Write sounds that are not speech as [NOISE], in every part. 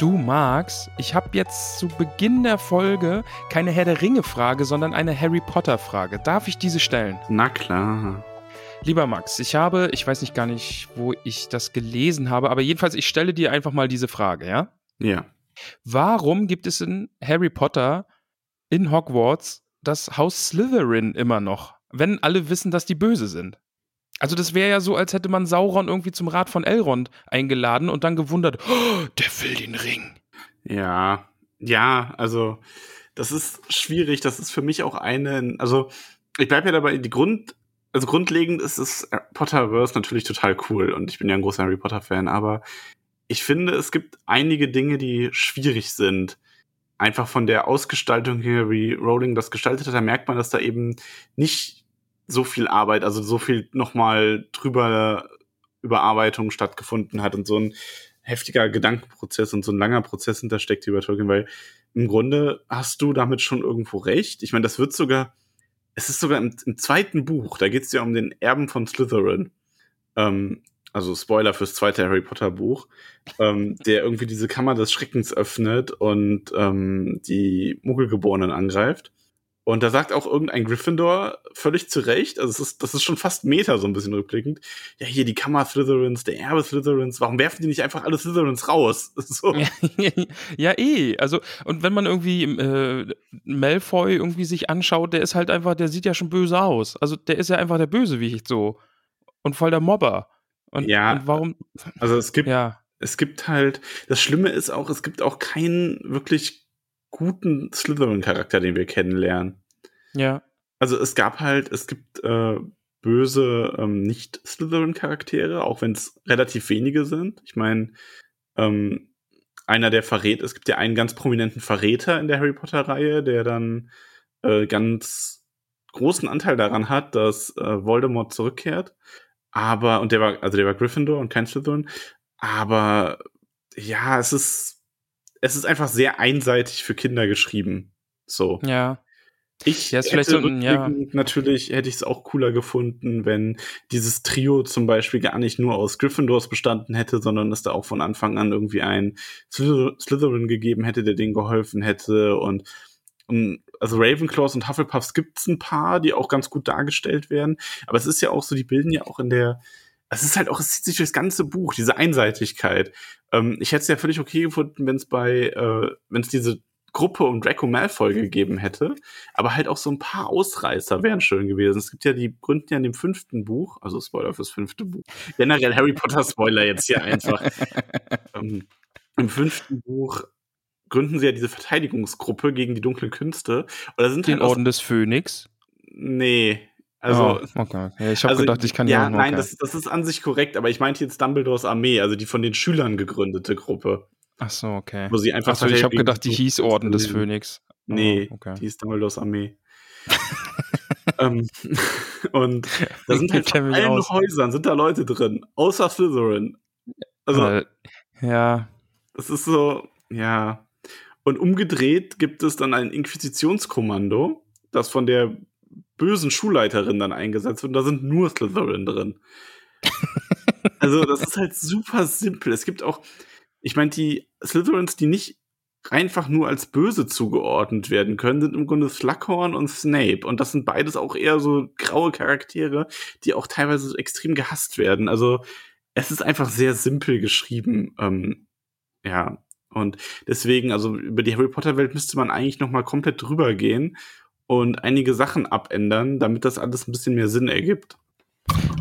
Du Max, ich habe jetzt zu Beginn der Folge keine Herr der Ringe-Frage, sondern eine Harry Potter-Frage. Darf ich diese stellen? Na klar. Lieber Max, ich habe, ich weiß nicht gar nicht, wo ich das gelesen habe, aber jedenfalls, ich stelle dir einfach mal diese Frage, ja? Ja. Warum gibt es in Harry Potter in Hogwarts das Haus Slytherin immer noch, wenn alle wissen, dass die böse sind? Also das wäre ja so, als hätte man Sauron irgendwie zum Rat von Elrond eingeladen und dann gewundert, oh, der will den Ring. Ja, ja, also das ist schwierig. Das ist für mich auch eine, also ich bleibe ja dabei, die Grund, also grundlegend ist das Potterverse natürlich total cool und ich bin ja ein großer Harry Potter Fan, aber ich finde, es gibt einige Dinge, die schwierig sind. Einfach von der Ausgestaltung her, wie Rowling das gestaltet hat, da merkt man, dass da eben nicht so viel Arbeit, also so viel nochmal drüber Überarbeitung stattgefunden hat und so ein heftiger Gedankenprozess und so ein langer Prozess hintersteckt über Tolkien, weil im Grunde hast du damit schon irgendwo recht. Ich meine, das wird sogar, es ist sogar im, im zweiten Buch, da geht es ja um den Erben von Slytherin. Ähm, also Spoiler fürs zweite Harry Potter Buch, ähm, der irgendwie diese Kammer des Schreckens öffnet und ähm, die Muggelgeborenen angreift. Und da sagt auch irgendein Gryffindor völlig zu Recht, also es ist, das ist schon fast Meta so ein bisschen rückblickend. Ja, hier die Kammer Slytherins, der Erbe Slytherins, warum werfen die nicht einfach alle Slytherins raus? [LAUGHS] So. [LAUGHS] ja, eh. Also, und wenn man irgendwie äh, Malfoy irgendwie sich anschaut, der ist halt einfach, der sieht ja schon böse aus. Also, der ist ja einfach der Bösewicht so. Und voll der Mobber. Und, ja. Und warum? Also, es gibt, ja. es gibt halt, das Schlimme ist auch, es gibt auch keinen wirklich guten Slytherin-Charakter, den wir kennenlernen. Ja. Also es gab halt, es gibt äh, böse ähm, Nicht-Slytherin-Charaktere, auch wenn es relativ wenige sind. Ich meine, ähm, einer der Verräter, es gibt ja einen ganz prominenten Verräter in der Harry Potter-Reihe, der dann äh, ganz großen Anteil daran hat, dass äh, Voldemort zurückkehrt. Aber, und der war, also der war Gryffindor und kein Slytherin. Aber ja, es ist es ist einfach sehr einseitig für Kinder geschrieben. So. Ja. Ich ja, hätte so ein, ja. natürlich hätte ich es auch cooler gefunden, wenn dieses Trio zum Beispiel gar nicht nur aus Gryffindors bestanden hätte, sondern es da auch von Anfang an irgendwie ein Slytherin gegeben hätte, der denen geholfen hätte und, und also Ravenclaws und Hufflepuffs gibt's ein paar, die auch ganz gut dargestellt werden, aber es ist ja auch so, die bilden ja auch in der es ist halt auch, es zieht sich durchs ganze Buch, diese Einseitigkeit. Ähm, ich hätte es ja völlig okay gefunden, wenn es bei, äh, wenn es diese Gruppe um Draco Malfoy gegeben hätte, aber halt auch so ein paar Ausreißer wären schön gewesen. Es gibt ja die gründen ja in dem fünften Buch, also Spoiler fürs fünfte Buch. Generell Harry Potter Spoiler jetzt hier einfach. [LAUGHS] ähm, Im fünften Buch gründen sie ja diese Verteidigungsgruppe gegen die dunklen Künste. Oder sind Den halt Orden des Phönix? Nee, also, oh, okay. Ja, ich habe also, gedacht, ich kann ja. Ja, nein, das, das ist an sich korrekt, aber ich meinte jetzt Dumbledores Armee, also die von den Schülern gegründete Gruppe. Ach so, okay. Wo sie einfach Ach so, ich habe gedacht, die hieß Orden des Phönix. Nee, oh, okay. die hieß Dumbledores Armee. [LAUGHS] ähm, [LAUGHS] und da sind halt [LAUGHS] von allen aus. Häusern sind da Leute drin, außer Slytherin. Also, äh, ja. Das ist so, ja. Und umgedreht gibt es dann ein Inquisitionskommando, das von der bösen Schulleiterin dann eingesetzt wird und da sind nur Slytherin drin. also, das ist halt super simpel. Es gibt auch, ich meine, die Slytherins, die nicht einfach nur als böse zugeordnet werden können, sind im Grunde Slughorn und Snape. Und das sind beides auch eher so graue Charaktere, die auch teilweise extrem gehasst werden. Also, es ist einfach sehr simpel geschrieben. Ähm, ja, und deswegen, also über die Harry Potter Welt müsste man eigentlich noch mal komplett drüber gehen und einige Sachen abändern, damit das alles ein bisschen mehr Sinn ergibt.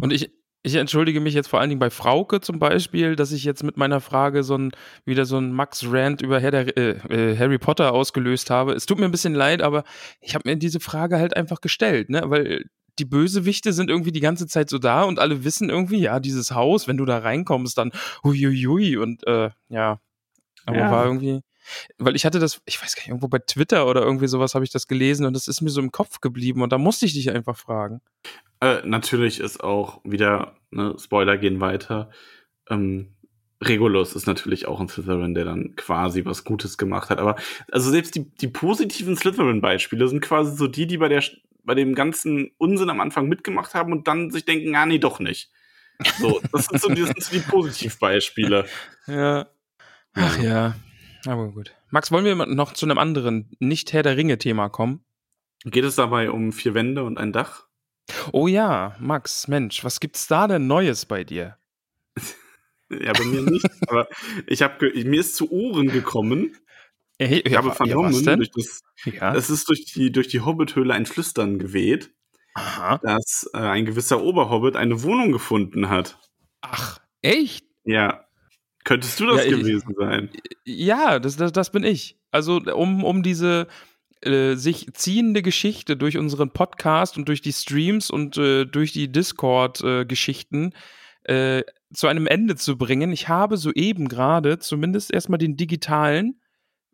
Und ich, Ich entschuldige mich jetzt vor allen Dingen bei Frauke zum Beispiel, dass ich jetzt mit meiner Frage so ein, wieder so ein Max Rant über Herr der, äh, äh, Harry Potter ausgelöst habe. Es tut mir ein bisschen leid, aber ich habe mir diese Frage halt einfach gestellt, ne? Weil die Bösewichte sind irgendwie die ganze Zeit so da und alle wissen irgendwie, ja, dieses Haus, wenn du da reinkommst, dann huiuiui und äh, ja. Aber Ja. war irgendwie, weil ich hatte das, ich weiß gar nicht, irgendwo bei Twitter oder irgendwie sowas habe ich das gelesen und das ist mir so im Kopf geblieben und da musste ich dich einfach fragen. Äh, natürlich ist auch wieder, ne, Spoiler gehen weiter. Ähm, Regulus ist natürlich auch ein Slytherin, der dann quasi was Gutes gemacht hat. Aber also selbst die, die positiven Slytherin-Beispiele sind quasi so die, die bei der bei dem ganzen Unsinn am Anfang mitgemacht haben und dann sich denken, ah nee, doch nicht. So, das sind so die, das sind so die Positivbeispiele. [LAUGHS] Ja. Ach ja. Aber gut. Max, wollen wir noch zu einem anderen Nicht-Herr der Ringe-Thema kommen? Geht es dabei um vier Wände und ein Dach? Oh ja, Max, Mensch, was gibt's da denn Neues bei dir? [LAUGHS] Ja, bei mir nicht. aber ich habe mir ist zu Ohren gekommen. Ey, Ich habe vernommen, denn? durch das, Ja. es ist durch die durch die Hobbithöhle ein Flüstern geweht, Aha. dass äh, ein gewisser Oberhobbit eine Wohnung gefunden hat. Ach, echt? Ja. Könntest du das Ja, ich- gewesen sein? Ja, das, das, das bin ich. Also, um, um diese äh, sich ziehende Geschichte durch unseren Podcast und durch die Streams und äh, durch die Discord-Geschichten äh, zu einem Ende zu bringen. Ich habe soeben gerade zumindest erstmal den digitalen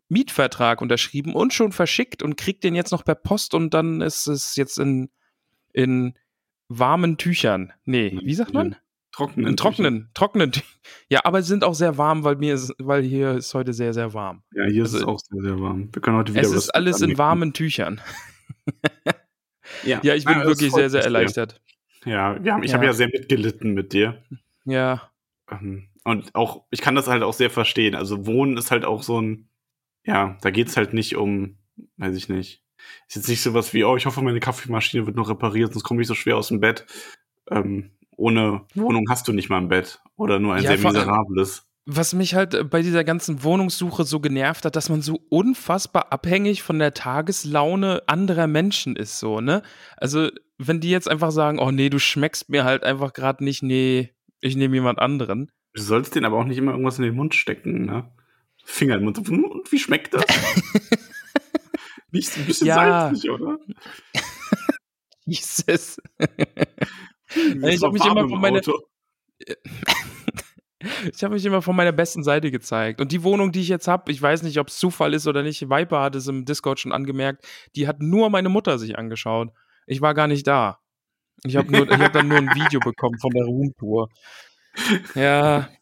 Mietvertrag unterschrieben und schon verschickt und krieg den jetzt noch per Post und dann ist es jetzt in, in warmen Tüchern. Nee, wie sagt man? Trockenen. In trockenen, trockenen. [LAUGHS] Ja, aber sie sind auch sehr warm, weil mir ist, weil hier ist heute sehr, sehr warm. Ja, hier ist Also- es auch sehr, sehr warm. Wir können heute wieder Es ist alles in anbieten. warmen Tüchern. Ja, [LAUGHS] Ja, ich bin Ah, das wirklich sehr, sehr erleichtert. Ja, wir haben, ich Ja. habe ja sehr mitgelitten mit dir. Ja, Ähm, Und auch, ich kann das halt auch sehr verstehen. Also Wohnen ist halt auch so ein, ja, da geht's halt nicht um, weiß ich nicht. Ist jetzt nicht so was wie, oh, ich hoffe, meine Kaffeemaschine wird noch repariert, sonst komme ich so schwer aus dem Bett. Ähm, ohne Wohnung hast du nicht mal ein Bett. Oder nur ein Ja, sehr miserables. was mich halt äh, bei dieser ganzen Wohnungssuche so genervt hat, dass man so unfassbar abhängig von der Tageslaune anderer Menschen ist, so, ne? Also, wenn die jetzt einfach sagen, oh nee, du schmeckst mir halt einfach gerade nicht, nee, ich nehme jemand anderen. Du sollst denen aber auch nicht immer irgendwas in den Mund stecken, ne? Finger in den Mund. Hm, Und wie schmeckt das? [LAUGHS] nicht so ein bisschen Ja. salzig, oder? [LAUGHS] Jesus. [LAUGHS] Wie Ich so hab mich immer im von meiner-. [LAUGHS] Ich habe mich immer von meiner besten Seite gezeigt. Und die Wohnung, die ich jetzt habe, ich weiß nicht, ob es Zufall ist oder nicht, Viper hat es im Discord schon angemerkt, die hat nur meine Mutter sich angeschaut. Ich war gar nicht da. Ich habe nur, ich hab dann nur ein Video bekommen von der Roomtour. Ja. [LAUGHS]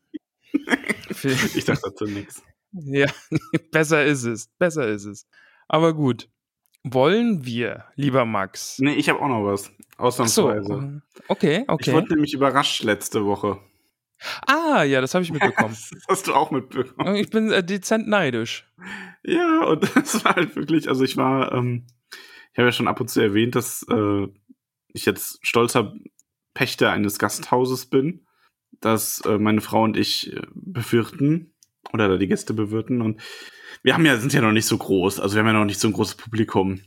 Ich dachte dazu nichts. Ja, [LAUGHS] besser ist es. Besser ist es. Aber gut. Wollen wir, lieber Max? Nee, ich habe auch noch was. Ach so. Ausnahmsweise. Okay, Ich okay. wurde nämlich überrascht letzte Woche. Ah, ja, das habe ich mitbekommen. [LAUGHS] Das hast du auch mitbekommen. Ich bin äh, dezent neidisch. Ja, und [LAUGHS] das war halt wirklich, also ich war, ähm, ich habe ja schon ab und zu erwähnt, dass äh, ich jetzt stolzer Pächter eines Gasthauses bin, dass äh, meine Frau und ich äh, befürchten oder da die Gäste bewirten und wir haben ja, sind ja noch nicht so groß, also wir haben ja noch nicht so ein großes Publikum.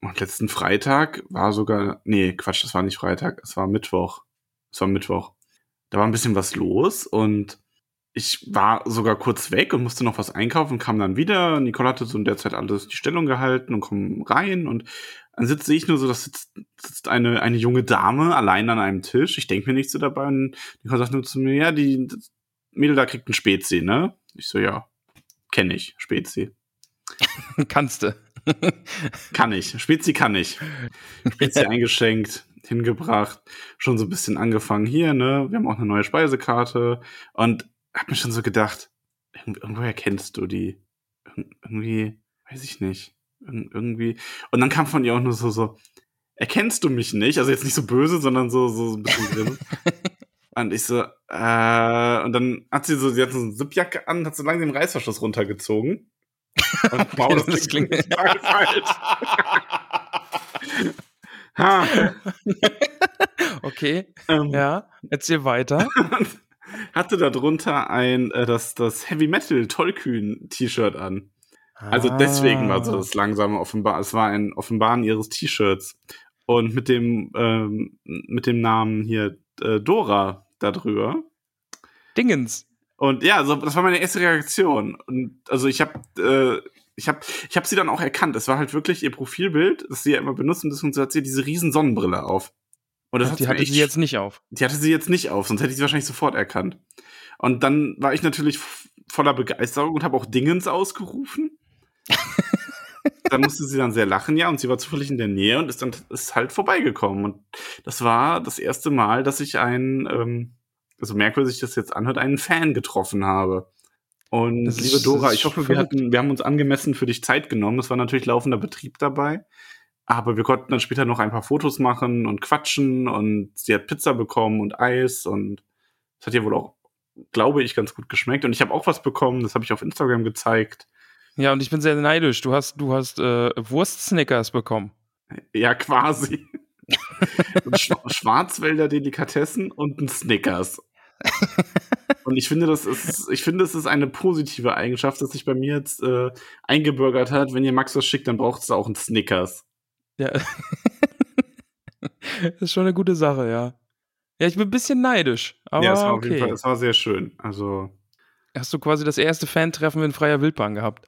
Und letzten Freitag war sogar, nee, Quatsch, das war nicht Freitag, es war Mittwoch. Es war Mittwoch. Da war ein bisschen was los und ich war sogar kurz weg und musste noch was einkaufen, kam dann wieder. Nicole hatte so in der Zeit alles die Stellung gehalten und kam rein und dann sitze ich nur so, da sitzt, sitzt eine, eine junge Dame allein an einem Tisch. Ich denke mir nichts so dabei und Nicole sagt nur zu mir, ja, die Mädel da kriegt ein Spezi, ne? Ich so, ja, kenne ich, Spezi. [LAUGHS] Kannst du. [LAUGHS] Kann ich. Spezi kann ich. Spezi [LAUGHS] eingeschenkt, hingebracht, schon so ein bisschen angefangen hier, ne? Wir haben auch eine neue Speisekarte und hab mir schon so gedacht, irgend- irgendwoher kennst du die. Ir- Irgendwie, weiß ich nicht. Ir- Irgendwie. Und dann kam von ihr auch nur so, so, erkennst du mich nicht? Also jetzt nicht so böse, sondern so, so ein bisschen. Und ich so, äh, und dann hat sie so, sie hat so eine Zipjacke an, hat so langsam den Reißverschluss runtergezogen. Und [LAUGHS] wow, das, Das klingt, total falsch. [LAUGHS] Ha, [LAUGHS] Okay, ähm, ja, erzähl weiter. hatte darunter ein, äh, das, das Heavy Metal Tollkühn T-Shirt an. Also deswegen war so Ah. das langsame Offenbar, es war ein Offenbaren ihres T-Shirts. Und mit dem, ähm, mit dem Namen hier äh, Dora darüber. Dingens. Und ja, also das war meine erste Reaktion. Und also ich habe äh, ich habe ich hab sie dann auch erkannt. Es war halt wirklich ihr Profilbild, das sie ja immer benutzen, und so hat sie diese riesen Sonnenbrille auf. Und das Ach, die hatte echt, sie jetzt nicht auf. Die hatte sie jetzt nicht auf, sonst hätte ich sie wahrscheinlich sofort erkannt. Und dann war ich natürlich voller Begeisterung und habe auch Dingens ausgerufen. [LAUGHS] dann musste sie dann sehr lachen, ja, und sie war zufällig in der Nähe und ist dann ist halt vorbeigekommen. Und das war das erste Mal, dass ich einen, ähm, also merkwürdig sich das jetzt anhört, einen Fan getroffen habe. Und das liebe Dora, ich hoffe, wir, hatten, wir haben uns angemessen für dich Zeit genommen. Es war natürlich laufender Betrieb dabei. Aber wir konnten dann später noch ein paar Fotos machen und quatschen und sie hat Pizza bekommen und Eis und das hat ihr wohl auch, glaube ich, ganz gut geschmeckt. Und ich habe auch was bekommen, das habe ich auf Instagram gezeigt. Ja, und ich bin sehr neidisch. Du hast, du hast äh, Wurst-Snickers bekommen. Ja, quasi. [LAUGHS] Sch Schwarzwälder Delikatessen und ein Snickers. und ich finde, das ist, ich finde, es ist eine positive Eigenschaft, dass sich bei mir jetzt äh, eingebürgert hat. Wenn ihr Max was schickt, dann braucht es auch einen Snickers. Ja. das [LAUGHS] ist schon eine gute Sache, ja. Ja, ich bin ein bisschen neidisch. Aber ja, es war okay. auf jeden Fall, es war sehr schön. Also. Hast du quasi das erste Fan-Treffen in freier Wildbahn gehabt?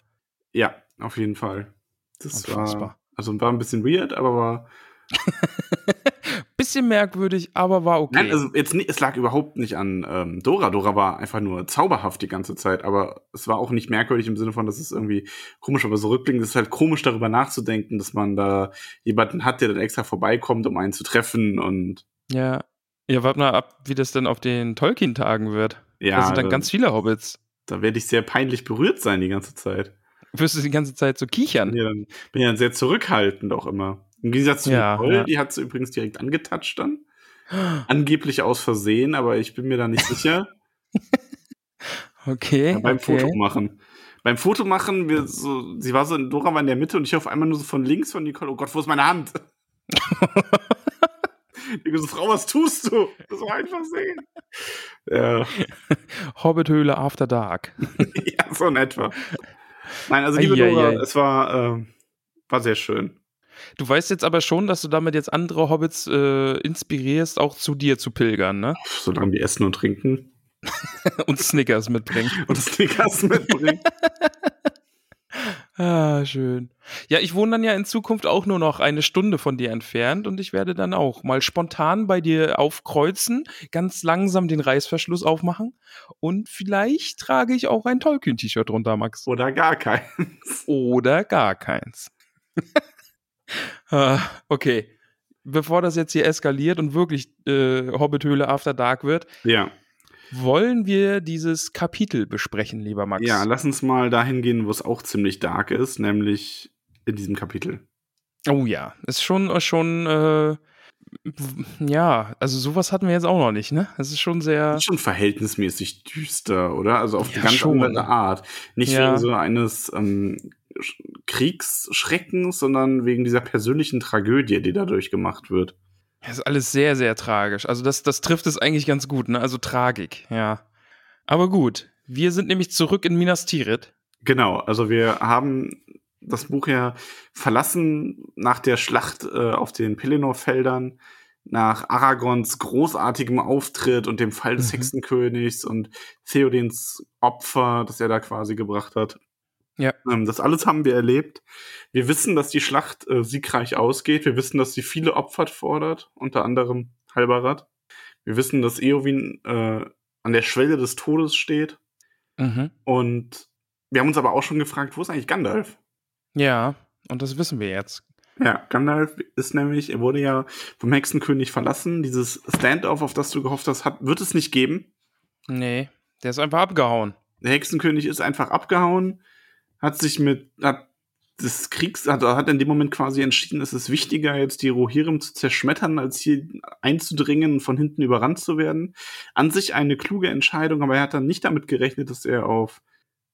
Ja, auf jeden Fall. Das Unfassbar. war, also war ein bisschen weird, aber war. [LAUGHS] bisschen merkwürdig, aber war okay. Nein, also jetzt es lag überhaupt nicht an ähm, Dora. Dora war einfach nur zauberhaft die ganze Zeit, aber es war auch nicht merkwürdig im Sinne von, dass es irgendwie komisch, aber so rückblickend ist es halt komisch darüber nachzudenken, dass man da jemanden hat, der dann extra vorbeikommt, um einen zu treffen und. Ja. Ja, warte mal ab, wie das dann auf den Tolkien-Tagen wird. Ja. Da sind dann ganz viele Hobbits. Da werde ich sehr peinlich berührt sein die ganze Zeit wirst du die ganze Zeit so kichern. Ja, dann bin ja dann sehr zurückhaltend auch immer. Im Gegensatz zu ja, Nicole, ja. die hat sie übrigens direkt angetatscht dann. Angeblich aus Versehen, aber ich bin mir da nicht sicher. [LAUGHS] okay. Ja, beim okay. Foto machen. Beim Foto machen, wir so, sie war so, Dora war in der Mitte und ich auf einmal nur so von links von Nicole, oh Gott, wo ist meine Hand? [LAUGHS] ich so, Frau, was tust du? Das war einfach sehen. Ja. Hobbithöhle After Dark. [LAUGHS] ja, so in etwa. Nein, also liebe Dora, es war, äh, war sehr schön. Du weißt jetzt aber schon, dass du damit jetzt andere Hobbits äh, inspirierst, auch zu dir zu pilgern, ne? Solange die essen und trinken. [LAUGHS] und Snickers mitbringen. [LAUGHS] und Snickers mitbringen. [LAUGHS] Ah, schön. Ja, ich wohne dann ja in Zukunft auch nur noch eine Stunde von dir entfernt und ich werde dann auch mal spontan bei dir aufkreuzen, ganz langsam den Reißverschluss aufmachen und vielleicht trage ich auch ein Tolkien-T-Shirt drunter, Max. Oder gar keins. [LAUGHS] Oder gar keins. [LAUGHS] ah, okay. Bevor das jetzt hier eskaliert und wirklich äh, Hobbithöhle After Dark wird, ja wollen wir dieses Kapitel besprechen, lieber Max? Ja, lass uns mal dahin gehen, wo es auch ziemlich dark ist, nämlich in diesem Kapitel. Oh ja, ist schon, schon, äh, ja, also sowas hatten wir jetzt auch noch nicht, ne? Es ist schon sehr. Ist schon verhältnismäßig düster, oder? Also auf ja, eine ganz schon. andere Art. Nicht ja. wegen so eines ähm, Kriegsschreckens, sondern wegen dieser persönlichen Tragödie, die dadurch gemacht wird. Das ist alles sehr, sehr tragisch. Also das, das trifft es eigentlich ganz gut, ne? Also Tragik, ja. Aber gut, wir sind nämlich zurück in Minas Tirith. Genau, also wir haben das Buch ja verlassen nach der Schlacht äh, auf den Pelennor-Feldern, nach Aragons großartigem Auftritt und dem Fall des mhm. Hexenkönigs und Theodens Opfer, das er da quasi gebracht hat. Ja. Ähm, das alles haben wir erlebt. Wir wissen, dass die Schlacht äh, siegreich ausgeht. Wir wissen, dass sie viele Opfer fordert, unter anderem Halbarat. Wir wissen, dass Eowyn äh, an der Schwelle des Todes steht. Mhm. Und wir haben uns aber auch schon gefragt, wo ist eigentlich Gandalf? Ja, und das wissen wir jetzt. Ja, Gandalf ist nämlich, er wurde ja vom Hexenkönig verlassen. Dieses Standoff, auf das du gehofft hast, hat, wird es nicht geben. Nee, der ist einfach abgehauen. Der Hexenkönig ist einfach abgehauen hat sich mit hat des Kriegs, hat, hat in dem Moment quasi entschieden, es ist wichtiger, jetzt die Rohirrim zu zerschmettern, als hier einzudringen und von hinten überrannt zu werden. An sich eine kluge Entscheidung, aber er hat dann nicht damit gerechnet, dass er auf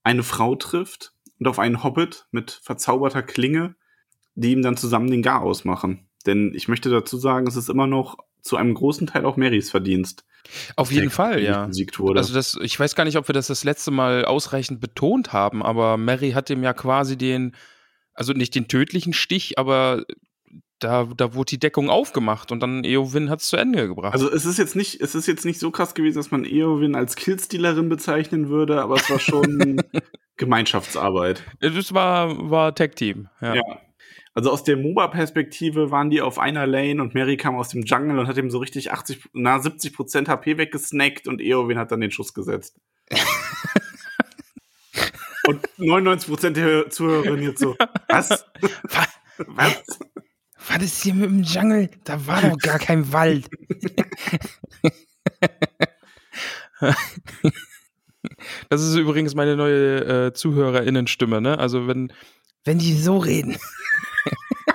eine Frau trifft und auf einen Hobbit mit verzauberter Klinge, die ihm dann zusammen den Gar ausmachen. Denn ich möchte dazu sagen, es ist immer noch zu einem großen Teil auch Marys Verdienst. Auf jeden Fall, ja. Also das, ich weiß gar nicht, ob wir das das letzte Mal ausreichend betont haben, aber Mary hat ihm ja quasi den, also nicht den tödlichen Stich, aber da, da wurde die Deckung aufgemacht und dann Eowyn hat es zu Ende gebracht. Also es ist jetzt nicht, es ist jetzt nicht so krass gewesen, dass man Eowyn als Killstealerin bezeichnen würde, aber es war schon [LAUGHS] Gemeinschaftsarbeit. Es war, war Tag-Team, ja. Ja. Also aus der MOBA-Perspektive waren die auf einer Lane und Mary kam aus dem Jungle und hat ihm so richtig 80, na 70 Prozent HP weggesnackt und Eowyn hat dann den Schuss gesetzt. [LAUGHS] und 99 Prozent der Zuhörerinnen jetzt so, was? was? Was ist hier mit dem Jungle? Da war doch gar kein Wald. [LAUGHS] [LAUGHS] Das ist übrigens meine neue äh, ZuhörerInnenstimme, ne? Also wenn, wenn die so reden.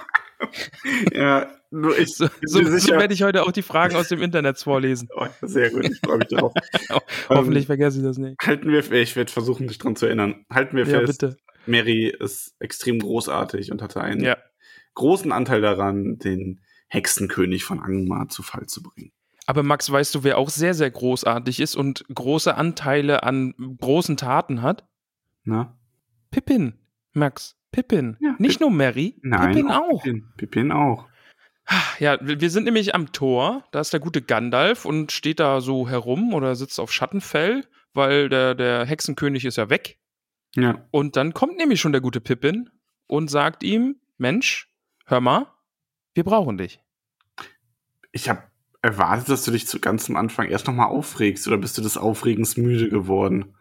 [LAUGHS] ja, nur ich. So, so, so, werde ich heute auch die Fragen aus dem Internet vorlesen. [LAUGHS] Oh, sehr gut, ich freue mich darauf. [LAUGHS] Hoffentlich ähm, vergesse ich das nicht. Halten wir, ich werde versuchen, dich daran zu erinnern. Halten wir ja, fest, bitte. Mary ist extrem großartig und hatte einen ja. großen Anteil daran, den Hexenkönig von Angmar zu Fall zu bringen. Aber Max, weißt du, wer auch sehr, sehr großartig ist und große Anteile an großen Taten hat? Na? Pippin, Max. Pippin. Ja, Nicht Pip nur Mary, Nein, Pippin auch. Pippin. Pippin auch. Ja, wir sind nämlich am Tor. Da ist der gute Gandalf und steht da so herum oder sitzt auf Schattenfell, weil der, der Hexenkönig ist ja weg. Ja. Und dann kommt nämlich schon der gute Pippin und sagt ihm: Mensch, hör mal, wir brauchen dich. Ich habe erwartet, dass du dich zu ganz am Anfang erst nochmal aufregst oder bist du des Aufregens müde geworden?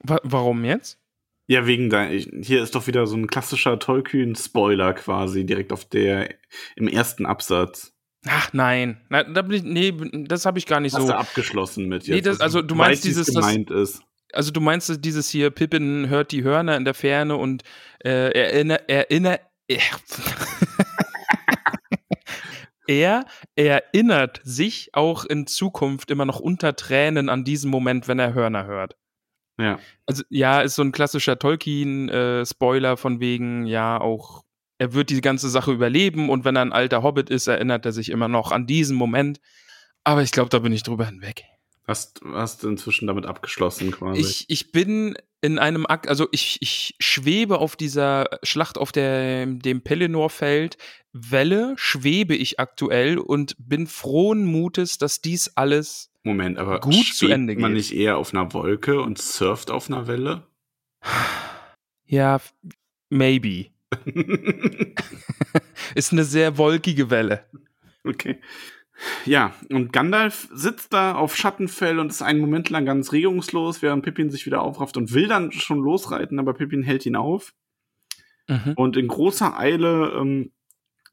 Wa warum jetzt? Ja, wegen da. Hier ist doch wieder so ein klassischer Tollkühn-Spoiler quasi, direkt auf der, im ersten Absatz. Ach nein, Na, da bin ich, nee, das habe ich gar nicht Hast so. du abgeschlossen mit jetzt. Nee, das, also du meinst dieses, gemeint das, ist. Also du meinst dieses hier, Pippin hört die Hörner in der Ferne und äh, erinnert, erinnert, er, [LAUGHS] er erinnert sich auch in Zukunft immer noch unter Tränen an diesen Moment, wenn er Hörner hört. Ja. Also, ja, ist so ein klassischer Tolkien-Spoiler äh, von wegen, ja, auch, er wird die ganze Sache überleben und wenn er ein alter Hobbit ist, erinnert er sich immer noch an diesen Moment. Aber ich glaube, da bin ich drüber hinweg. Hast, hast du inzwischen damit abgeschlossen quasi? Ich, ich bin in einem Akt, also ich, ich schwebe auf dieser Schlacht auf der, dem Pelennor-Feld, Welle schwebe ich aktuell und bin frohen Mutes, dass dies alles Moment, aber gut zu Ende geht. man nicht eher auf einer Wolke und surft auf einer Welle? Ja, maybe. [LAUGHS] [LAUGHS] Ist eine sehr wolkige Welle. Okay. Ja, und Gandalf sitzt da auf Schattenfell und ist einen Moment lang ganz regungslos, während Pippin sich wieder aufrafft und will dann schon losreiten, aber Pippin hält ihn auf. Mhm. Und in großer Eile ähm,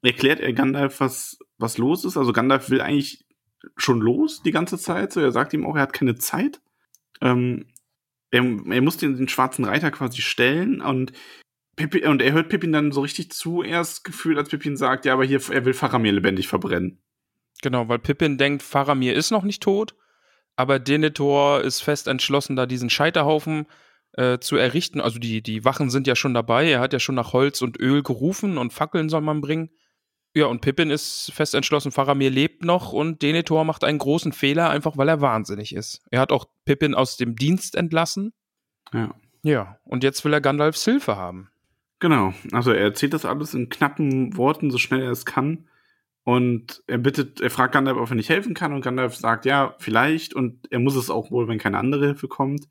erklärt er Gandalf, was, was los ist. Also Gandalf will eigentlich schon los die ganze Zeit. So, er sagt ihm auch, er hat keine Zeit. Ähm, er, er muss den, den schwarzen Reiter quasi stellen und Pippin, und er hört Pippin dann so richtig zu, erst gefühlt, als Pippin sagt, ja, aber hier, er will Faramir lebendig verbrennen. Genau, weil Pippin denkt, Faramir ist noch nicht tot, aber Denethor ist fest entschlossen, da diesen Scheiterhaufen äh, zu errichten. Also die, die Wachen sind ja schon dabei, er hat ja schon nach Holz und Öl gerufen und Fackeln soll man bringen. Ja, und Pippin ist fest entschlossen, Faramir lebt noch und Denethor macht einen großen Fehler, einfach weil er wahnsinnig ist. Er hat auch Pippin aus dem Dienst entlassen. Ja. Ja, und jetzt will er Gandalfs Hilfe haben. Genau, also er erzählt das alles in knappen Worten, so schnell er es kann. Und er bittet, er fragt Gandalf, ob er nicht helfen kann, und Gandalf sagt, ja, vielleicht, und er muss es auch wohl, wenn keine andere Hilfe kommt.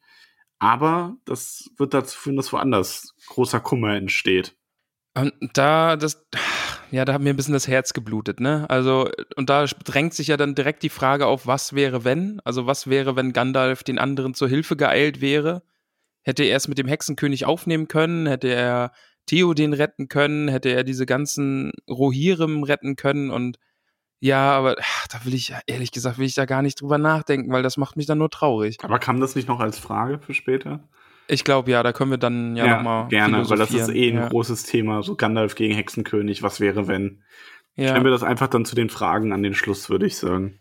Aber das wird dazu führen, dass woanders großer Kummer entsteht. Und da, das, ja, da hat mir ein bisschen das Herz geblutet, ne? Also, und da drängt sich ja dann direkt die Frage auf, was wäre, wenn? Also, was wäre, wenn Gandalf den anderen zur Hilfe geeilt wäre? Hätte er es mit dem Hexenkönig aufnehmen können? Hätte er Theoden retten können, hätte er diese ganzen Rohirrim retten können und ja, aber ach, da will ich, ehrlich gesagt, will ich da gar nicht drüber nachdenken, weil das macht mich dann nur traurig. Aber kam das nicht noch als Frage für später? Ich glaube, ja, da können wir dann ja, ja nochmal. Gerne, weil das ist eh ein ja. großes Thema. So Gandalf gegen Hexenkönig, was wäre, wenn? Ja. Stellen wir das einfach dann zu den Fragen an den Schluss, würde ich sagen.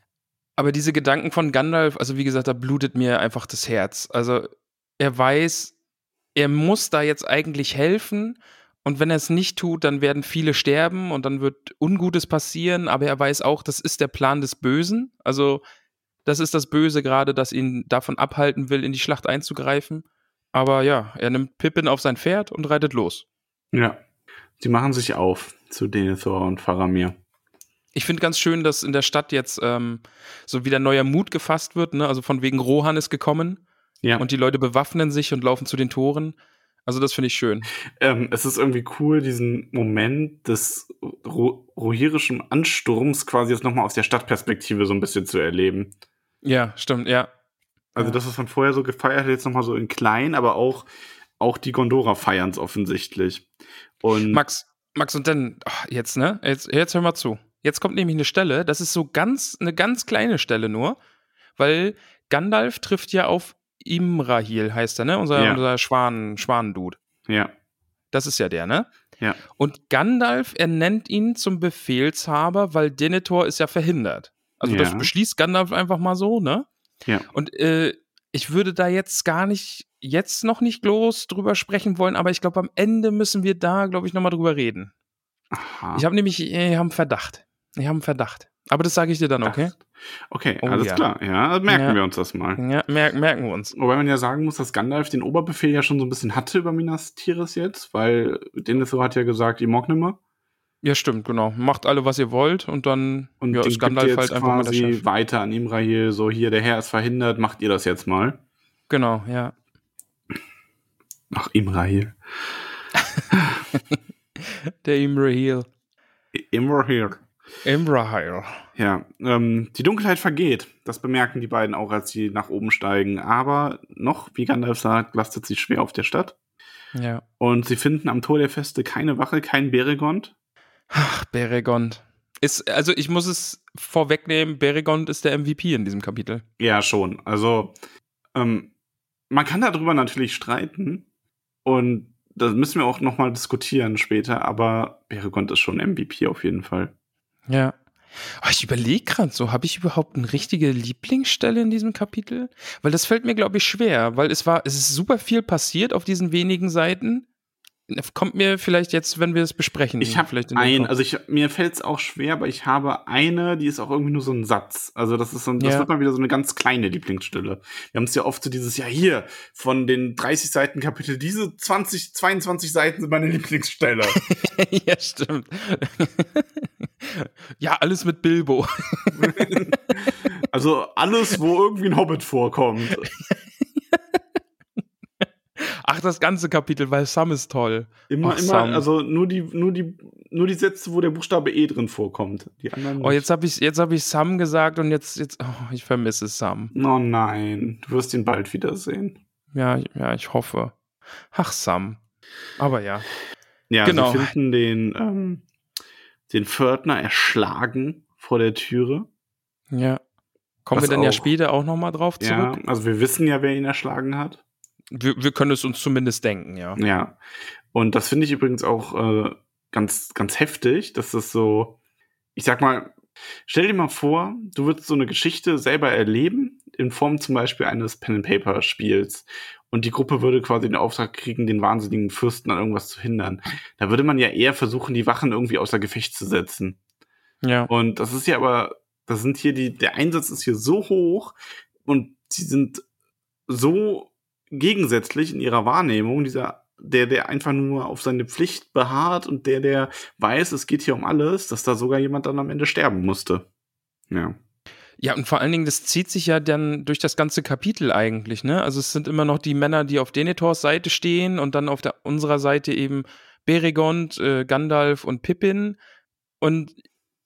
Aber diese Gedanken von Gandalf, also wie gesagt, da blutet mir einfach das Herz. Also er weiß, er muss da jetzt eigentlich helfen, und wenn er es nicht tut, dann werden viele sterben und dann wird Ungutes passieren, aber er weiß auch, das ist der Plan des Bösen. Also das ist das Böse gerade, das ihn davon abhalten will, in die Schlacht einzugreifen. Aber ja, er nimmt Pippin auf sein Pferd und reitet los. Ja. Sie machen sich auf zu Denethor und Faramir. Ich finde ganz schön, dass in der Stadt jetzt ähm, so wieder neuer Mut gefasst wird. Ne? Also von wegen Rohan ist gekommen Ja. und die Leute bewaffnen sich und laufen zu den Toren. Also das finde ich schön. Ähm, es ist irgendwie cool, diesen Moment des ro rohirischen Ansturms quasi jetzt nochmal aus der Stadtperspektive so ein bisschen zu erleben. Ja, stimmt, ja. Also das, was man vorher so gefeiert hat, jetzt nochmal so in klein, aber auch, auch die Gondora feiern es offensichtlich. Und Max, Max, und dann, ach, jetzt, ne? Jetzt, jetzt hör mal zu. Jetzt kommt nämlich eine Stelle, das ist so ganz, eine ganz kleine Stelle nur, weil Gandalf trifft ja auf Imrahil, heißt er, ne? Unser, Ja. unser Schwan, Schwanendude. ja, Das ist ja der, ne? Ja. Und Gandalf ernennt ihn zum Befehlshaber, weil Denethor ist ja verhindert. Also das Ja. beschließt Gandalf einfach mal so, ne? Ja. Und äh, ich würde da jetzt gar nicht, jetzt noch nicht groß drüber sprechen wollen, aber ich glaube, am Ende müssen wir da, glaube ich, nochmal drüber reden. Aha. Ich habe nämlich, ich habe einen Verdacht. Ich habe einen Verdacht. Aber das sage ich dir dann, okay? Okay, Oh, alles ja. klar. Ja, merken Ja. wir uns das mal. Ja, mer merken wir uns. Wobei man ja sagen muss, dass Gandalf den Oberbefehl ja schon so ein bisschen hatte über Minas Tirith jetzt, weil Denethor hat ja gesagt, ihr mag nimmer. Ja, stimmt, genau. Macht alle, was ihr wollt und dann Und ja, ist Gandalf halt einfach mal der Chef. weiter an Imrahil, so hier, der Herr ist verhindert, macht ihr das jetzt mal. Genau, ja. Ach, Imrahil. [LAUGHS] Der Imrahil. Imrahil. Imrahil. Ja, ähm, die Dunkelheit vergeht. Das bemerken die beiden auch, als sie nach oben steigen. Aber noch, wie Gandalf sagt, lastet sie schwer auf der Stadt. Ja. Und sie finden am Tor der Feste keine Wache, keinen Beregond. Ach, Beregond. Ist, also ich muss es vorwegnehmen, Beregond ist der MVP in diesem Kapitel. Ja, schon. Also, ähm, man kann darüber natürlich streiten. Und das müssen wir auch noch mal diskutieren später. Aber Beregond ist schon MVP auf jeden Fall. Ja. Oh, ich überlege gerade so, habe ich überhaupt eine richtige Lieblingsstelle in diesem Kapitel? Weil das fällt mir, glaube ich, schwer, weil es war, es ist super viel passiert auf diesen wenigen Seiten. Kommt mir vielleicht jetzt, wenn wir es besprechen. Ich habe vielleicht in den ein, Kopf. also ich, mir fällt es auch schwer, aber ich habe eine, die ist auch irgendwie nur so ein Satz. Also das ist so, ein- das Ja. wird mal wieder so eine ganz kleine Lieblingsstelle. Wir haben es ja oft so dieses Jahr hier von den 30 Seiten Kapitel, diese 20, 22 Seiten sind meine Lieblingsstelle. [LAUGHS] ja, stimmt. ja, alles mit Bilbo. [LAUGHS] also alles, wo irgendwie ein Hobbit vorkommt. [LAUGHS] Ach, das ganze Kapitel, weil Sam ist toll. Immer, Ach, immer, Sam. also nur die, nur die, nur die Sätze, wo der Buchstabe E drin vorkommt. Die anderen. Oh, jetzt habe ich, jetzt hab ich Sam gesagt und jetzt, jetzt, oh, ich vermisse Sam. Oh nein, du wirst ihn bald wiedersehen. Ja, ja, ich hoffe. Ach, Sam. Aber ja. Ja, Genau. sie finden den, ähm, den Pförtner erschlagen vor der Türe. Ja. Kommen Was wir dann ja auch- später auch nochmal drauf Ja, zurück? also wir wissen ja, wer ihn erschlagen hat. Wir, wir können es uns zumindest denken, ja. Ja. Und das finde ich übrigens auch äh, ganz, ganz heftig, dass das so, ich sag mal, stell dir mal vor, du würdest so eine Geschichte selber erleben, in Form zum Beispiel eines Pen-and-Paper-Spiels. Und die Gruppe würde quasi den Auftrag kriegen, den wahnsinnigen Fürsten an irgendwas zu hindern. Da würde man ja eher versuchen, die Wachen irgendwie außer Gefecht zu setzen. Ja. Und das ist ja aber, das sind hier die, der Einsatz ist hier so hoch und sie sind so gegensätzlich in ihrer Wahrnehmung, dieser, der, der einfach nur auf seine Pflicht beharrt und der, der weiß, es geht hier um alles, dass da sogar jemand dann am Ende sterben musste. Ja. Ja, und vor allen Dingen, das zieht sich ja dann durch das ganze Kapitel eigentlich, ne? Also es sind immer noch die Männer, die auf Denethors Seite stehen und dann auf der, unserer Seite eben Beregond, äh, Gandalf und Pippin. Und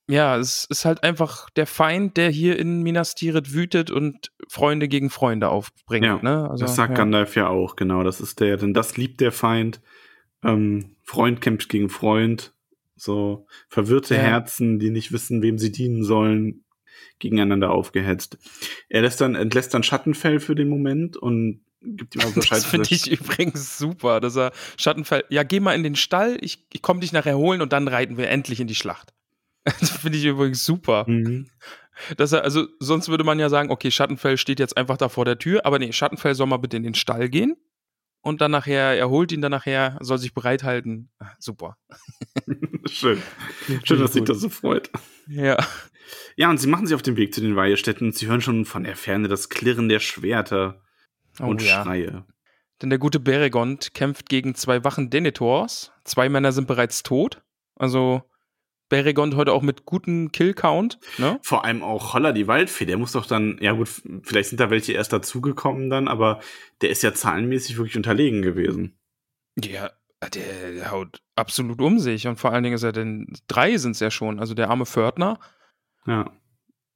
ja, es ist halt einfach der Feind, der hier in Minas Tirith wütet und Freunde gegen Freunde aufbringt, Ja, ne? Also, das sagt ja. Gandalf ja auch, genau. Das ist der, denn das liebt der Feind. Ähm, Freund kämpft gegen Freund. So verwirrte Ja. Herzen, die nicht wissen, wem sie dienen sollen, gegeneinander aufgehetzt. Er lässt dann, entlässt dann Schattenfell für den Moment und gibt ihm [LAUGHS] auch Bescheid. Das finde ich übrigens super, dass er Schattenfell, ja, geh mal in den Stall, ich, ich komme dich nachher holen und dann reiten wir endlich in die Schlacht. [LAUGHS] Das finde ich übrigens super. Mhm. Dass er, also sonst würde man ja sagen, okay, Schattenfell steht jetzt einfach da vor der Tür, aber nee, Schattenfell soll mal bitte in den Stall gehen und dann nachher, er holt ihn dann nachher, soll sich bereithalten. Ah, super. [LAUGHS] Schön. Schön, dass sich das so freut. Ja. Ja, und sie machen sich auf den Weg zu den Weihestätten und sie hören schon von der Ferne das Klirren der Schwerter Oh und ja. Schreie. Denn der gute Beregond kämpft gegen zwei Wachen Denethors. Zwei Männer sind bereits tot. Also Beregond heute auch mit gutem Kill-Count. Ne? Vor allem auch Holler die Waldfee, der muss doch dann, ja gut, vielleicht sind da welche erst dazugekommen dann, aber der ist ja zahlenmäßig wirklich unterlegen gewesen. Ja, der, der haut absolut um sich und vor allen Dingen ist er denn, drei sind es ja schon, also der arme Fördner. Ja.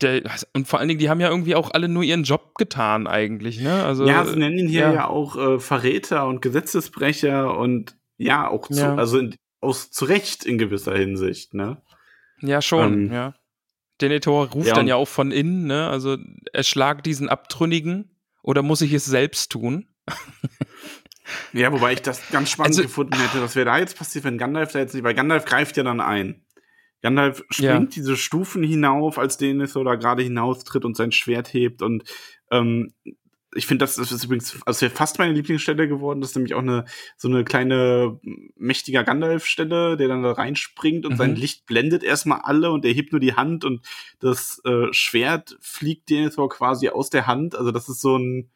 Der, und vor allen Dingen, die haben ja irgendwie auch alle nur ihren Job getan eigentlich, ne? Also, ja, sie nennen ihn hier ja, ja auch äh, Verräter und Gesetzesbrecher und ja, auch zu, ja. also in, aus zu Recht in gewisser Hinsicht, ne? Ja, schon, ähm, ja. Denethor ruft ja, dann ja auch von innen, ne? Also erschlag diesen Abtrünnigen oder muss ich es selbst tun? ja, wobei ich das ganz spannend also, gefunden hätte, was wäre da jetzt passiert, wenn Gandalf da jetzt nicht, weil Gandalf greift ja dann ein. Gandalf springt ja. diese Stufen hinauf, als Denethor da gerade hinaustritt und sein Schwert hebt und ähm, ich finde, das, das ist übrigens, also fast meine Lieblingsstelle geworden. Das ist nämlich auch eine so eine kleine mächtiger Gandalf-Stelle, der dann da reinspringt und mhm. sein Licht blendet erstmal alle und er hebt nur die Hand und das äh, Schwert fliegt Denethor quasi aus der Hand. Also das ist so ein,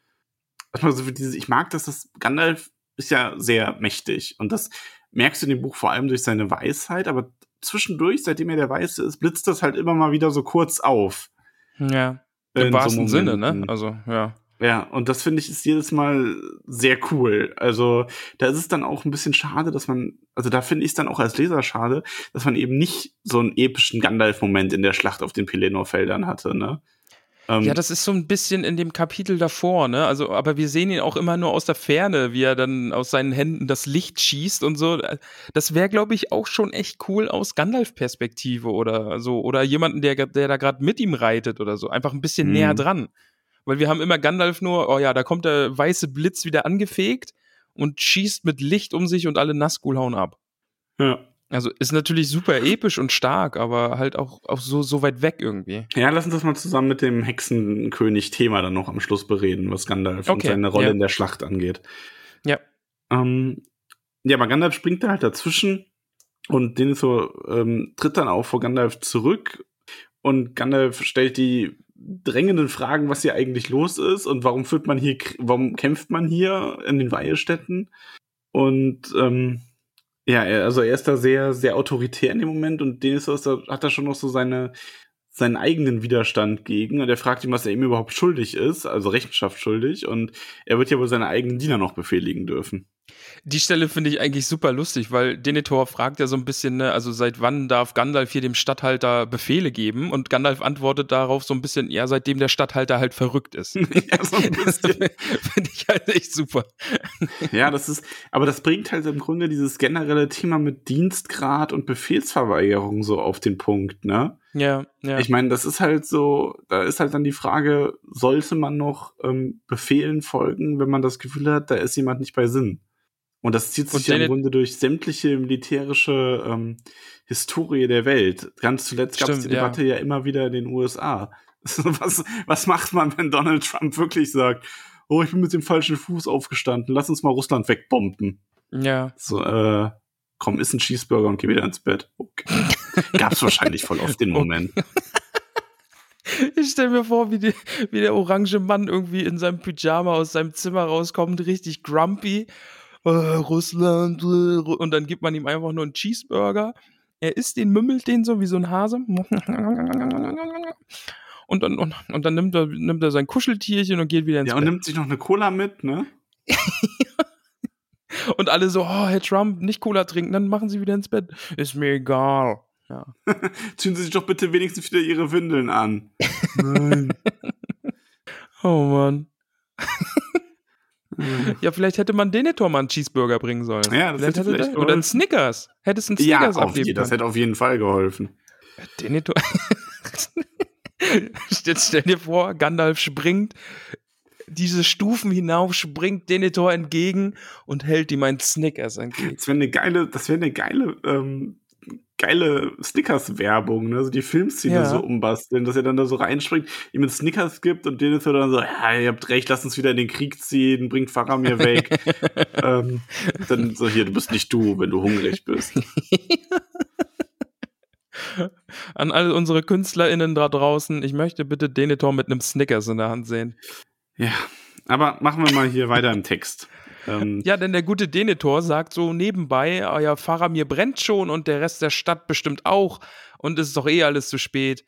also für dieses, ich mag das, das Gandalf ist ja sehr mächtig und das merkst du in dem Buch vor allem durch seine Weisheit, aber zwischendurch, seitdem er der Weiße ist, blitzt das halt immer mal wieder so kurz auf. Ja. Im wahrsten so Sinne, ne? Also, ja. Ja, und das finde ich ist jedes Mal sehr cool. Also da ist es dann auch ein bisschen schade, dass man, also da finde ich es dann auch als Leser schade, dass man eben nicht so einen epischen Gandalf-Moment in der Schlacht auf den Pelennor-Feldern hatte, ne? Ähm, ja, das ist so ein bisschen in dem Kapitel davor, ne? Also, aber wir sehen ihn auch immer nur aus der Ferne, wie er dann aus seinen Händen das Licht schießt und so. Das wäre, glaube ich, auch schon echt cool aus Gandalf-Perspektive oder so. Oder jemanden, der, der da gerade mit ihm reitet oder so. Einfach ein bisschen mhm. näher dran. Weil wir haben immer Gandalf nur, oh ja, da kommt der weiße Blitz wieder angefegt und schießt mit Licht um sich und alle Nazgul hauen ab. Ja. Also ist natürlich super episch und stark, aber halt auch, auch so, so weit weg irgendwie. Ja, lass uns das mal zusammen mit dem Hexenkönig-Thema dann noch am Schluss bereden, was Gandalf okay, und seine Rolle ja. in der Schlacht angeht. Ja. Ähm, ja, aber Gandalf springt da halt dazwischen und Denethor ähm, tritt dann auch vor Gandalf zurück und Gandalf stellt die drängenden Fragen, was hier eigentlich los ist und warum führt man hier, warum kämpft man hier in den Weihestätten? Und ähm, ja, also er ist da sehr, sehr autoritär in dem Moment und Dennis hat da schon noch so seine, seinen eigenen Widerstand gegen und er fragt ihn, was er ihm überhaupt schuldig ist, also Rechenschaft schuldig und er wird ja wohl seine eigenen Diener noch befehligen dürfen. Die Stelle finde ich eigentlich super lustig, weil Denethor fragt ja so ein bisschen, ne, also seit wann darf Gandalf hier dem Stadthalter Befehle geben? Und Gandalf antwortet darauf so ein bisschen, ja, seitdem der Stadthalter halt verrückt ist. [LAUGHS] [LAUGHS] ja, so ein bisschen. finde ich halt echt super. [LAUGHS] ja, das ist, aber das bringt halt im Grunde dieses generelle Thema mit Dienstgrad und Befehlsverweigerung so auf den Punkt, ne? Ja, ja. Ich meine, das ist halt so, da ist halt dann die Frage, sollte man noch ähm, Befehlen folgen, wenn man das Gefühl hat, da ist jemand nicht bei Sinn? Und das zieht sich ja im Grunde durch sämtliche militärische ähm, Historie der Welt. Ganz zuletzt gab es die Debatte ja. ja immer wieder in den USA. [LAUGHS] was, was macht man, wenn Donald Trump wirklich sagt, oh, ich bin mit dem falschen Fuß aufgestanden, lass uns mal Russland wegbomben. Ja. So, äh, komm, iss ein Cheeseburger und geh wieder ins Bett. Okay. [LAUGHS] Gab's wahrscheinlich voll oft den Moment. [LAUGHS] Ich stelle mir vor, wie, die, wie der orange Mann irgendwie in seinem Pyjama aus seinem Zimmer rauskommt, richtig grumpy äh, Russland, äh, und dann gibt man ihm einfach nur einen Cheeseburger. Er isst den, mümmelt den so wie so ein Hase. Und dann, und, und dann nimmt, er, nimmt er sein Kuscheltierchen und geht wieder ins Ja, und Bett. nimmt sich noch eine Cola mit, ne? [LAUGHS] und alle so, oh, Herr Trump, nicht Cola trinken, dann machen Sie wieder ins Bett. Ist mir egal. Ja. [LAUGHS] Ziehen Sie sich doch bitte wenigstens wieder Ihre Windeln an. Nein. [LAUGHS] oh Mann. Ja, vielleicht hätte man Denethor mal einen Cheeseburger bringen sollen. Ja, das vielleicht hätte vielleicht Oder einen Snickers. Hättest einen Snickers ja, je, das hätte auf jeden Fall geholfen. Denethor. [LAUGHS] Jetzt stell dir vor, Gandalf springt diese Stufen hinauf, springt Denethor entgegen und hält ihm einen Snickers entgegen. Das wäre eine geile, das wäre eine geile ähm, geile Snickers-Werbung, ne? So die Filmszene ja. so umbasteln, dass er dann da so reinspringt, ihm einen Snickers gibt und den ist er dann so, ja, ihr habt recht, lass uns wieder in den Krieg ziehen, bringt Pfarrer mir weg. [LAUGHS] ähm, dann so, hier, du bist nicht du, wenn du hungrig bist. [LAUGHS] An all unsere KünstlerInnen da draußen, ich möchte bitte Denethor mit einem Snickers in der Hand sehen. Ja, aber machen wir mal hier weiter im Text. Ähm, [LAUGHS] ja, denn der gute Denethor sagt so nebenbei, euer Pfarrer mir brennt schon und der Rest der Stadt bestimmt auch. und es ist doch eh alles zu spät.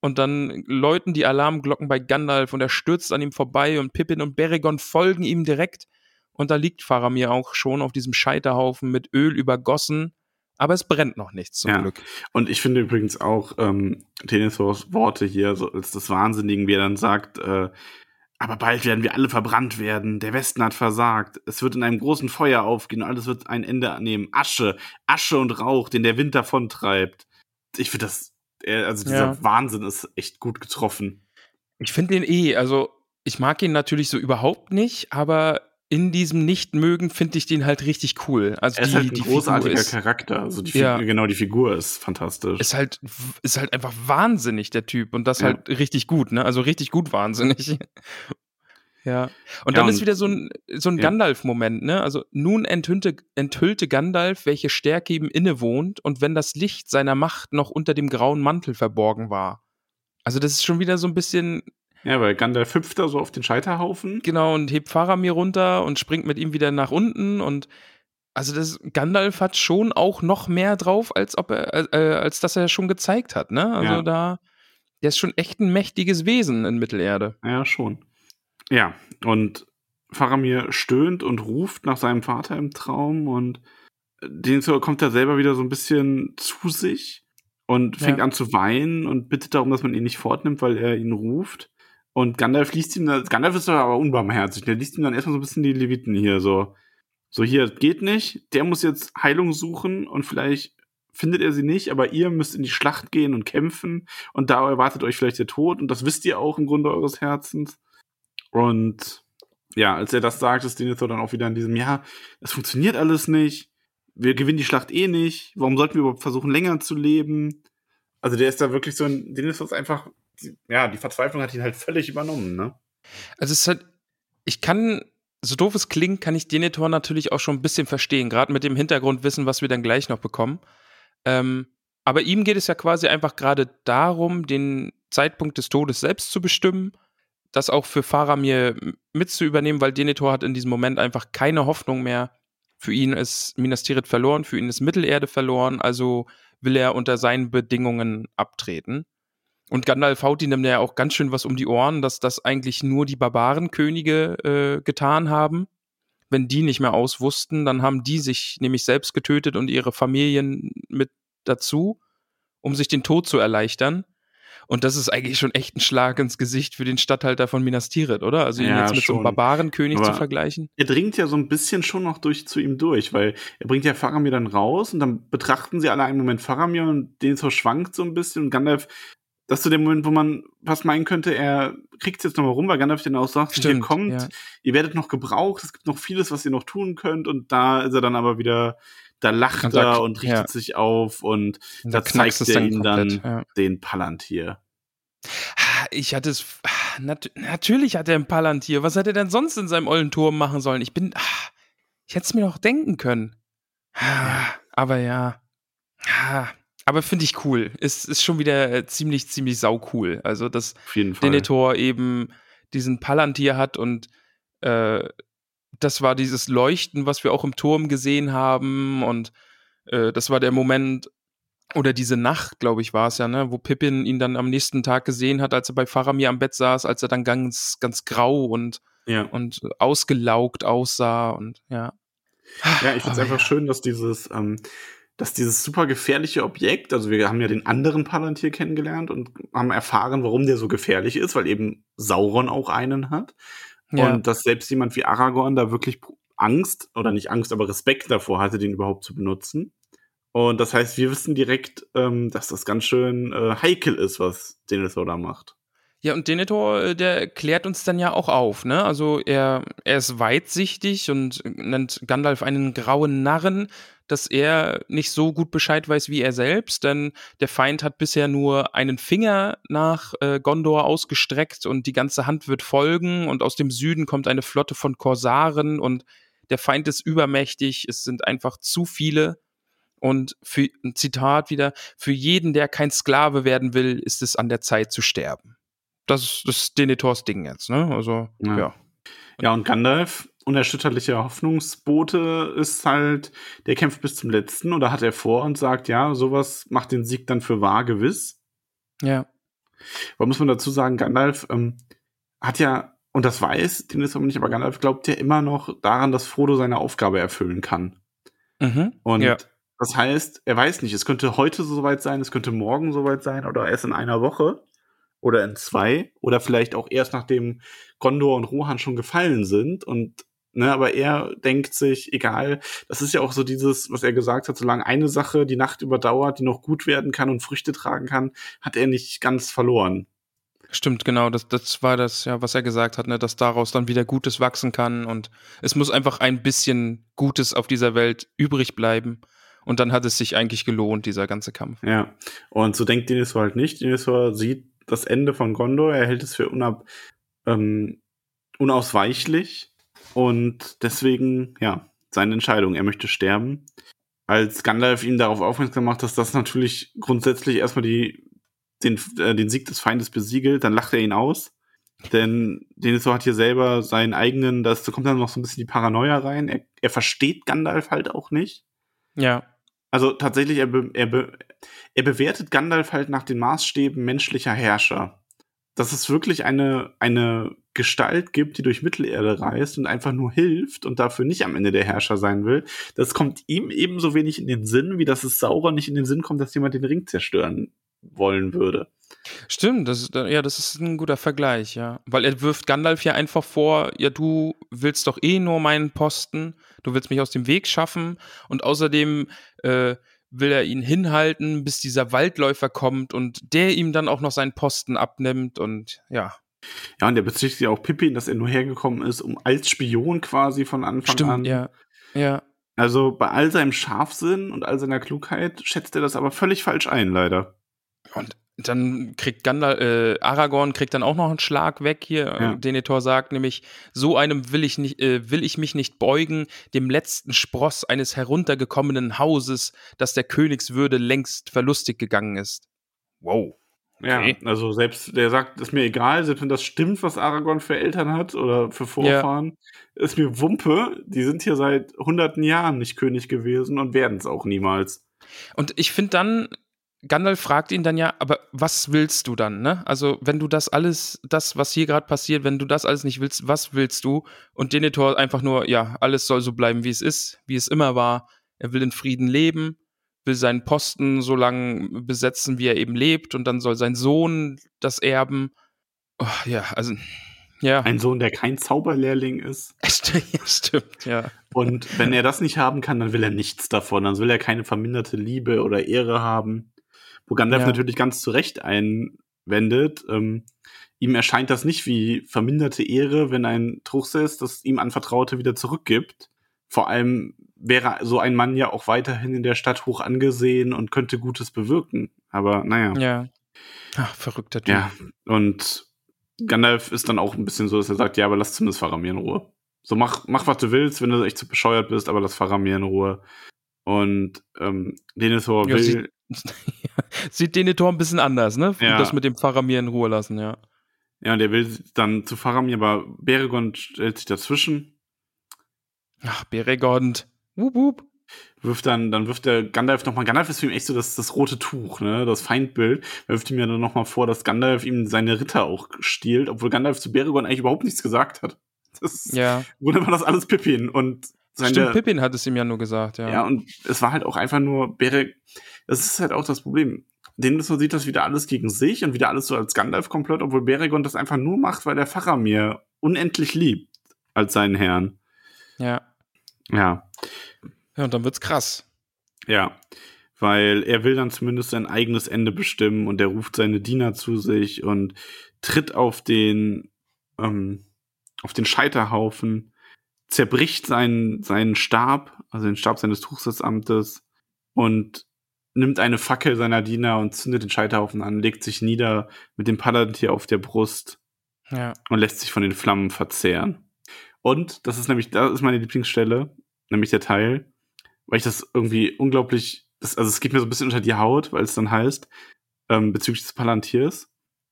Und dann läuten die Alarmglocken bei Gandalf und er stürzt an ihm vorbei und Pippin und Beregon folgen ihm direkt. Und da liegt Faramir auch schon auf diesem Scheiterhaufen mit Öl übergossen. Aber es brennt noch nichts zum Ja. Glück. Und ich finde übrigens auch ähm, Denethors Worte hier, so als des Wahnsinnigen, wie er dann sagt, äh, aber bald werden wir alle verbrannt werden. Der Westen hat versagt. Es wird in einem großen Feuer aufgehen und alles wird ein Ende annehmen. Asche, Asche und Rauch, den der Wind davontreibt. Ich finde das, äh, also dieser Ja. Wahnsinn ist echt gut getroffen. Ich finde den eh, also ich mag ihn natürlich so überhaupt nicht, aber in diesem Nicht-Mögen finde ich den halt richtig cool. Also Er ist die, halt ein die großartiger Figur ist, Charakter. Also die Ja. Genau, die Figur ist fantastisch. ist halt ist halt einfach wahnsinnig der Typ und das Ja. halt richtig gut, ne? Also richtig gut wahnsinnig. [LAUGHS] ja. Und Ja, dann ist und- wieder so ein so ein. Gandalf-Moment, ne? Also nun enthüllte, enthüllte Gandalf, welche Stärke ihm innewohnt und wenn das Licht seiner Macht noch unter dem grauen Mantel verborgen war. Also das ist schon wieder so ein bisschen ja, weil Gandalf hüpft da so auf den Scheiterhaufen. Genau, und hebt Faramir runter und springt mit ihm wieder nach unten und also das Gandalf hat schon auch noch mehr drauf, als ob er, äh, als das er schon gezeigt hat, ne? Also Ja. da, der ist schon echt ein mächtiges Wesen in Mittelerde. Ja, schon. Ja, und Faramir stöhnt und ruft nach seinem Vater im Traum und den kommt er selber wieder so ein bisschen zu sich und fängt Ja. an zu weinen und bittet darum, dass man ihn nicht fortnimmt, weil er ihn ruft. Und Gandalf liest ihm, da- Gandalf ist aber unbarmherzig, der liest ihm dann erstmal so ein bisschen die Leviten hier so. So, hier, geht nicht, der muss jetzt Heilung suchen und vielleicht findet er sie nicht, aber ihr müsst in die Schlacht gehen und kämpfen und da erwartet euch vielleicht der Tod und das wisst ihr auch im Grunde eures Herzens. Und ja, als er das sagt, ist Denethor dann auch wieder in diesem, ja, es funktioniert alles nicht, wir gewinnen die Schlacht eh nicht, warum sollten wir überhaupt versuchen, länger zu leben? Also der ist da wirklich so ein, Denethor ist einfach, ja, die Verzweiflung hat ihn halt völlig übernommen, ne? Also es ist halt, ich kann, so doof es klingt, kann ich Denethor natürlich auch schon ein bisschen verstehen, gerade mit dem Hintergrundwissen, was wir dann gleich noch bekommen. Ähm, aber ihm geht es ja quasi einfach gerade darum, den Zeitpunkt des Todes selbst zu bestimmen, das auch für Faramir mit zu übernehmen, weil Denethor hat in diesem Moment einfach keine Hoffnung mehr. Für ihn ist Minas Tirith verloren, für ihn ist Mittelerde verloren, also will er unter seinen Bedingungen abtreten. Und Gandalf haut ihm dann ja auch ganz schön was um die Ohren, dass das eigentlich nur die Barbarenkönige äh, getan haben. Wenn die nicht mehr auswussten, dann haben die sich nämlich selbst getötet und ihre Familien mit dazu, um sich den Tod zu erleichtern. Und das ist eigentlich schon echt ein Schlag ins Gesicht für den Statthalter von Minas Tirith, oder? Also ihn Ja, jetzt mit so einem schon. Barbarenkönig Aber- zu vergleichen. Er dringt ja so ein bisschen schon noch durch zu ihm durch, weil er bringt ja Faramir dann raus und dann betrachten sie alle einen Moment Faramir und Denethor schwankt so ein bisschen und Gandalf, das ist so der Moment, wo man fast meinen könnte, er kriegt jetzt nochmal rum, weil Gandalf dann auch sagt, hier Stimmt, kommt, ja. ihr werdet noch gebraucht, es gibt noch vieles, was ihr noch tun könnt und da ist er dann aber wieder, da lacht Und da- er und richtet ja. sich auf und Und da zeigt es er ihm dann ja. den Palantir. Ich hatte es. ah, Nat natürlich hat er ein Palantir. Was hätte er denn sonst in seinem ollen Turm machen sollen? Ich bin. ah, Ich hätte es mir doch denken können. Ah, Aber ja. Aber finde ich cool. Ist, ist schon wieder äh, ziemlich, ziemlich sau cool. Also, dass. Denethor eben diesen Palantir hat und äh, das war dieses Leuchten, was wir auch im Turm gesehen haben und äh, das war der Moment oder diese Nacht, glaube ich, war es ja, ne, wo Pippin ihn dann am nächsten Tag gesehen hat, als er bei Faramir am Bett saß, als er dann ganz, ganz grau und, ja. und ausgelaugt aussah und ja. Ja, ich finde es einfach ja. schön, dass dieses, ähm, dass dieses super gefährliche Objekt, also wir haben ja den anderen Palantir kennengelernt und haben erfahren, warum der so gefährlich ist, weil eben Sauron auch einen hat. Ja. Und dass selbst jemand wie Aragorn da wirklich Angst, oder nicht Angst, aber Respekt davor hatte, den überhaupt zu benutzen. Und das heißt, wir wissen direkt, ähm, dass das ganz schön äh, heikel ist, was Denethor da macht. Ja, und Denethor, äh, der klärt uns dann ja auch auf, ne? Also er, er ist weitsichtig und nennt Gandalf einen grauen Narren, dass er nicht so gut Bescheid weiß wie er selbst, denn der Feind hat bisher nur einen Finger nach äh, Gondor ausgestreckt und die ganze Hand wird folgen und aus dem Süden kommt eine Flotte von Korsaren und der Feind ist übermächtig, es sind einfach zu viele. Und für ein Zitat wieder, für jeden, der kein Sklave werden will, ist es an der Zeit zu sterben das ist, das ist Denethors Ding jetzt, ne? Also, Ja. ja. Ja, und Gandalf unerschütterlicher Hoffnungsbote ist halt, der kämpft bis zum letzten oder hat er vor und sagt, ja, sowas macht den Sieg dann für wahr gewiss. Ja. Aber muss man dazu sagen, Gandalf ähm, hat ja, und das weiß, den ist aber nicht, aber Gandalf glaubt ja immer noch daran, dass Frodo seine Aufgabe erfüllen kann. Mhm. Und ja. das heißt, er weiß nicht, es könnte heute soweit sein, es könnte morgen soweit sein oder erst in einer Woche oder in zwei oder vielleicht auch erst nachdem Gondor und Rohan schon gefallen sind und Ne, aber er denkt sich, egal, das ist ja auch so dieses, was er gesagt hat, solange eine Sache die Nacht überdauert, die noch gut werden kann und Früchte tragen kann, hat er nicht ganz verloren. Stimmt, genau, das, das war das, ja, was er gesagt hat, ne, dass daraus dann wieder Gutes wachsen kann und es muss einfach ein bisschen Gutes auf dieser Welt übrig bleiben. Und dann hat es sich eigentlich gelohnt, dieser ganze Kampf. Ja, und so denkt Denethor halt nicht. Denethor sieht das Ende von Gondor, er hält es für unab, ähm, unausweichlich und deswegen, ja, seine Entscheidung, er möchte sterben. Als Gandalf ihn darauf aufmerksam macht, dass das natürlich grundsätzlich erstmal die, den, äh, den Sieg des Feindes besiegelt, dann lacht er ihn aus. Denn Denethor hat hier selber seinen eigenen, da kommt dann noch so ein bisschen die Paranoia rein. Er, er versteht Gandalf halt auch nicht. Ja. Also tatsächlich, er, be, er, be, er bewertet Gandalf halt nach den Maßstäben menschlicher Herrscher. Dass es wirklich eine, eine Gestalt gibt, die durch Mittelerde reist und einfach nur hilft und dafür nicht am Ende der Herrscher sein will, das kommt ihm ebenso wenig in den Sinn, wie dass es Sauron nicht in den Sinn kommt, dass jemand den Ring zerstören wollen würde. Stimmt, das ja, das ist ein guter Vergleich, ja. Weil er wirft Gandalf ja einfach vor, ja, du willst doch eh nur meinen Posten, du willst mich aus dem Weg schaffen und außerdem äh, will er ihn hinhalten, bis dieser Waldläufer kommt und der ihm dann auch noch seinen Posten abnimmt und ja. Ja, und der bezichtigt ja auch Pippin, dass er nur hergekommen ist, um als Spion quasi von Anfang Stimmt, an. ja. Ja. Also bei all seinem Scharfsinn und all seiner Klugheit schätzt er das aber völlig falsch ein, leider. Und dann kriegt Gandalf, äh, Aragorn kriegt dann auch noch einen Schlag weg hier. Ja. Äh, Denethor sagt nämlich, so einem will ich nicht, äh, will ich mich nicht beugen, dem letzten Spross eines heruntergekommenen Hauses, das der Königswürde längst verlustig gegangen ist. Wow. Ja, Okay. also selbst der sagt, ist mir egal, selbst wenn das stimmt, was Aragorn für Eltern hat oder für Vorfahren, ist mir Wumpe. Die sind hier seit hunderten Jahren nicht König gewesen und werden es auch niemals. Und ich finde dann, Gandalf fragt ihn dann ja, aber was willst du dann, ne? Also, wenn du das alles, das, was hier gerade passiert, wenn du das alles nicht willst, was willst du? Und Denethor einfach nur, ja, alles soll so bleiben, wie es ist, wie es immer war. Er will in Frieden leben, will seinen Posten so lange besetzen, wie er eben lebt, und dann soll sein Sohn das erben. Oh, ja, also, ja. Ein Sohn, der kein Zauberlehrling ist. [LAUGHS] ja, stimmt, ja. Und wenn er das nicht haben kann, dann will er nichts davon. Dann will er keine verminderte Liebe oder Ehre haben. Wo Gandalf Ja. natürlich ganz zu Recht einwendet. Ähm, ihm erscheint das nicht wie verminderte Ehre, wenn ein Truchsess das ihm anvertraute wieder zurückgibt. Vor allem wäre so ein Mann ja auch weiterhin in der Stadt hoch angesehen und könnte Gutes bewirken. Aber naja. Ja. Ach, verrückter Typ. Ja, und Gandalf ist dann auch ein bisschen so, dass er sagt, ja, aber lass zumindest Faramir in Ruhe. So, mach, mach, was du willst, wenn du echt zu bescheuert bist, aber lass Faramir in Ruhe. Und ähm, Denethor Ja, will, [LAUGHS] Sieht Denethor ein bisschen anders, ne? Ja. Das mit dem Faramir in Ruhe lassen, ja. ja, und er will dann zu Faramir, aber Beregond stellt sich dazwischen, Ach, Beregond. Wup, wup. wirft dann, dann wirft der Gandalf nochmal, Gandalf ist für ihn echt so das, das rote Tuch, ne, das Feindbild, er wirft ihm ja dann nochmal vor, dass Gandalf ihm seine Ritter auch stiehlt, obwohl Gandalf zu Beregond eigentlich überhaupt nichts gesagt hat. Das Ja. Wunder war das alles Pippin und seine, Stimmt, Pippin hat es ihm ja nur gesagt, ja. Ja, und es war halt auch einfach nur Bere. Das ist halt auch das Problem. Denethor sieht das wieder alles gegen sich und wieder alles so als Gandalf-Komplott, obwohl Beregond das einfach nur macht, weil der Faramir unendlich liebt als seinen Herrn. ja. Ja, Ja, und dann wird's krass. ja. Weil er will dann zumindest sein eigenes Ende bestimmen und er ruft seine Diener zu sich und tritt auf den, ähm, auf den Scheiterhaufen, zerbricht seinen, seinen Stab, also den Stab seines Tuchsitzamtes und nimmt eine Fackel seiner Diener und zündet den Scheiterhaufen an, legt sich nieder mit dem Palantir auf der Brust Ja. und lässt sich von den Flammen verzehren. Und das ist nämlich, das ist meine Lieblingsstelle, nämlich der Teil, weil ich das irgendwie unglaublich, das, also es geht mir so ein bisschen unter die Haut, weil es dann heißt, ähm, bezüglich des Palantirs.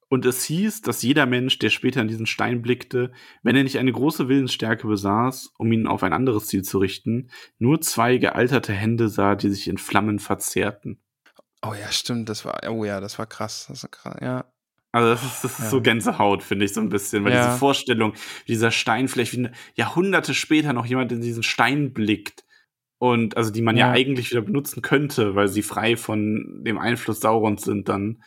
Und es hieß, dass jeder Mensch, der später in diesen Stein blickte, wenn er nicht eine große Willensstärke besaß, um ihn auf ein anderes Ziel zu richten, nur zwei gealterte Hände sah, die sich in Flammen verzehrten. Oh ja, stimmt, das war, oh ja, das war krass. Das war krass, ja. Also das ist, das ist Ja. so Gänsehaut, finde ich so ein bisschen, weil Ja. diese Vorstellung, wie dieser Stein vielleicht wie Jahrhunderte später noch jemand in diesen Stein blickt und also die man ja, Ja. eigentlich wieder benutzen könnte, weil sie frei von dem Einfluss Saurons sind dann,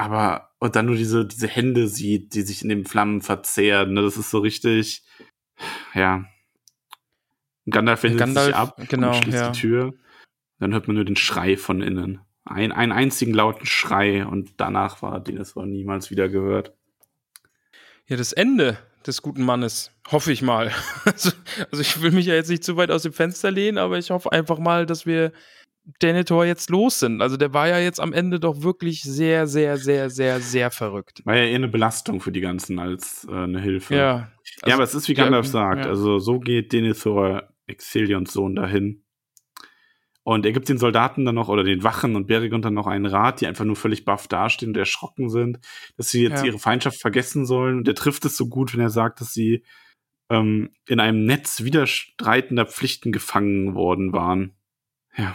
aber und dann nur diese diese Hände sieht, die sich in den Flammen verzehren, ne? das ist so richtig, ja. Gandalf wendet Gandalf, sich ab genau, und schließt ja. die Tür, dann hört man nur den Schrei von innen. Ein, einen einzigen lauten Schrei und danach war Denethor niemals wieder gehört. Ja, das Ende des guten Mannes, hoffe ich mal. [LAUGHS] Also, also ich will mich ja jetzt nicht zu weit aus dem Fenster lehnen, aber ich hoffe einfach mal, dass wir Denethor jetzt los sind. Also der war ja jetzt am Ende doch wirklich sehr, sehr, sehr, sehr, sehr verrückt. War ja eher eine Belastung für die ganzen als äh, eine Hilfe. Ja. ja, also- aber es ist wie ja, Gandalf sagt. ja. Also so geht Denethor, Exilions Sohn, dahin. Und er gibt den Soldaten dann noch oder den Wachen und Berigond dann noch einen Rat, die einfach nur völlig baff dastehen und erschrocken sind, dass sie jetzt Ja. ihre Feindschaft vergessen sollen. Und er trifft es so gut, wenn er sagt, dass sie ähm, in einem Netz widerstreitender Pflichten gefangen worden waren. Ja.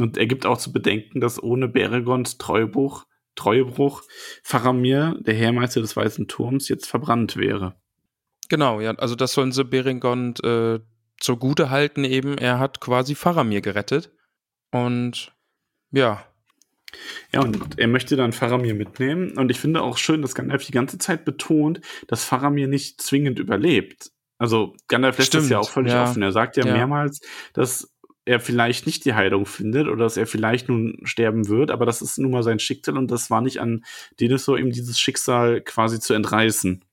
Und er gibt auch zu bedenken, dass ohne Beregond Treubruch, Treuebruch Faramir, der Heermeister des Weißen Turms, jetzt verbrannt wäre. Genau, ja, also das sollen sie Beringond äh, zugute halten eben. Er hat quasi Faramir gerettet. Und ja, Ja, und er möchte dann Faramir mitnehmen. Und ich finde auch schön, dass Gandalf die ganze Zeit betont, dass Faramir nicht zwingend überlebt. Also Gandalf lässt das Stimmt, ja auch völlig ja. offen. Er sagt ja, Ja. mehrmals, dass er vielleicht nicht die Heilung findet oder dass er vielleicht nun sterben wird, aber das ist nun mal sein Schicksal und das war nicht an Denethor, ihm dieses Schicksal quasi zu entreißen.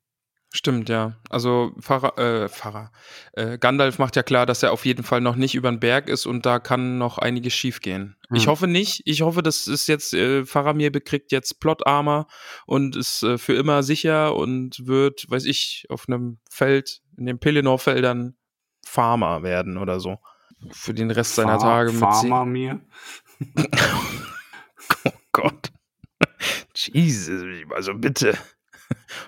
Stimmt, ja. Also Pfarrer, äh, Pfarrer. Äh, Gandalf macht ja klar, dass er auf jeden Fall noch nicht über den Berg ist und da kann noch einiges schiefgehen. Hm. Ich hoffe nicht. Ich hoffe, das ist jetzt, äh, Faramir bekriegt jetzt Plot Armor und ist äh, für immer sicher und wird, weiß ich, auf einem Feld, in den Pelennor-Feldern Farmer werden oder so. Für den Rest seiner Fa- Tage mit sie- Faramir. [LAUGHS] Oh Gott. Jesus, also bitte. Ihr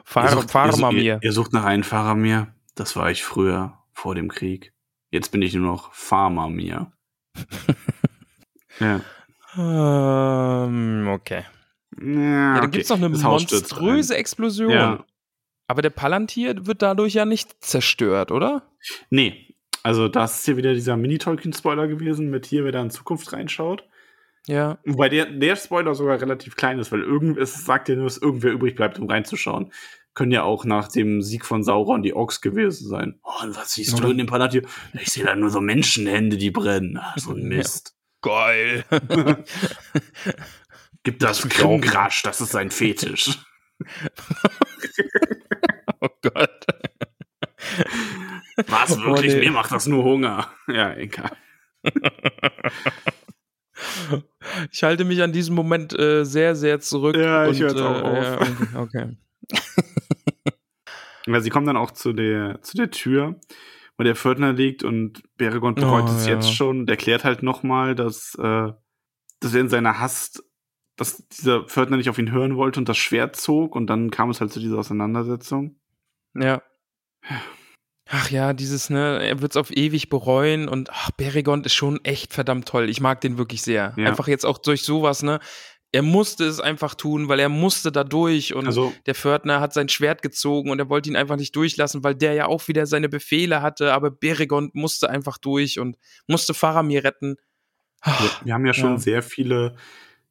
Fahr, sucht- Farmer ihr, mir. ihr, ihr sucht nach einem Faramir. Das war ich früher, vor dem Krieg. Jetzt bin ich nur noch Farmer-Mir. [LAUGHS] ja. Ähm, okay. Ja, Ja, dann okay. gibt's noch eine Das monströse Explosion. Ja. Aber der Palantir wird dadurch ja nicht zerstört, oder? Nee, also das ist hier wieder dieser Mini-Tolkien-Spoiler gewesen, mit hier, wer da in Zukunft reinschaut. Ja. Wobei der, der Spoiler sogar relativ klein ist, weil irgend, es sagt ja nur, dass irgendwer übrig bleibt, um reinzuschauen. Können ja auch nach dem Sieg von Sauron die Orks gewesen sein. Oh, und was siehst du Oder- in dem Palantir? Ich sehe da nur so Menschenhände, die brennen. Ah, so ein Ja. Mist. Geil. [LAUGHS] Gib das. Krimgrasch, das ist sein Fetisch. [LAUGHS] oh Gott. Was, Oh, wirklich? nee. Mir macht das nur Hunger. [LAUGHS] Ja, egal. Ich halte mich an diesem Moment äh, sehr, sehr zurück. Ja, ich und, hör jetzt auch äh, auf. Ja, okay. [LAUGHS] Ja, sie kommen dann auch zu der, zu der Tür, wo der Pförtner liegt und Beregond bereut Oh, es ja. jetzt schon und erklärt halt nochmal, dass, äh, dass er in seiner Hast, dass dieser Pförtner nicht auf ihn hören wollte und das Schwert zog und dann kam es halt zu dieser Auseinandersetzung. Ja. Ach ja, dieses, ne, er wird es auf ewig bereuen und ach, Beregond ist schon echt verdammt toll. Ich mag den wirklich sehr. Ja. Einfach jetzt auch durch sowas, ne? Er musste es einfach tun, weil er musste da durch und Also, der Pförtner hat sein Schwert gezogen und er wollte ihn einfach nicht durchlassen, weil der ja auch wieder seine Befehle hatte, aber Beregond musste einfach durch und musste Faramir retten. wir, wir haben ja schon Ja. sehr viele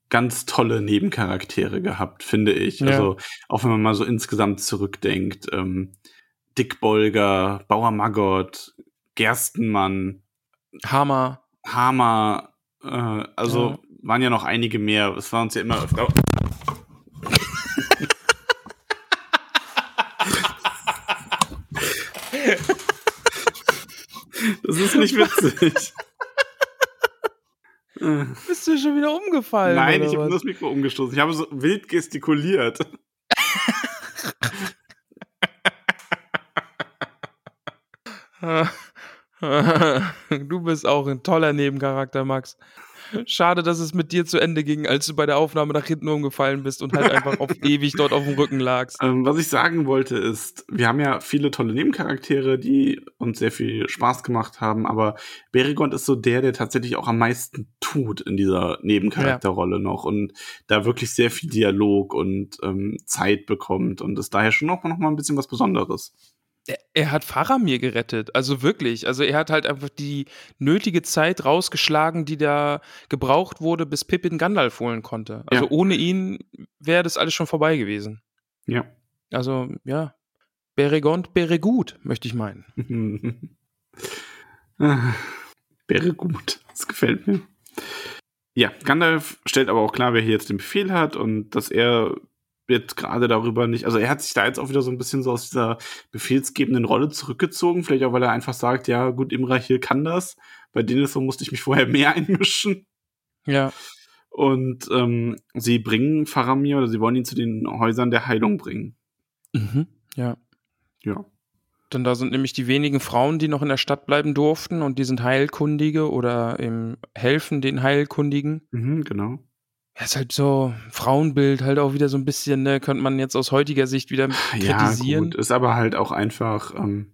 ganz tolle Nebencharaktere gehabt, finde ich. Ja. Also, auch wenn man mal so insgesamt zurückdenkt, ähm, Dick Bolger, Bauer Maggot, Gerstenmann, Hammer. Hammer, äh, also Ja. waren ja noch einige mehr. Es war uns ja immer öfter. Das ist nicht witzig. [LAUGHS] Bist du schon wieder umgefallen? Nein, ich habe nur das Mikro umgestoßen. Ich habe so wild gestikuliert. [LAUGHS] [LAUGHS] Du bist auch ein toller Nebencharakter, Max. Schade, dass es mit dir zu Ende ging, als du bei der Aufnahme nach hinten umgefallen bist und halt einfach auf [LAUGHS] ewig dort auf dem Rücken lagst. Ähm, was ich sagen wollte ist, wir haben ja viele tolle Nebencharaktere, die uns sehr viel Spaß gemacht haben, aber Berigond ist so der, der tatsächlich auch am meisten tut in dieser Nebencharakterrolle ja. noch und da wirklich sehr viel Dialog und ähm, Zeit bekommt und ist daher schon noch, noch mal ein bisschen was Besonderes er, er hat Faramir gerettet, also wirklich. Also er hat halt einfach die nötige Zeit rausgeschlagen, die da gebraucht wurde, bis Pippin Gandalf holen konnte. Also ja. ohne ihn wäre das alles schon vorbei gewesen. Ja. Also ja, Beregond, Beregut, möchte ich meinen. [LAUGHS] Beregut, das gefällt mir. Ja, Gandalf stellt aber auch klar, wer hier jetzt den Befehl hat und dass er wird gerade darüber nicht, also er hat sich da jetzt auch wieder so ein bisschen so aus dieser befehlsgebenden Rolle zurückgezogen, vielleicht auch, weil er einfach sagt, ja gut, Imrahil kann das, bei denen so musste ich mich [LAUGHS] vorher mehr einmischen. Ja. Und ähm, sie bringen Faramir oder sie wollen ihn zu den Häusern der Heilung bringen. Mhm, ja. Ja. Denn da sind nämlich die wenigen Frauen, die noch in der Stadt bleiben durften und die sind Heilkundige oder im helfen den Heilkundigen. Mhm, genau. Ja, ist halt so Frauenbild halt auch wieder so ein bisschen, ne, könnte man jetzt aus heutiger Sicht wieder kritisieren. Ja, gut, ist aber halt auch einfach, ähm,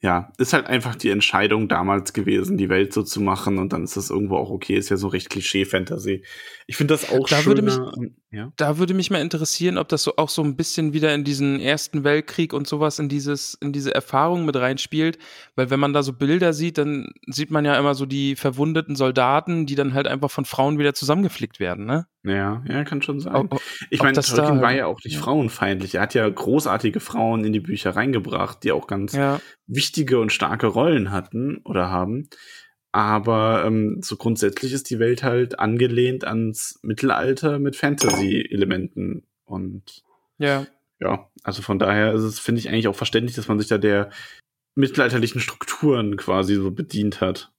ja, ist halt einfach die Entscheidung damals gewesen, die Welt so zu machen und dann ist das irgendwo auch okay, ist ja so recht Klischee-Fantasy. Ich finde das auch da schöner, würde mich, ja? Da würde mich mal interessieren, ob das so auch so ein bisschen wieder in diesen Ersten Weltkrieg und sowas, in dieses, in diese Erfahrung mit reinspielt, weil wenn man da so Bilder sieht, dann sieht man ja immer so die verwundeten Soldaten, die dann halt einfach von Frauen wieder zusammengeflickt werden, ne? Ja, ja, kann schon sein. Ob, ich meine, Tolkien war ja auch nicht ja. frauenfeindlich. Er hat ja großartige Frauen in die Bücher reingebracht, die auch ganz ja. wichtige und starke Rollen hatten oder haben. Aber ähm, so grundsätzlich ist die Welt halt angelehnt ans Mittelalter mit Fantasy-Elementen. Und ja. ja, also von daher ist es, finde ich, eigentlich auch verständlich, dass man sich da der mittelalterlichen Strukturen quasi so bedient hat.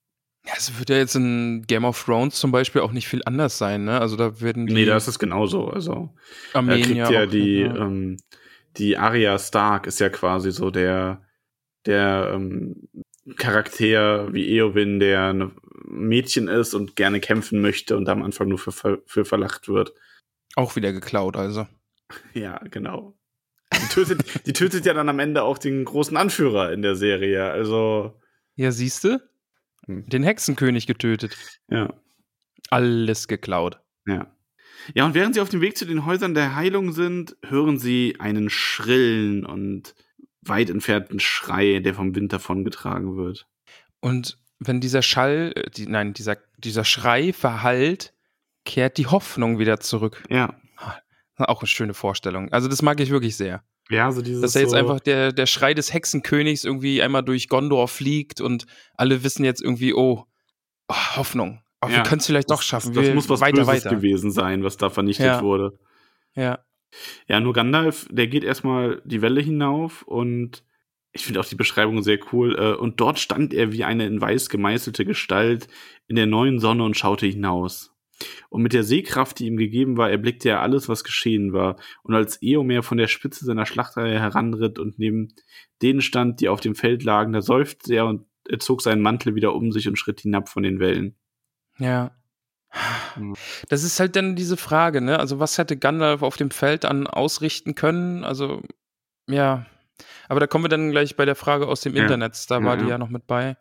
Ja, es wird ja jetzt in Game of Thrones zum Beispiel auch nicht viel anders sein, ne? Also da werden die. Nee, da ist es genauso. Also Armeen er kriegt ja, ja die, ja. Ähm, die Arya Stark ist ja quasi so der, der ähm, Charakter wie Eowyn, der ein Mädchen ist und gerne kämpfen möchte und am Anfang nur für, für verlacht wird. Auch wieder geklaut, also. [LAUGHS] Ja, genau. Die tötet, die tötet ja dann am Ende auch den großen Anführer in der Serie, also. Ja, siehst du? Hm. Den Hexenkönig getötet. Ja. Alles geklaut. Ja. Ja, und während sie auf dem Weg zu den Häusern der Heilung sind, hören sie einen schrillen und weit entfernten Schrei, der vom Wind davongetragen wird. Und wenn dieser Schall, äh, die, nein, dieser, dieser Schrei verhallt, kehrt die Hoffnung wieder zurück. Ja. Auch eine schöne Vorstellung. Also, das mag ich wirklich sehr. Ja, so dieses. Dass er jetzt so einfach der, der Schrei des Hexenkönigs irgendwie einmal durch Gondor fliegt und alle wissen jetzt irgendwie, oh, oh Hoffnung. Oh, ja, wir können es vielleicht doch schaffen. Das, das muss was weiter, Böses weiter. gewesen sein, was da vernichtet ja. wurde. Ja. Ja, nur Gandalf, der geht erstmal die Welle hinauf und ich finde auch die Beschreibung sehr cool. Äh, und dort stand er wie eine in weiß gemeißelte Gestalt in der neuen Sonne und schaute hinaus. Und mit der Sehkraft, die ihm gegeben war, erblickte er alles, was geschehen war. Und als Eomer von der Spitze seiner Schlachtreihe heranritt und neben denen stand, die auf dem Feld lagen, da seufzte er und er zog seinen Mantel wieder um sich und schritt hinab von den Wellen. Ja. Das ist halt dann diese Frage, ne? Also, was hätte Gandalf auf dem Feld an ausrichten können? Also, ja. Aber da kommen wir dann gleich bei der Frage aus dem ja. Internet. Da war ja, die ja noch mit bei.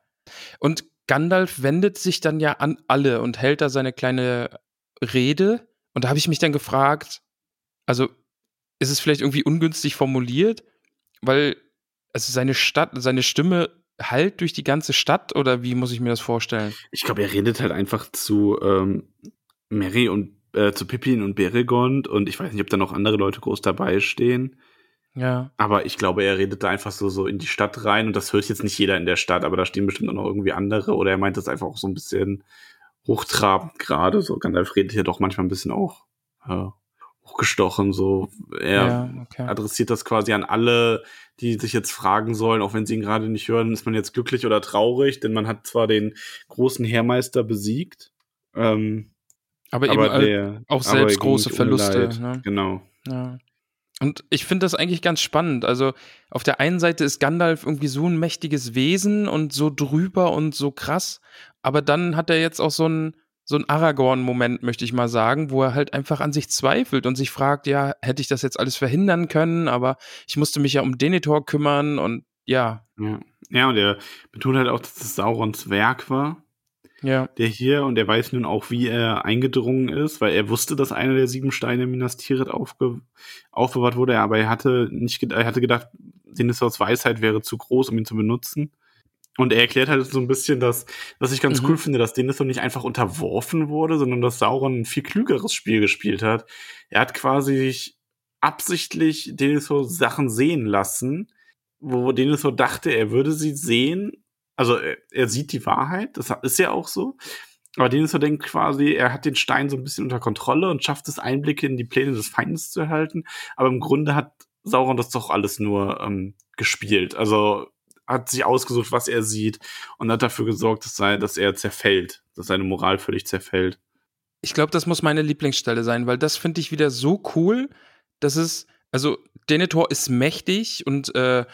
Und Gandalf wendet sich dann ja an alle und hält da seine kleine Rede. Und da habe ich mich dann gefragt, also ist es vielleicht irgendwie ungünstig formuliert, weil also seine Stadt, seine Stimme halt durch die ganze Stadt oder wie muss ich mir das vorstellen? Ich glaube, er redet halt einfach zu ähm, Mary und äh, zu Pippin und Beregond und ich weiß nicht, ob da noch andere Leute groß dabei stehen. Ja. Aber ich glaube, er redet da einfach so, so in die Stadt rein und das hört jetzt nicht jeder in der Stadt, aber da stehen bestimmt auch noch irgendwie andere oder er meint das einfach auch so ein bisschen hochtrabend gerade. So Gandalf redet hier doch manchmal ein bisschen auch äh, hochgestochen. So er ja, okay. adressiert das quasi an alle, die sich jetzt fragen sollen, auch wenn sie ihn gerade nicht hören, ist man jetzt glücklich oder traurig, denn man hat zwar den großen Heermeister besiegt, ähm, aber, aber eben der, auch selbst große Verluste. Ne? Genau. Ja. Und ich finde das eigentlich ganz spannend. Also auf der einen Seite ist Gandalf irgendwie so ein mächtiges Wesen und so drüber und so krass, aber dann hat er jetzt auch so ein so ein Aragorn-Moment, möchte ich mal sagen, wo er halt einfach an sich zweifelt und sich fragt, ja, hätte ich das jetzt alles verhindern können, aber ich musste mich ja um Denethor kümmern und ja. Ja, ja und er betont halt auch, dass es Saurons Werk war. Ja. Der hier, und er weiß nun auch, wie er eingedrungen ist, weil er wusste, dass einer der sieben Steine Minas Tirith aufge aufbewahrt wurde, aber er hatte nicht, er hatte gedacht, Denethors Weisheit wäre zu groß, um ihn zu benutzen. Und er erklärt halt so ein bisschen, dass, was ich ganz mhm. cool finde, dass Denethor nicht einfach unterworfen wurde, sondern dass Sauron ein viel klügeres Spiel gespielt hat. Er hat quasi absichtlich Denethor Sachen sehen lassen, wo Denethor dachte, er würde sie sehen. Also er, er sieht die Wahrheit, das ist ja auch so. Aber Denethor denkt quasi, er hat den Stein so ein bisschen unter Kontrolle und schafft es, Einblicke in die Pläne des Feindes zu erhalten. Aber im Grunde hat Sauron das doch alles nur ähm, gespielt. Also hat sich ausgesucht, was er sieht und hat dafür gesorgt, dass, sei, dass er zerfällt, dass seine Moral völlig zerfällt. Ich glaube, das muss meine Lieblingsstelle sein, weil das finde ich wieder so cool, dass es, also Denethor ist mächtig und äh,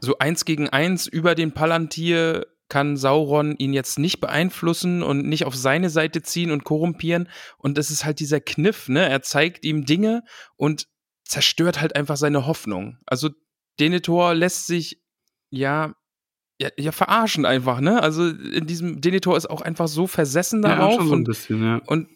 so eins gegen eins über den Palantir kann Sauron ihn jetzt nicht beeinflussen und nicht auf seine Seite ziehen und korrumpieren. Und das ist halt dieser Kniff, ne? Er zeigt ihm Dinge und zerstört halt einfach seine Hoffnung. Also Denethor lässt sich ja, ja, ja, verarschen einfach, ne? Also in diesem Denitor ist auch einfach so versessen darauf ja, so und, bisschen, ja. und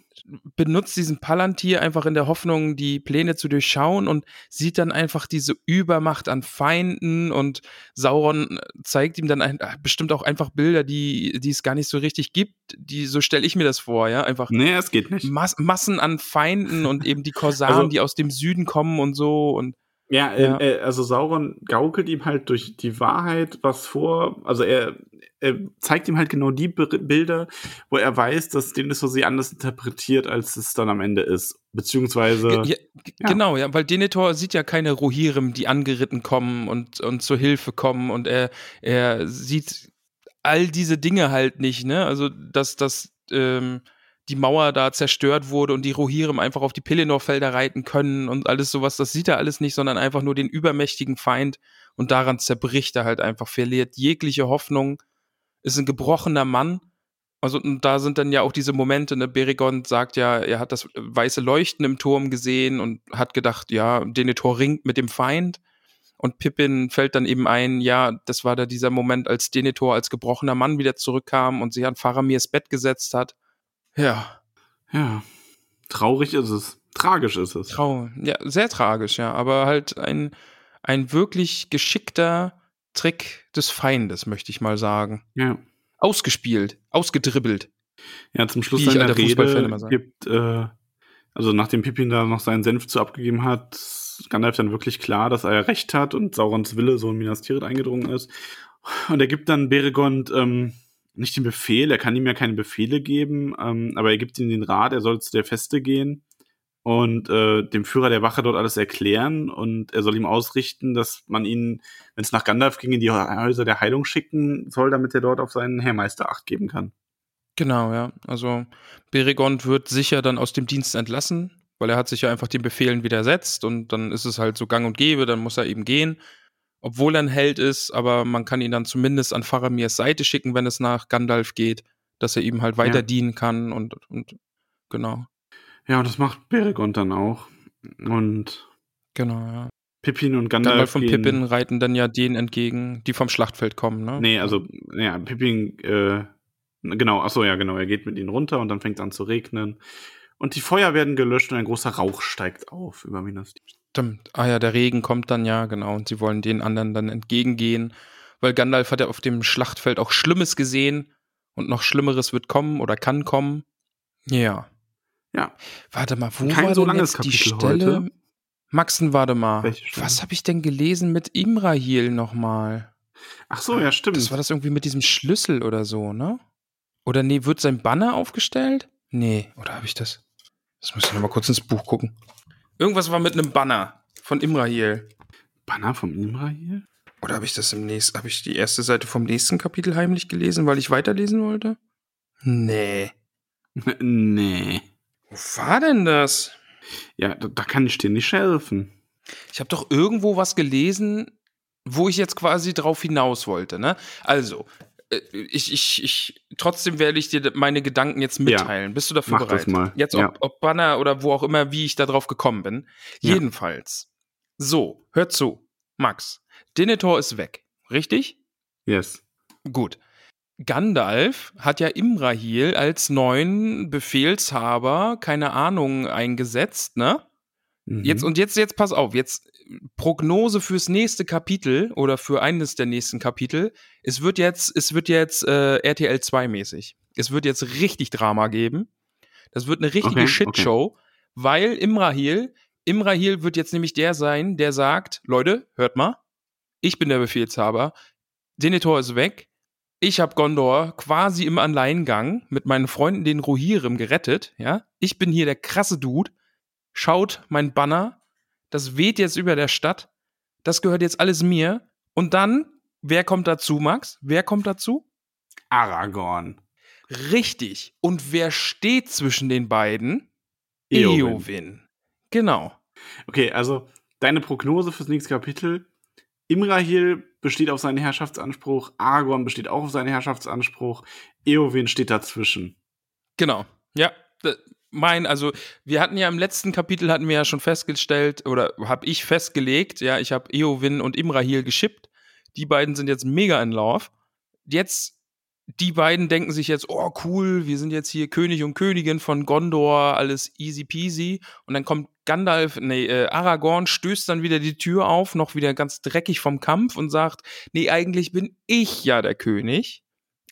benutzt diesen Palantir einfach in der Hoffnung, die Pläne zu durchschauen und sieht dann einfach diese Übermacht an Feinden und Sauron zeigt ihm dann ein, äh, bestimmt auch einfach Bilder, die, die es gar nicht so richtig gibt. Die, so stelle ich mir das vor, ja. Einfach nee, es geht nicht. Mas Massen an Feinden und eben die Korsaren, also, die aus dem Süden kommen und so und ja, ja. Äh, also Sauron gaukelt ihm halt durch die Wahrheit was vor. Also er, er zeigt ihm halt genau die Bilder, wo er weiß, dass Denethor sie anders interpretiert, als es dann am Ende ist. Beziehungsweise. Ja, ja. Genau, ja, weil Denethor sieht ja keine Rohirrim, die angeritten kommen und, und zur Hilfe kommen und er, er sieht all diese Dinge halt nicht, ne? Also, dass das, ähm, die Mauer da zerstört wurde und die Rohirrim einfach auf die Pelennor-Felder reiten können und alles sowas, das sieht er alles nicht, sondern einfach nur den übermächtigen Feind und daran zerbricht er halt einfach, verliert jegliche Hoffnung, ist ein gebrochener Mann. Also und da sind dann ja auch diese Momente, ne, Berigond sagt ja, er hat das weiße Leuchten im Turm gesehen und hat gedacht, ja, Denethor ringt mit dem Feind. Und Pippin fällt dann eben ein, ja, das war da dieser Moment, als Denethor als gebrochener Mann wieder zurückkam und sich an Faramirs Bett gesetzt hat ja. Ja. Traurig ist es. Tragisch ist es. Trau ja, sehr tragisch, ja. Aber halt ein, ein wirklich geschickter Trick des Feindes, möchte ich mal sagen. Ja. Ausgespielt, ausgedribbelt. Ja, zum Schluss seiner Rede gibt, äh, also nachdem Pippin da noch seinen Senf zu abgegeben hat, Gandalf dann wirklich klar, dass er recht hat und Saurons Wille so in Minas Tirith eingedrungen ist. Und er gibt dann Beregond ähm, nicht den Befehl, er kann ihm ja keine Befehle geben, ähm, aber er gibt ihm den Rat, er soll zu der Feste gehen und äh, dem Führer der Wache dort alles erklären und er soll ihm ausrichten, dass man ihn, wenn es nach Gandalf ging, in die Häuser der Heilung schicken soll, damit er dort auf seinen Herrmeister Acht geben kann. Genau, ja. Also Beregond wird sicher dann aus dem Dienst entlassen, weil er hat sich ja einfach den Befehlen widersetzt und dann ist es halt so gang und gäbe, dann muss er eben gehen obwohl er ein Held ist, aber man kann ihn dann zumindest an Faramirs Seite schicken, wenn es nach Gandalf geht, dass er ihm halt weiter ja. dienen kann und, und genau. Ja, und das macht Beregond dann auch. Und genau, ja. Pippin und Gandalf. Gandalf und Pippin reiten dann ja denen entgegen, die vom Schlachtfeld kommen, ne? Nee, also, ja, Pippin, äh, genau, achso, ja, genau, er geht mit ihnen runter und dann fängt es an zu regnen. Und die Feuer werden gelöscht und ein großer Rauch steigt auf über Minas Tirith. Stimmt. Ah ja, der Regen kommt dann ja, genau. Und sie wollen den anderen dann entgegengehen. Weil Gandalf hat ja auf dem Schlachtfeld auch Schlimmes gesehen. Und noch Schlimmeres wird kommen oder kann kommen. Ja. Ja. Warte mal, wo Kein war so denn jetzt Kapitel die Stelle? Heute. Maxen, warte mal. Was habe ich denn gelesen mit Imrahil nochmal? Ach so, ja, stimmt. Das war das irgendwie mit diesem Schlüssel oder so, ne? Oder nee, wird sein Banner aufgestellt? Nee, oder habe ich das? Das muss ich nochmal kurz ins Buch gucken. Irgendwas war mit einem Banner von Imrahil. Banner von Imrahil? Oder habe ich das im nächsten, habe ich die erste Seite vom nächsten Kapitel heimlich gelesen, weil ich weiterlesen wollte? Nee. [LAUGHS] nee. Wo war denn das? Ja, da, da kann ich dir nicht helfen. Ich habe doch irgendwo was gelesen, wo ich jetzt quasi drauf hinaus wollte, ne? Also, äh, ich, ich, ich, trotzdem werde ich dir meine Gedanken jetzt mitteilen. Ja, Bist du dafür mach bereit? Das mal. Jetzt, ob, ja. ob Banner oder wo auch immer, wie ich da drauf gekommen bin. Ja. Jedenfalls. So, hör zu. Max, Denethor ist weg. Richtig? Yes. Gut. Gandalf hat ja Imrahil als neuen Befehlshaber, keine Ahnung, eingesetzt, ne? Mhm. Jetzt und jetzt, jetzt pass auf, jetzt Prognose fürs nächste Kapitel oder für eines der nächsten Kapitel. Es wird jetzt, es wird jetzt äh, RTL 2 mäßig. Es wird jetzt richtig Drama geben. Das wird eine richtige Okay, Shitshow, weil Imrahil, Imrahil wird jetzt nämlich der sein, der sagt, Leute, hört mal, ich bin der Befehlshaber, Denethor ist weg, ich habe Gondor quasi im Alleingang mit meinen Freunden, den Rohirrim, gerettet, ja. Ich bin hier der krasse Dude. Schaut mein Banner, das weht jetzt über der Stadt. Das gehört jetzt alles mir. Und dann, wer kommt dazu, Max? Wer kommt dazu? Aragorn. Richtig. Und wer steht zwischen den beiden? Eowyn. Eowyn. Genau. Okay, also deine Prognose fürs nächste Kapitel. Imrahil besteht auf seinen Herrschaftsanspruch, Aragorn besteht auch auf seinen Herrschaftsanspruch, Eowyn steht dazwischen. Genau. Ja. Mein, also wir hatten ja im letzten Kapitel hatten wir ja schon festgestellt oder habe ich festgelegt, ja, ich habe Eowyn und Imrahil geschippt. Die beiden sind jetzt mega in Love. Jetzt die beiden denken sich jetzt, oh cool, wir sind jetzt hier König und Königin von Gondor, alles easy peasy. Und dann kommt Gandalf, nee, äh, Aragorn stößt dann wieder die Tür auf, noch wieder ganz dreckig vom Kampf und sagt, nee, eigentlich bin ich ja der König.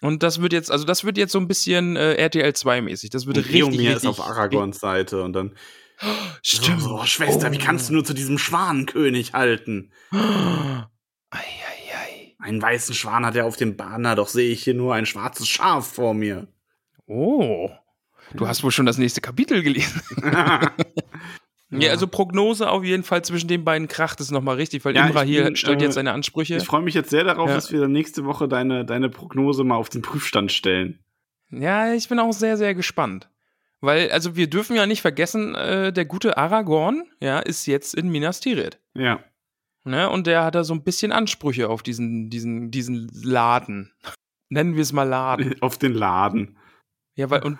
Und das wird jetzt, also das wird jetzt so ein bisschen äh, RTL 2 mäßig. Das wird Und richtig, richtig. ist auf Aragorns Seite und dann [GASPS] Stimmt. So, so, Schwester, wie kannst du nur zu diesem Schwanenkönig halten? [GASPS] Eieiei. Einen weißen Schwan hat er auf dem Banner, doch sehe ich hier nur ein schwarzes Schaf vor mir. Oh. Du hast wohl schon das nächste Kapitel gelesen. [LAUGHS] [LAUGHS] Ja, also Prognose auf jeden Fall zwischen den beiden kracht es nochmal richtig, weil Ja, Imra hier bin, stellt äh, jetzt seine Ansprüche. Ich freue mich jetzt sehr darauf, Ja. dass wir nächste Woche deine, deine Prognose mal auf den Prüfstand stellen. Ja, ich bin auch sehr, sehr gespannt. Weil, also wir dürfen ja nicht vergessen, äh, der gute Aragorn, ja, ist jetzt in Minas Tirith. Ja. Ne? Und der hat da so ein bisschen Ansprüche auf diesen, diesen, diesen Laden. [LAUGHS] Nennen wir es mal Laden. Auf den Laden. Ja, weil, und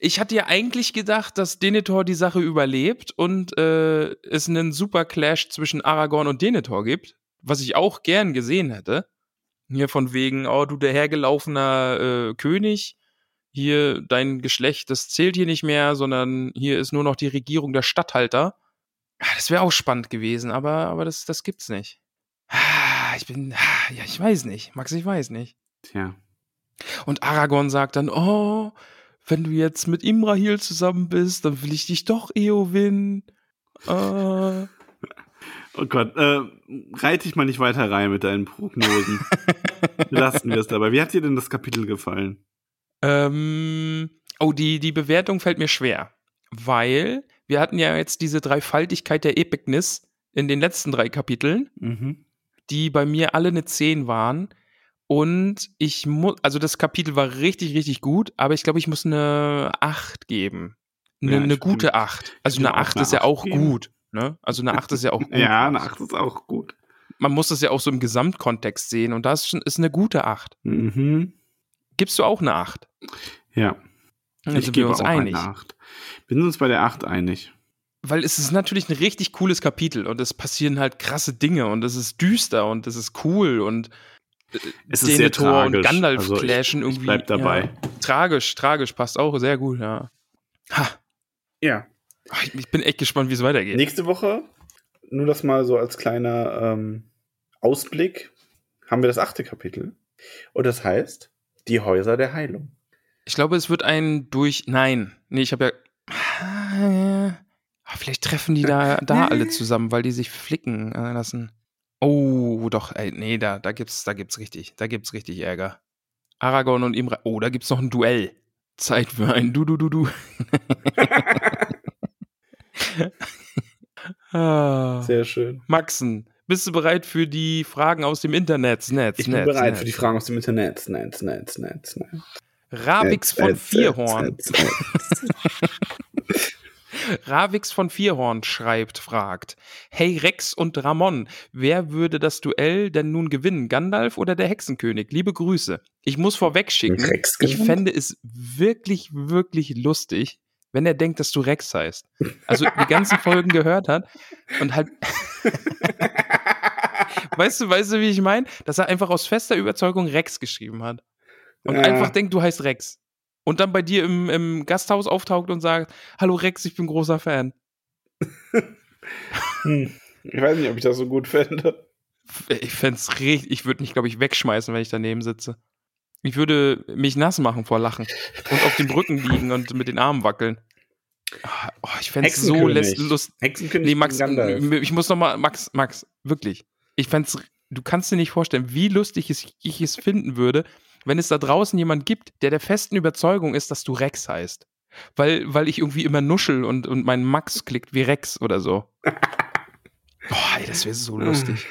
ich hatte ja eigentlich gedacht, dass Denethor die Sache überlebt und äh, es einen super Clash zwischen Aragorn und Denethor gibt, was ich auch gern gesehen hätte. Hier von wegen, oh, du der hergelaufener äh, König, hier dein Geschlecht, das zählt hier nicht mehr, sondern hier ist nur noch die Regierung der Statthalter. Ah, Das wäre auch spannend gewesen, aber, aber das, das gibt's nicht. Ah, Ich bin, ah, ja, ich weiß nicht. Max, ich weiß nicht. Tja. Und Aragorn sagt dann, oh, wenn du jetzt mit Imrahil zusammen bist, dann will ich dich doch Eowyn. Äh, Oh Gott, äh, reit dich mal nicht weiter rein mit deinen Prognosen. Lassen wir es dabei. Wie hat dir denn das Kapitel gefallen? ähm, oh, die, die Bewertung fällt mir schwer, weil wir hatten ja jetzt diese Dreifaltigkeit der Epicness in den letzten drei Kapiteln, Mhm. die bei mir alle eine 10 waren. Und ich muss, also das Kapitel war richtig, richtig gut, aber ich glaube, ich muss eine 8 geben. Eine, Ja, eine gute bin- 8. Also eine auch 8 eine ist ja 8 auch geben. gut. Ne? Also eine 8 ist ja auch [LAUGHS] gut. Ja, eine 8 ist auch gut. man muss das ja auch so im Gesamtkontext sehen und das ist eine gute 8. Mhm. Gibst du auch eine 8? Ja, Dann ich sind wir gebe uns einig. eine 8. Wir sind uns bei der 8 einig. Weil es ist natürlich ein richtig cooles Kapitel und es passieren halt krasse Dinge und es ist düster und es ist cool und Es ist sehr und tragisch. Gandalf Also clashen ich irgendwie. bleib dabei. Ja, tragisch, tragisch, passt auch sehr gut, ja. Ha, Ja. ach, ich, ich bin echt gespannt, wie es weitergeht. Nächste Woche, nur das mal so als kleiner ähm, Ausblick, haben wir das achte Kapitel. Und das heißt, die Häuser der Heilung. Ich glaube, es wird ein durch. Nein, nee, ich habe ja. Ah, Vielleicht treffen die da, [LAUGHS] da alle zusammen, weil die sich flicken äh, lassen. Oh, doch, ey, nee, da, da gibt's, da gibt's richtig, da gibt's richtig Ärger. Aragorn und Imra. Oh, da gibt's noch ein Duell. Zeit für ein Du, du, du, du. [LAUGHS] ah. Sehr schön. Maxen, bist du bereit für die Fragen aus dem Internet? Netz, Ich bin Netz, bereit Netz. für die Fragen aus dem Internet. Netz, Netz, Netz, Netz. Rabix Netz, von Netz, Vierhorn. [LAUGHS] Ravix von Vierhorn schreibt, fragt: Hey Rex und Ramon, wer würde das Duell denn nun gewinnen? Gandalf oder der Hexenkönig? Liebe Grüße. Ich muss vorwegschicken, Rex ich fände es wirklich, wirklich lustig, wenn er denkt, dass du Rex heißt. Also die ganzen Folgen gehört hat und halt. [LAUGHS] weißt du, weißt du, wie ich meine? Dass er einfach aus fester Überzeugung Rex geschrieben hat. Und Ja. einfach denkt, du heißt Rex. Und dann bei dir im, im Gasthaus auftaucht und sagt, hallo Rex, ich bin großer Fan. [LAUGHS] Hm. Ich weiß nicht, ob ich das so gut fände. Ich fände es richtig, ich würde mich, glaube ich, wegschmeißen, wenn ich daneben sitze. Ich würde mich nass machen vor Lachen und auf dem Rücken liegen und mit den Armen wackeln. Ah, Oh, ich fände es so lustig. Hexenkönig Nee, Max, ich muss noch mal, Max, Max, wirklich. Ich fände du kannst dir nicht vorstellen, wie lustig ich es finden würde, wenn es da draußen jemand gibt, der der festen Überzeugung ist, dass du Rex heißt. Weil, weil ich irgendwie immer nuschel und, und mein Max klickt wie Rex oder so. [LAUGHS] Boah, ey, das wäre so lustig.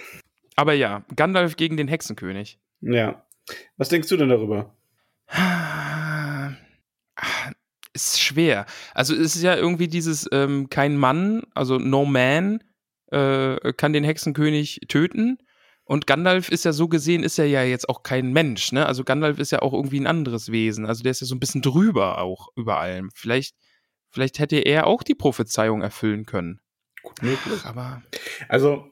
Aber ja, Gandalf gegen den Hexenkönig. Ja. Was denkst du denn darüber? Ah, Ist schwer. Also es ist ja irgendwie dieses ähm, kein Mann, also no man äh, kann den Hexenkönig töten. Und Gandalf ist ja so gesehen, ist er ja jetzt auch kein Mensch, ne? Also Gandalf ist ja auch irgendwie ein anderes Wesen. Also der ist ja so ein bisschen drüber auch über allem. Vielleicht, vielleicht hätte er auch die Prophezeiung erfüllen können. Gut möglich. Aber Also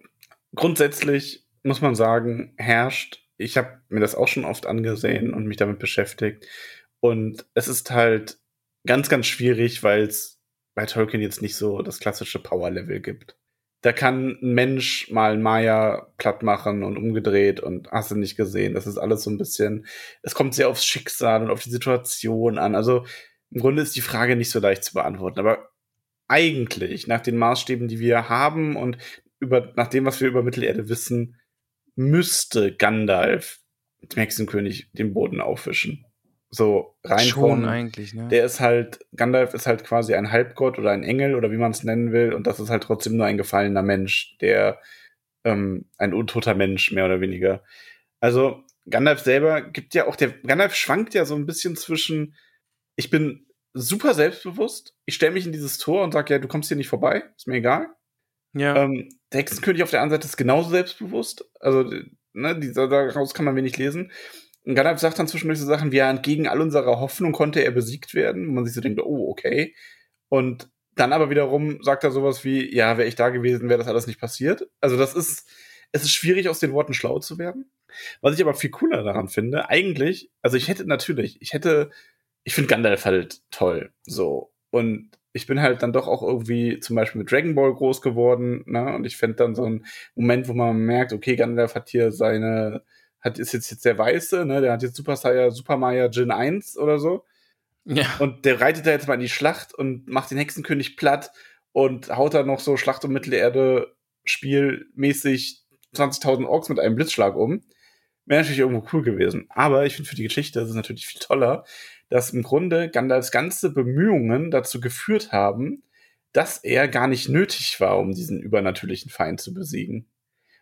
grundsätzlich muss man sagen, herrscht, ich habe mir das auch schon oft angesehen und mich damit beschäftigt. Und es ist halt ganz, ganz schwierig, weil es bei Tolkien jetzt nicht so das klassische Power-Level gibt. Da kann ein Mensch mal einen Maya platt machen und umgedreht und hast du nicht gesehen. Das ist alles so ein bisschen, es kommt sehr aufs Schicksal und auf die Situation an. Also im Grunde ist die Frage nicht so leicht zu beantworten. Aber eigentlich, nach den Maßstäben, die wir haben und über, nach dem, was wir über Mittelerde wissen, müsste Gandalf dem Hexenkönig den Boden aufwischen. So rein schon von, eigentlich, ne? der ist halt, Gandalf ist halt quasi ein Halbgott oder ein Engel oder wie man es nennen will und das ist halt trotzdem nur ein gefallener Mensch, der ähm, ein untoter Mensch, mehr oder weniger. Also Gandalf selber gibt ja auch, der Gandalf schwankt ja so ein bisschen zwischen, ich bin super selbstbewusst, ich stelle mich in dieses Tor und sage, ja, du kommst hier nicht vorbei, ist mir egal. ja. Ähm, der Hexenkönig auf der anderen Seite ist genauso selbstbewusst. Also, ne, die, daraus kann man wenig lesen. Und Gandalf sagt dann zwischendurch so Sachen wie, ja, entgegen all unserer Hoffnung konnte er besiegt werden. Wo man sich so denkt, oh, okay. Und dann aber wiederum sagt er sowas wie, ja, wäre ich da gewesen, wäre das alles nicht passiert. Also, das ist, es ist schwierig, aus den Worten schlau zu werden. Was ich aber viel cooler daran finde, eigentlich, also ich hätte natürlich, ich hätte, ich finde Gandalf halt toll, so. Und ich bin halt dann doch auch irgendwie zum Beispiel mit Dragon Ball groß geworden, ne? Und ich fände dann so ein Moment, wo man merkt, okay, Gandalf hat hier seine, hat, ist jetzt, jetzt der Weiße, ne? Der hat jetzt Super Saiyan, Super Maya Jin 1 oder so. ja. Und der reitet da jetzt mal in die Schlacht und macht den Hexenkönig platt und haut da noch so Schlacht um Mittelerde spielmäßig 20.000 Orks mit einem Blitzschlag um. Wäre natürlich irgendwo cool gewesen. Aber ich finde für die Geschichte ist es natürlich viel toller, dass im Grunde Gandalfs ganze Bemühungen dazu geführt haben, dass er gar nicht nötig war, um diesen übernatürlichen Feind zu besiegen.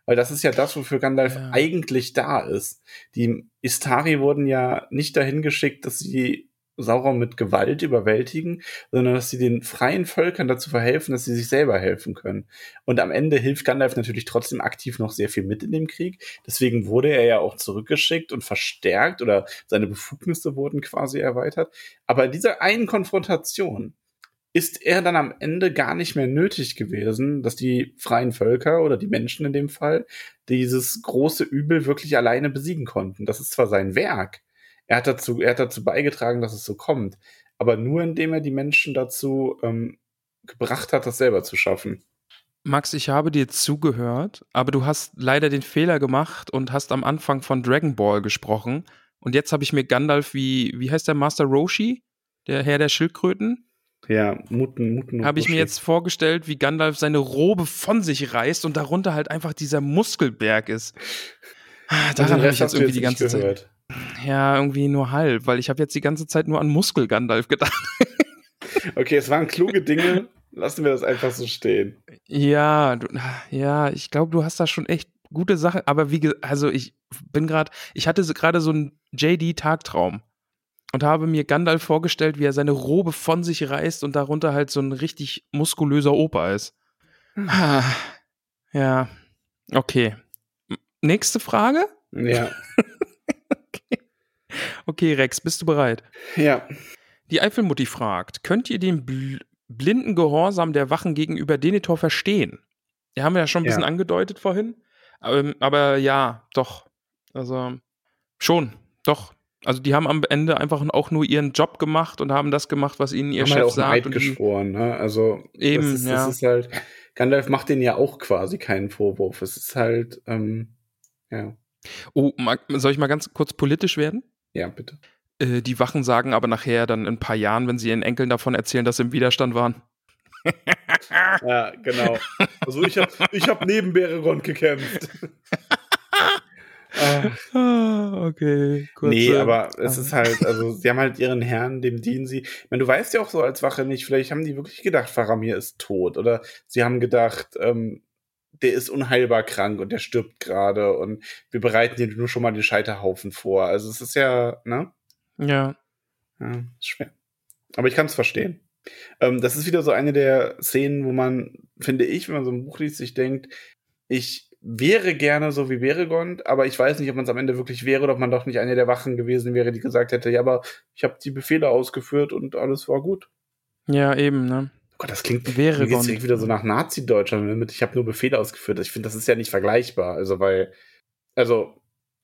Weil das ist ja das, wofür Gandalf Ja. eigentlich da ist. Die Istari wurden ja nicht dahin geschickt, dass sie Sauron mit Gewalt überwältigen, sondern dass sie den freien Völkern dazu verhelfen, dass sie sich selber helfen können. Und am Ende hilft Gandalf natürlich trotzdem aktiv noch sehr viel mit in dem Krieg. Deswegen wurde er ja auch zurückgeschickt und verstärkt oder seine Befugnisse wurden quasi erweitert. Aber in dieser einen Konfrontation ist er dann am Ende gar nicht mehr nötig gewesen, dass die freien Völker oder die Menschen in dem Fall dieses große Übel wirklich alleine besiegen konnten. Das ist zwar sein Werk, er hat dazu, er hat dazu beigetragen, dass es so kommt, aber nur indem er die Menschen dazu ähm, gebracht hat, das selber zu schaffen. Max, ich habe dir zugehört, aber du hast leider den Fehler gemacht und hast am Anfang von Dragon Ball gesprochen. Und jetzt habe ich mir Gandalf wie, wie heißt der Master Roshi? Der Herr der Schildkröten? Ja, Muten, Muten. Habe ich mir jetzt vorgestellt, wie Gandalf seine Robe von sich reißt und darunter halt einfach dieser Muskelberg ist. Ah, Daran habe ich jetzt irgendwie die nicht ganze Zeit. Ja, irgendwie nur halb, weil ich habe jetzt die ganze Zeit nur an Muskel-Gandalf gedacht. [LAUGHS] Okay, es waren kluge Dinge. Lassen wir das einfach so stehen. Ja, du, ja, ich glaube, du hast da schon echt gute Sachen, aber wie, also ich bin gerade, ich hatte gerade so einen JD-Tagtraum. Und habe mir Gandalf vorgestellt, wie er seine Robe von sich reißt und darunter halt so ein richtig muskulöser Opa ist. Ah, Ja, okay. Nächste Frage? Ja. [LAUGHS] Okay, Rex, bist du bereit? Ja. Die Eifelmutti fragt, könnt ihr den bl blinden Gehorsam der Wachen gegenüber Denethor verstehen? Ja, haben wir ja schon ein bisschen Ja. angedeutet vorhin. Aber, aber ja, doch. Also schon, doch. Also die haben am Ende einfach auch nur ihren Job gemacht und haben das gemacht, was ihnen ihr haben Chef halt auch sagt. Eid und geschworen, ne? Also Eben, das ist, ja. das ist halt, Gandalf macht denen ja auch quasi keinen Vorwurf. Es ist halt, ähm, ja. oh, soll ich mal ganz kurz politisch werden? Ja, bitte. Äh, die Wachen sagen aber nachher dann in ein paar Jahren, wenn sie ihren Enkeln davon erzählen, dass sie im Widerstand waren. Ja, genau. Also ich habe ich hab neben Beregond gekämpft. [LAUGHS] Ah, okay. Kurze, nee, aber es ist halt, also sie haben halt ihren Herrn, dem dienen sie. Ich meine, du weißt ja auch so als Wache nicht, vielleicht haben die wirklich gedacht, Faramir ist tot. Oder sie haben gedacht, ähm, der ist unheilbar krank und der stirbt gerade und wir bereiten dir nur schon mal den Scheiterhaufen vor. Also es ist ja, ne? Ja. Ja, ist schwer. Aber ich kann es verstehen. Ähm, das ist wieder so eine der Szenen, wo man, finde ich, wenn man so ein Buch liest, sich denkt, ich wäre gerne so wie Beregond, aber ich weiß nicht, ob man es am Ende wirklich wäre oder ob man doch nicht eine der Wachen gewesen wäre, die gesagt hätte, ja, aber ich habe die Befehle ausgeführt und alles war gut. Ja, eben, ne? Oh Gott, das klingt, Wäre jetzt wieder so nach Nazi-Deutschland ne, mit, ich habe nur Befehle ausgeführt. Ich finde, das ist ja nicht vergleichbar. Also, weil, also,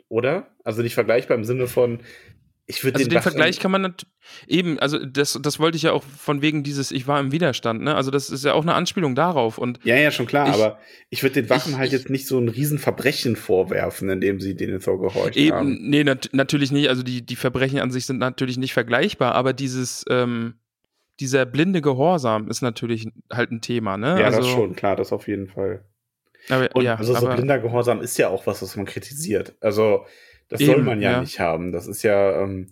oder? Also nicht vergleichbar im Sinne von, ich würde Also den, Wachen- Vergleich kann man eben, also das, das wollte ich ja auch von wegen dieses, ich war im Widerstand, ne? Also das ist ja auch eine Anspielung darauf und Ja, ja, schon klar, Ich- aber ich würde den Wachen ich- halt ich- jetzt nicht so ein Riesenverbrechen vorwerfen, indem sie denen so gehorcht eben, haben. nee, nat natürlich nicht, also die, die Verbrechen an sich sind natürlich nicht vergleichbar, aber dieses, ähm, dieser blinde Gehorsam ist natürlich halt ein Thema, ne? Ja, also, das schon, klar, das auf jeden Fall. Aber, Und ja, also so blinder Gehorsam ist ja auch was, was man kritisiert. Also das soll Eben, man ja, ja. nicht haben. Das ist ja ähm,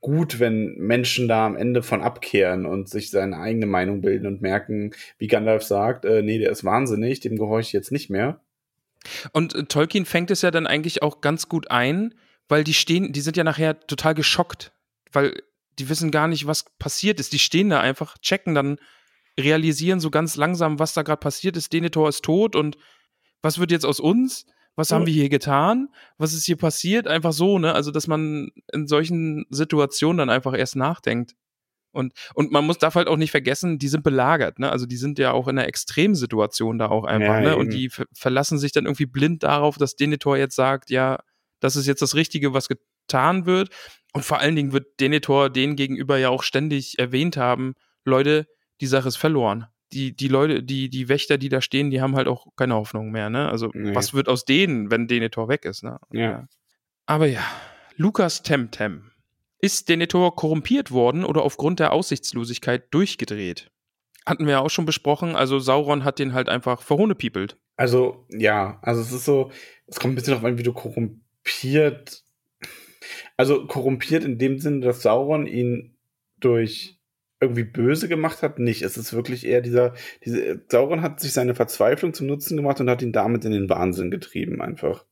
gut, wenn Menschen da am Ende von abkehren und sich seine eigene Meinung bilden und merken, wie Gandalf sagt, äh, nee, der ist wahnsinnig, dem gehorche ich jetzt nicht mehr. Und äh, Tolkien fängt es ja dann eigentlich auch ganz gut ein, weil die stehen, die sind ja nachher total geschockt, weil die wissen gar nicht, was passiert ist. Die stehen da einfach, checken dann, realisieren so ganz langsam, was da gerade passiert ist. Denethor ist tot und was wird jetzt aus uns? Was haben wir hier getan? Was ist hier passiert? Einfach so, ne? Also, dass man in solchen Situationen dann einfach erst nachdenkt. Und, und man muss, darf halt auch nicht vergessen, die sind belagert, ne? Also die sind ja auch in einer Extremsituation da auch einfach, Ja, ne? eben. Und die ver verlassen sich dann irgendwie blind darauf, dass Denethor jetzt sagt, ja, das ist jetzt das Richtige, was getan wird. Und vor allen Dingen wird Denethor denen gegenüber ja auch ständig erwähnt haben, Leute, die Sache ist verloren. Die, die Leute, die, die Wächter, die da stehen, die haben halt auch keine Hoffnung mehr, ne? Also, Nee. was wird aus denen, wenn Denethor weg ist, ne? Ja. Aber ja, Lukas Temtem. Ist Denethor korrumpiert worden oder aufgrund der Aussichtslosigkeit durchgedreht? Hatten wir ja auch schon besprochen, also Sauron hat den halt einfach verhohnepiepelt. Also, ja, also es ist so, es kommt ein bisschen darauf an, wie du korrumpiert. Also korrumpiert in dem Sinne, dass Sauron ihn durch irgendwie böse gemacht hat, nicht. Es ist wirklich eher dieser, diese, Sauron hat sich seine Verzweiflung zum Nutzen gemacht und hat ihn damit in den Wahnsinn getrieben, einfach.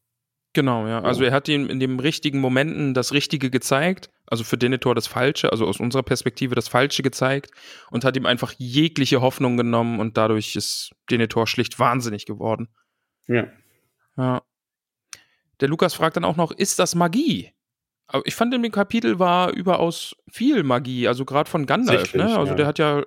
Genau, ja. Also er hat ihm in den richtigen Momenten das Richtige gezeigt, also für Denethor das Falsche, also aus unserer Perspektive das Falsche gezeigt und hat ihm einfach jegliche Hoffnung genommen und dadurch ist Denethor schlicht wahnsinnig geworden. Ja. Ja. Der Lukas fragt dann auch noch, ist das Magie? Aber ich fand in dem Kapitel war überaus viel Magie, also gerade von Gandalf, Sichtlich, ne? Also ja. der hat ja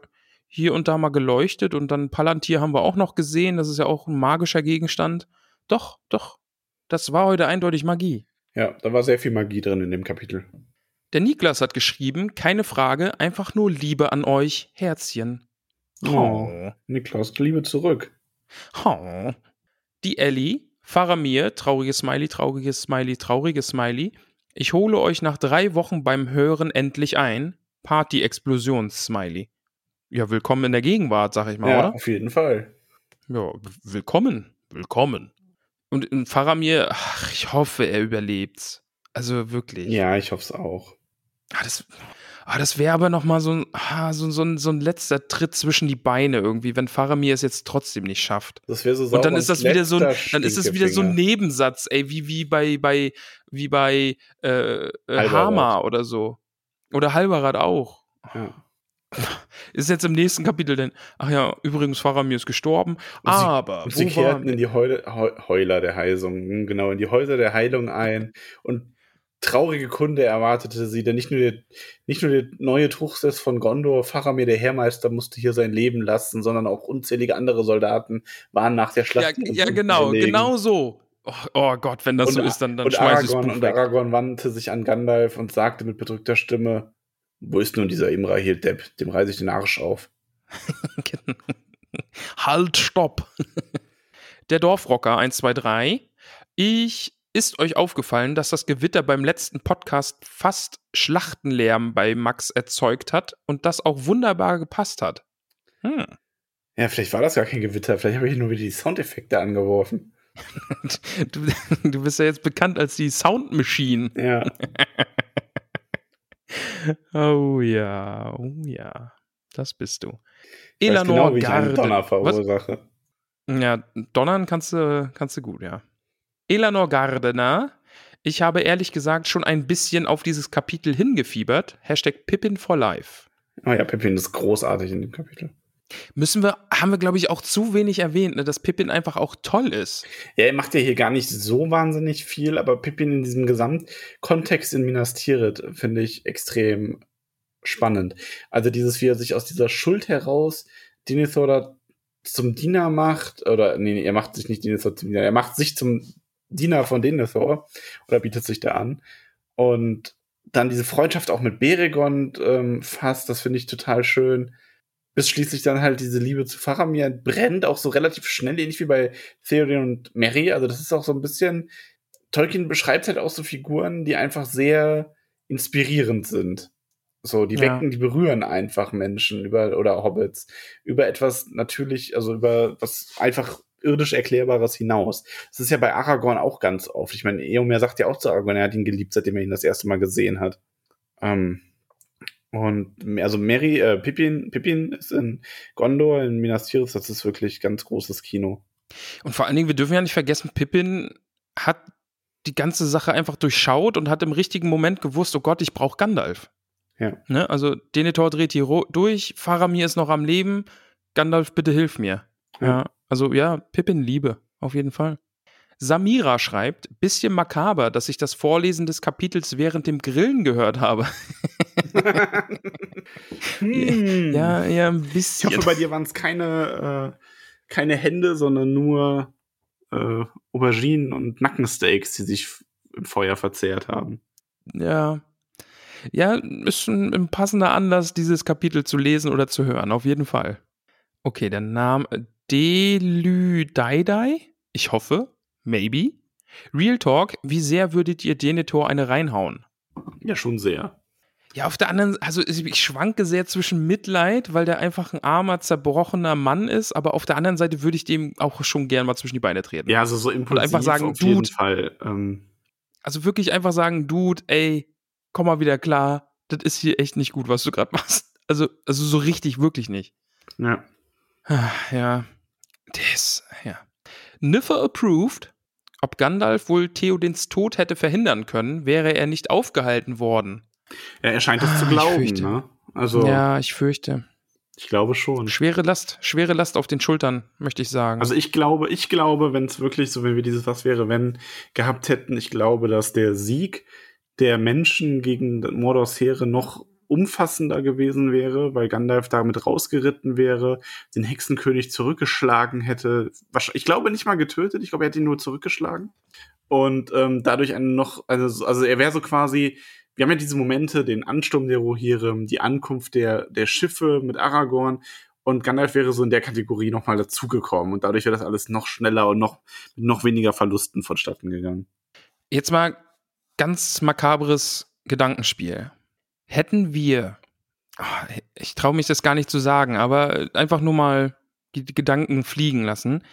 hier und da mal geleuchtet und dann Palantir haben wir auch noch gesehen, das ist ja auch ein magischer Gegenstand. Doch, doch. Das war heute eindeutig Magie. Ja, da war sehr viel Magie drin in dem Kapitel. Der Niklas hat geschrieben, keine Frage, einfach nur Liebe an euch, Herzchen. Oh. Niklas, Liebe zurück. Oh. Die Ellie, Faramir, trauriges Smiley, trauriges Smiley, trauriges Smiley. Ich hole euch nach drei Wochen beim Hören endlich ein. Party-Explosions-Smiley. Ja, willkommen in der Gegenwart, sag ich mal, ja, oder? auf jeden Fall. Ja, willkommen. Willkommen. Und Faramir, ach, ich hoffe, er überlebt's. Also wirklich. Ja, ich hoffe es auch. Ah, das, ah, das wäre aber noch mal so ein, ah, so, so, ein, so ein letzter Tritt zwischen die Beine irgendwie, wenn Faramir es jetzt trotzdem nicht schafft. Das wäre so Und dann ist das wieder so ein, dann ist es wieder so ein. Nebensatz, ey, wie, wie bei, bei, wie bei äh, äh. Hama oder so. Oder Halberat auch. Ja. Ist jetzt im nächsten Kapitel denn, ach ja, übrigens, Faramir ist gestorben, Und sie- aber Und sie waren kehrten in die Heule, Heu- Heuler der Heilung, hm, genau, in die Häuser der Heilung ein. Und traurige Kunde erwartete sie, denn nicht nur der, nicht nur der neue Truchsess von Gondor, Faramir der Heermeister, musste hier sein Leben lassen, sondern auch unzählige andere Soldaten waren nach der Ja, Schlacht. ja Unten genau, erlegen. genau so. Oh, oh Gott, wenn das und, so ist, dann, dann und schmeiß Aragorn, Buch und weg. Aragorn wandte sich an Gandalf und sagte mit bedrückter Stimme, wo ist nun dieser Imrahil Depp? Dem reiße ich den Arsch auf. [LAUGHS] halt, stopp. Der Dorfrocker 123. Ich ist euch aufgefallen, dass das Gewitter beim letzten Podcast fast Schlachtenlärm bei Max erzeugt hat und das auch wunderbar gepasst hat. Hm. Ja, vielleicht war das gar kein Gewitter, vielleicht habe ich nur wieder die Soundeffekte angeworfen. [LAUGHS] Du, du bist ja jetzt bekannt als die Sound Machine. Ja. [LAUGHS] Oh ja, oh ja. Das bist du. Ich weiß Elanor genau, wie ich einen Garde. Donner Was? verursache. Ja, donnern kannst du, kannst du gut, ja. Elanor Gardener. Ich habe ehrlich gesagt schon ein bisschen auf dieses Kapitel hingefiebert. Hashtag Pippin for Life. Oh ja, Pippin ist großartig in dem Kapitel. Müssen wir, haben wir, glaube ich, auch zu wenig erwähnt, ne, dass Pippin einfach auch toll ist. Ja, er macht ja hier gar nicht so wahnsinnig viel, aber Pippin in diesem Gesamtkontext in Minas Tirith finde ich extrem spannend. Also dieses, wie er sich aus dieser Schuld heraus Denethor zum Diener macht, oder nee, nee, er macht sich nicht Denethor zum Diener, er macht sich zum Diener von Denethor oder bietet sich da an. Und dann diese Freundschaft auch mit Beregond ähm, fasst, das finde ich total schön. Bis schließlich dann halt diese Liebe zu Faramir brennt, auch so relativ schnell, ähnlich wie bei Theoden und Mary. Also das ist auch so ein bisschen, Tolkien beschreibt halt auch so Figuren, die einfach sehr inspirierend sind. So, die Ja. wecken, die berühren einfach Menschen über, oder Hobbits, über etwas natürlich, also über was einfach irdisch Erklärbares hinaus. Das ist ja bei Aragorn auch ganz oft. Ich meine, Eomer sagt ja auch zu Aragorn, er hat ihn geliebt, seitdem er ihn das erste Mal gesehen hat. Ähm, und also Mary, äh, Pippin, Pippin ist in Gondor, in Minas Tirith, das ist wirklich ganz großes Kino. Und vor allen Dingen, wir dürfen ja nicht vergessen, Pippin hat die ganze Sache einfach durchschaut und hat im richtigen Moment gewusst, oh Gott, ich brauche Gandalf. Ja. Ne? Also Denethor dreht hier durch, Faramir ist noch am Leben, Gandalf, bitte hilf mir. Ja. Ja, also ja, Pippin Liebe, auf jeden Fall. Samira schreibt, bisschen makaber, dass ich das Vorlesen des Kapitels während dem Grillen gehört habe. [LAUGHS] Hm. ja, ja, ein Ich bisschen. hoffe, bei dir waren es keine, äh, keine Hände, sondern nur äh, Auberginen und Nackensteaks, die sich im Feuer verzehrt haben. Ja. Ja, ist ein, ein passender Anlass, dieses Kapitel zu lesen oder zu hören, auf jeden Fall. Okay, der Name Delüdaidai? Ich hoffe. Maybe. Real Talk, wie sehr würdet ihr Denethor eine reinhauen? Ja, schon sehr. Ja, auf der anderen, also ich schwanke sehr zwischen Mitleid, weil der einfach ein armer, zerbrochener Mann ist, aber auf der anderen Seite würde ich dem auch schon gern mal zwischen die Beine treten. Ja, also so impulsiv einfach sagen, auf jeden Dude. Fall. Ähm, Also wirklich einfach sagen, Dude, ey, komm mal wieder klar, das ist hier echt nicht gut, was du gerade machst. Also, also so richtig, wirklich nicht. ja. Ah, Ja, das, ja. Niffer approved. Ob Gandalf wohl Theodens Tod hätte verhindern können, wäre er nicht aufgehalten worden. ja, er scheint es Ah, zu glauben, ne? Also, Ja, ich fürchte. ich glaube schon. Schwere Last, schwere Last auf den Schultern, möchte ich sagen. Also ich glaube, ich glaube, wenn es wirklich so, wenn wir dieses Was wäre, wenn gehabt hätten, ich glaube, dass der Sieg der Menschen gegen Mordors Heere noch umfassender gewesen wäre, weil Gandalf damit rausgeritten wäre, den Hexenkönig zurückgeschlagen hätte. Ich glaube nicht mal getötet, ich glaube, er hätte ihn nur zurückgeschlagen. Und ähm, dadurch einen noch, also, so- also er wäre so quasi, wir haben ja diese Momente, den Ansturm der Rohirrim, die Ankunft der, der Schiffe mit Aragorn und Gandalf wäre so in der Kategorie nochmal dazugekommen und dadurch wäre das alles noch schneller und noch mit noch weniger Verlusten vonstatten gegangen. Jetzt mal ganz makabres Gedankenspiel. Hätten wir, ah, ich traue mich das gar nicht zu sagen, aber einfach nur mal die Gedanken fliegen lassen.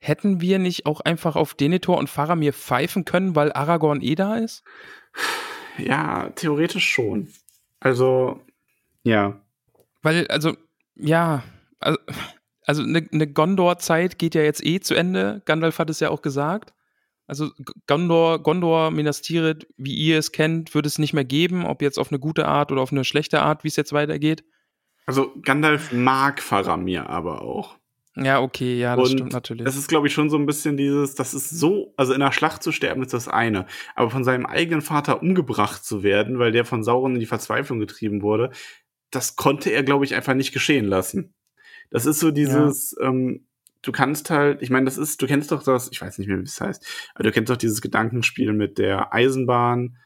Hätten wir nicht auch einfach auf Denethor und Faramir pfeifen können, weil Aragorn eh da ist? Ja, theoretisch schon. Also, ja. Weil, also, ja, also, also eine, eine Gondor-Zeit geht ja jetzt eh zu Ende. Gandalf hat es ja auch gesagt. Also Gondor, Gondor, Minas Tirith, wie ihr es kennt, wird es nicht mehr geben, ob jetzt auf eine gute Art oder auf eine schlechte Art, wie es jetzt weitergeht. Also Gandalf mag Faramir aber auch. Ja, okay, ja, das Und stimmt natürlich. Das ist, glaube ich, schon so ein bisschen dieses, das ist so, also in der Schlacht zu sterben ist das eine, aber von seinem eigenen Vater umgebracht zu werden, weil der von Sauron in die Verzweiflung getrieben wurde, das konnte er, glaube ich, einfach nicht geschehen lassen. Das ist so dieses, ähm, du kannst halt, ich meine, das ist, du kennst doch das, ich weiß nicht mehr, wie es heißt, aber du kennst doch dieses Gedankenspiel mit der Eisenbahn.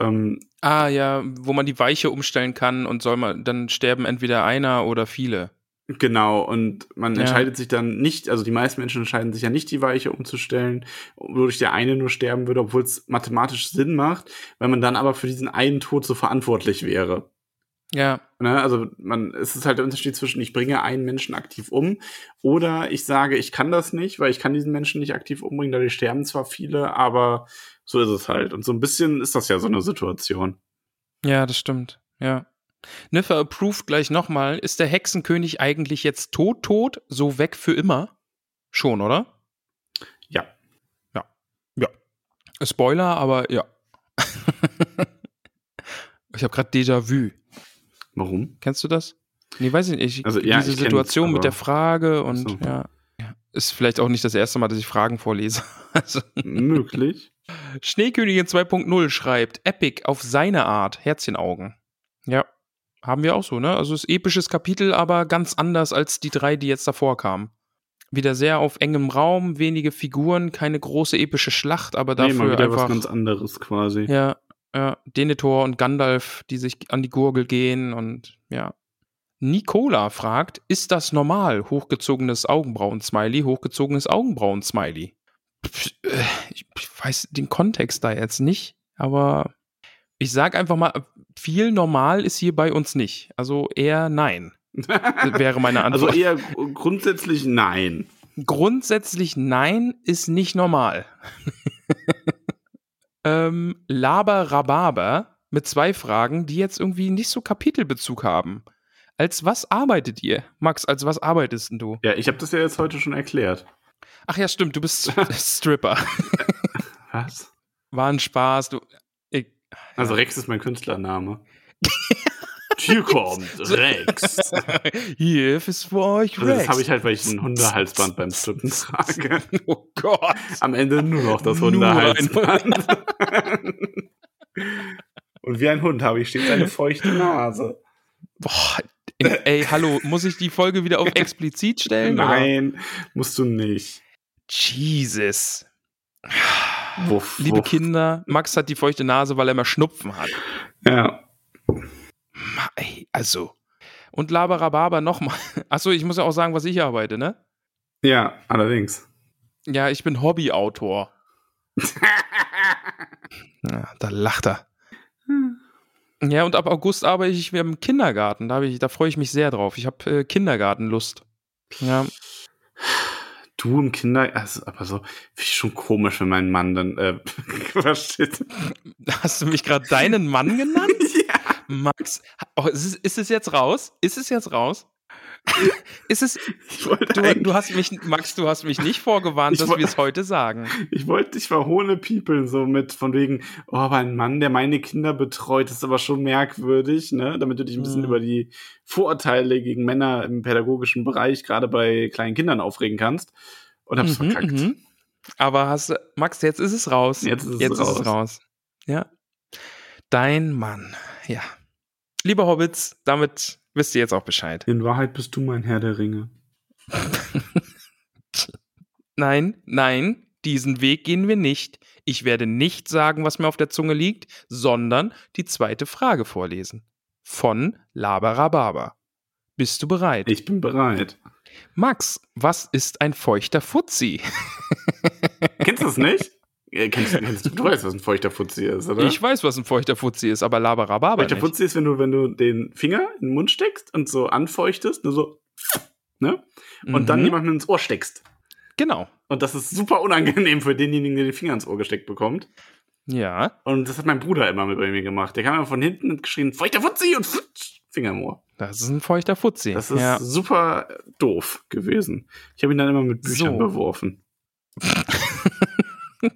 Ähm, ah, ja, wo man die Weiche umstellen kann und soll man, dann sterben entweder einer oder viele. Genau, und man Ja. entscheidet sich dann nicht, also die meisten Menschen entscheiden sich ja nicht, die Weiche umzustellen, wodurch der eine nur sterben würde, obwohl es mathematisch Sinn macht, weil man dann aber für diesen einen Tod so verantwortlich wäre. Ja, Ne? Also man, es ist halt der Unterschied zwischen, ich bringe einen Menschen aktiv um oder ich sage, ich kann das nicht, weil ich kann diesen Menschen nicht aktiv umbringen, dadurch sterben zwar viele, aber so ist es halt. Und so ein bisschen ist das ja so eine Situation. ja, das stimmt. Ja. Niffer approved gleich nochmal. Ist der Hexenkönig eigentlich jetzt tot, tot, so weg für immer? Schon, oder? Ja. Spoiler, aber ja. [LAUGHS] ich habe gerade Déjà-vu. Warum? Kennst du das? Nee, weiß ich nicht. Ich, Also, ja, diese Situation mit der Frage und so. ja. Ist vielleicht auch nicht das erste Mal, dass ich Fragen vorlese. [LAUGHS] Also, Möglich. Schneekönigin 2.0 schreibt, Epic auf seine Art, Herzchenaugen. Ja, haben wir auch so, ne? Also ist episches Kapitel, aber ganz anders als die drei, die jetzt davor kamen. Wieder sehr auf engem Raum, wenige Figuren, keine große epische Schlacht, aber Nee, dafür mal wieder einfach was ganz anderes quasi. ja, ja, Denethor und Gandalf, die sich an die Gurgel gehen und ja. Nicola fragt, ist das normal? Hochgezogenes Augenbrauen-Smiley, hochgezogenes Augenbrauen-Smiley. Äh, Ich weiß den Kontext da jetzt nicht, aber ich sag einfach mal, viel normal ist hier bei uns nicht. Also eher nein, [LAUGHS] wäre meine Also Antwort. eher grundsätzlich nein. Grundsätzlich nein ist nicht normal. [LAUGHS] ähm, Laber Rhabarber mit zwei Fragen, die jetzt irgendwie nicht so Kapitelbezug haben. Als was arbeitet ihr? Max, als was arbeitest denn du? Ja, ich habe das ja jetzt heute schon erklärt. Ach ja, stimmt, du bist [LAUGHS] [LAUGHS] Stripper. [LAUGHS] Was? War ein Spaß. Du, ich, Also Rex ist mein Künstlername. Hier [LAUGHS] kommt Rex. [LAUGHS] Hier ist für euch Also Rex. das habe ich halt, weil ich ein Hundehalsband beim Strippen [LAUGHS] trage. Oh Gott. Am Ende nur noch das Nur Hundehalsband. Und wie ein Hund habe ich stets eine feuchte Nase. Boah, ey, hallo, muss ich die Folge wieder auf explizit stellen? oder? Nein, musst du nicht. Jesus. Wuff, Liebe wuff. Kinder, Max hat die feuchte Nase, weil er mal Schnupfen hat. Ja. Ey, also. Und Labarababa nochmal. [LAUGHS] Achso, ich muss ja auch sagen, was ich arbeite, ne? Ja, allerdings. Ja, ich bin Hobbyautor. [LAUGHS] Ja, da lacht er. Ja, und ab August arbeite ich wieder im Kindergarten. Da, ich, da freue ich mich sehr drauf. Ich habe äh, Kindergartenlust. Ja, Du im Kinder, also, aber so, finde ich schon komisch, wenn mein Mann dann, äh, [LAUGHS] hast du mich gerade deinen Mann genannt? Max, oh, ist, es, ist es jetzt raus? Ist es jetzt raus? ist es, [LAUGHS] du, du hast mich, Max, du hast mich nicht vorgewarnt, dass wir es heute sagen. [LAUGHS] ich wollte dich verhohne piepeln, so mit, von wegen, oh, aber ein Mann, der meine Kinder betreut, ist aber schon merkwürdig, ne, damit du dich ein bisschen Mhm. über die Vorurteile gegen Männer im pädagogischen Bereich, gerade bei kleinen Kindern aufregen kannst. Und hab's Mhm, verkackt. mhm. Aber hast du, Max, jetzt ist es raus. Jetzt ist es jetzt raus. ist es raus. Ja. Dein Mann. Ja. Liebe Hobbits, damit wisst ihr jetzt auch Bescheid. In Wahrheit bist du mein Herr der Ringe. [LAUGHS] Nein, nein, diesen Weg gehen wir nicht. Ich werde nicht sagen, was mir auf der Zunge liegt, sondern die zweite Frage vorlesen. Von Labarababa. Bist du bereit? Ich bin bereit. Max, was ist ein feuchter Fuzzi? [LAUGHS] Kennst du das nicht? Äh, Kennst, kennst du, du weißt, was ein feuchter Fuzzi ist, oder? Ich weiß, was ein feuchter Fuzzi ist, aber Labarababa Feuchter nicht. Fuzzi ist, wenn du, wenn du den Finger in den Mund steckst und so anfeuchtest, nur so, ne? Und dann Mhm. jemandem ins Ohr steckst. Genau. Und das ist super unangenehm für denjenigen, der den Finger ins Ohr gesteckt bekommt. Ja, Und das hat mein Bruder immer mit bei mir gemacht. Der kam immer von hinten und geschrien, feuchter Fuzzi und flutsch, Finger im Ohr. das ist ein feuchter Fuzzi. Das ist ja. super doof gewesen. Ich habe ihn dann immer mit Büchern So. beworfen. [LAUGHS] [LAUGHS]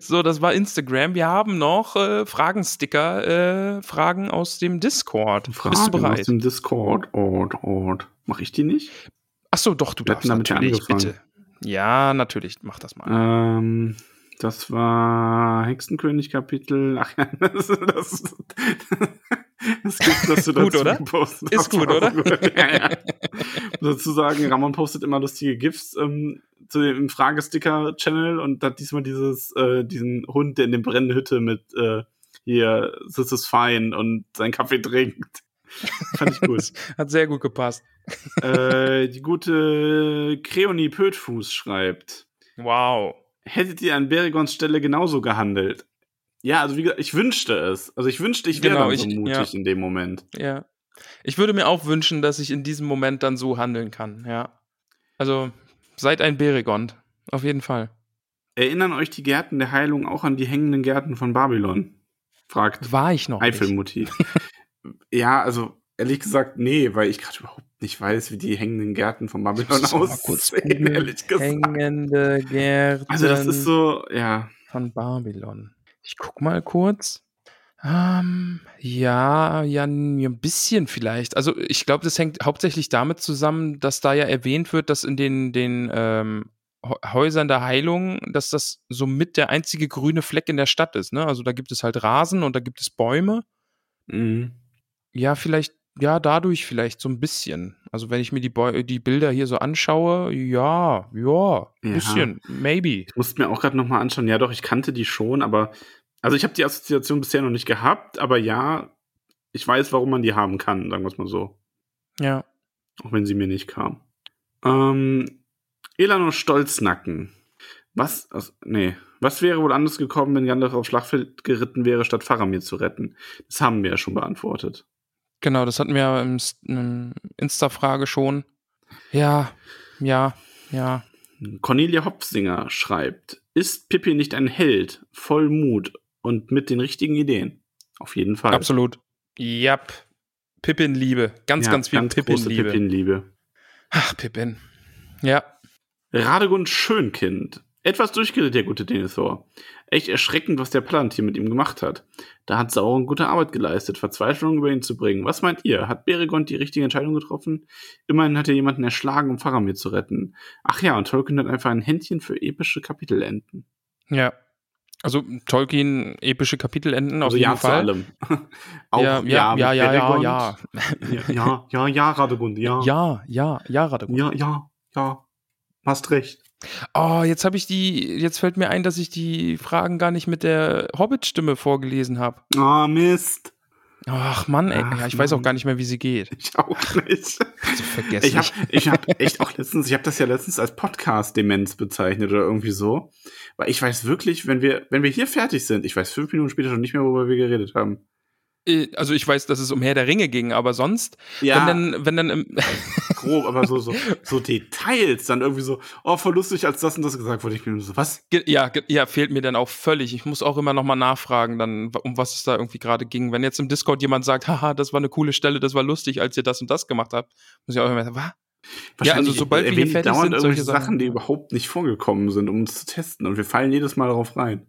So, das war Instagram. Wir haben noch äh, Fragensticker, äh, Fragen aus dem Discord. Fragen Bist du bereit? aus dem Discord. Ort, Ort. Mach ich die nicht? Ach so, doch, du Wir darfst damit ja natürlich, angefangen. bitte. Ja, natürlich, mach das mal. Ähm, das war Hexenkönig-Kapitel. Ach ja, [LAUGHS] das, das, [LAUGHS] das gibt das du Gut, dazu oder? gepostet Ist gut, oder? [LAUGHS] Ja, ja. Dazu sagen, Ramon postet immer lustige GIFs ähm, zu dem Fragesticker-Channel und hat diesmal dieses, äh, diesen Hund, der in der brennenden Hütte mit äh, hier, this is fine und seinen Kaffee trinkt. [LAUGHS] Fand ich gut. Hat sehr gut gepasst. äh, die gute Creoni Pötfuß schreibt. Wow. hättet ihr an Berigons Stelle genauso gehandelt? Ja, also wie gesagt, ich wünschte es. Also ich wünschte, ich wäre Genau, dann so ich- mutig ja. in dem Moment. Ja. Ich würde mir auch wünschen, dass ich in diesem Moment dann so handeln kann, ja. Also, seid ein Beregond. Auf jeden Fall. Erinnern euch die Gärten der Heilung auch an die hängenden Gärten von Babylon? Fragt War ich noch. Eifelmutti. [LAUGHS] ja, also ehrlich gesagt, nee, weil ich gerade überhaupt nicht weiß, wie die hängenden Gärten von Babylon aussehen, [LAUGHS] ehrlich gesagt. Hängende Gärten Also das ist so, ja. von Babylon. Ich guck mal kurz. Ähm, ja, ja, ein bisschen vielleicht. Also ich glaube, das hängt hauptsächlich damit zusammen, dass da ja erwähnt wird, dass in den, den ähm, Hä- Häusern der Heilung, dass das somit der einzige grüne Fleck in der Stadt ist. Ne? Also da gibt es halt Rasen und da gibt es Bäume. Mhm. Ja, vielleicht, ja, dadurch vielleicht so ein bisschen. Also wenn ich mir die, die Bilder hier so anschaue, ja, ja, Ja. ein bisschen, maybe. Ich musste mir auch gerade nochmal anschauen. Ja, doch, ich kannte die schon, aber also ich habe die Assoziation bisher noch nicht gehabt, aber ja, ich weiß, warum man die haben kann, sagen wir es mal so. Ja. Auch wenn sie mir nicht kam. Ähm, Elano Stolznacken. Was, also, nee, was wäre wohl anders gekommen, wenn Gandalf aufs Schlachtfeld geritten wäre, statt Faramir zu retten? Das haben wir ja schon beantwortet. Genau, das hatten wir ja im, im Insta-Frage schon. Ja, ja, ja. Cornelia Hopfsinger schreibt, ist Pippi nicht ein Held, voll Mut und mit den richtigen Ideen? Auf jeden Fall. Absolut. Jap. Pippin-Liebe. Ganz, Ja, ganz viel Pippin-Liebe. Pippin-Liebe. Ach, Pippin. Ja. Radegund Schönkind. Etwas durchgeredet, der gute Denethor. Echt erschreckend, was der Palantir mit ihm gemacht hat. Da hat Sauron gute Arbeit geleistet, Verzweiflung über ihn zu bringen. Was meint ihr? Hat Beregond die richtige Entscheidung getroffen? Immerhin hat er jemanden erschlagen, um Faramir zu retten. Ach ja, und Tolkien hat einfach ein Händchen für epische Kapitelenden. Ja. Also Tolkien epische Kapitelenden auf Also jeden ja Fall. zu allem. [LAUGHS] Auch ja, ja, ja, ja, ja, Beregond. ja. ja. [LAUGHS] Ja, ja, ja, Radegund, ja. Ja, ja, ja, Radegund. ja, ja, ja. Hast recht. Oh, jetzt habe ich die, jetzt fällt mir ein, dass ich die Fragen gar nicht mit der Hobbit-Stimme vorgelesen habe. Ah, Mist. Ach Mann, ey. Ach, ja, ich weiß auch Mann. gar nicht mehr, wie sie geht. Ich auch nicht. So vergessen. Ich habe ich hab echt auch letztens, ich habe das ja letztens als Podcast-Demenz bezeichnet oder irgendwie so. Weil ich weiß wirklich, wenn wir, wenn wir hier fertig sind, ich weiß fünf Minuten später schon nicht mehr, worüber wir geredet haben. Äh, also ich weiß, dass es um Herr der Ringe ging, aber sonst, Ja, wenn dann, wenn dann im, [LAUGHS] grob, aber so, so, so Details dann irgendwie so, oh, voll lustig, als das und das gesagt wurde. Ich bin so, was? Ja, ja, fehlt mir dann auch völlig. Ich muss auch immer noch mal nachfragen, dann, um was es da irgendwie gerade ging. Wenn jetzt im Discord jemand sagt, haha, das war eine coole Stelle, das war lustig, als ihr das und das gemacht habt, muss ich auch immer sagen, was? Ja, also sobald wir hier fertig sind, irgendwelche solche Sachen. Sachen, die überhaupt nicht vorgekommen sind, um uns zu testen. Und wir fallen jedes Mal darauf rein.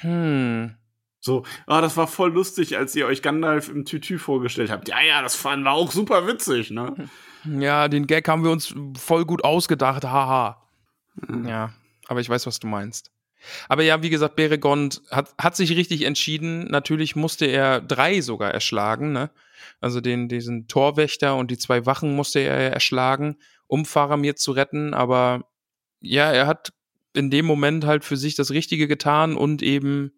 Hm. So, ah, das war voll lustig, als ihr euch Gandalf im Tütü vorgestellt habt. Ja, ja, das fand war auch super witzig, ne? Ja, den Gag haben wir uns voll gut ausgedacht, haha. Ja, aber ich weiß, was du meinst. Aber ja, wie gesagt, Beregond hat, hat sich richtig entschieden. Natürlich musste er drei sogar erschlagen, ne? Also den, diesen Torwächter und die zwei Wachen musste er erschlagen, um Faramir zu retten. Aber ja, er hat in dem Moment halt für sich das Richtige getan und eben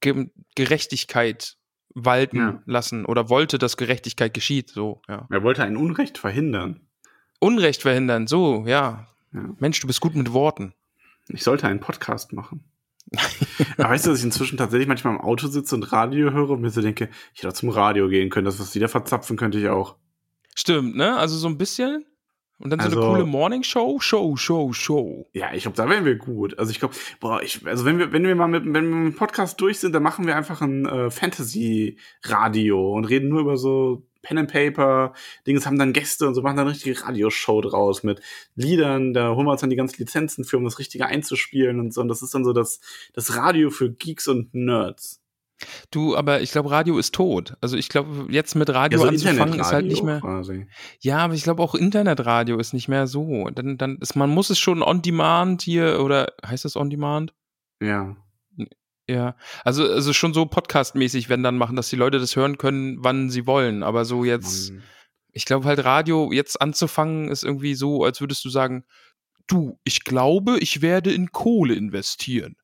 Ge Gerechtigkeit walten Ja. lassen oder wollte, dass Gerechtigkeit geschieht. So, ja. Er wollte ein Unrecht verhindern. Unrecht verhindern, so, ja. Ja. Mensch, du bist gut mit Worten. Ich sollte einen Podcast machen. Aber weißt du, dass ich inzwischen tatsächlich manchmal im Auto sitze und Radio höre und mir so denke, ich hätte auch zum Radio gehen können, das, was die da verzapfen, könnte ich auch. Stimmt, ne? Also so ein bisschen. Und dann so Also- eine coole Morning Show, Show, Show, Show. Ja, ich glaube, da wären wir gut. Also ich glaube, boah, ich, also wenn wir, wenn wir mal mit, wenn wir mit dem Podcast durch sind, dann machen wir einfach ein äh, Fantasy-Radio und reden nur über so Pen and Paper, Dings haben dann Gäste und so machen dann eine richtige Radioshow draus mit Liedern, da holen wir uns dann die ganzen Lizenzen für, um das Richtige einzuspielen und so. Und das ist dann so das, das Radio für Geeks und Nerds. Du, aber ich glaube, Radio ist tot. Also ich glaube, jetzt mit Radio Ja, so anzufangen ist halt nicht mehr. Quasi. Ja, aber ich glaube auch Internetradio ist nicht mehr so. Dann, dann ist, man muss es schon on demand hier oder heißt das on demand? Ja. Ja, also, also schon so podcastmäßig, wenn dann machen, dass die Leute das hören können, wann sie wollen. Aber so jetzt, Mann. ich glaube halt Radio jetzt anzufangen ist irgendwie so, als würdest du sagen, du, ich glaube, ich werde in Kohle investieren.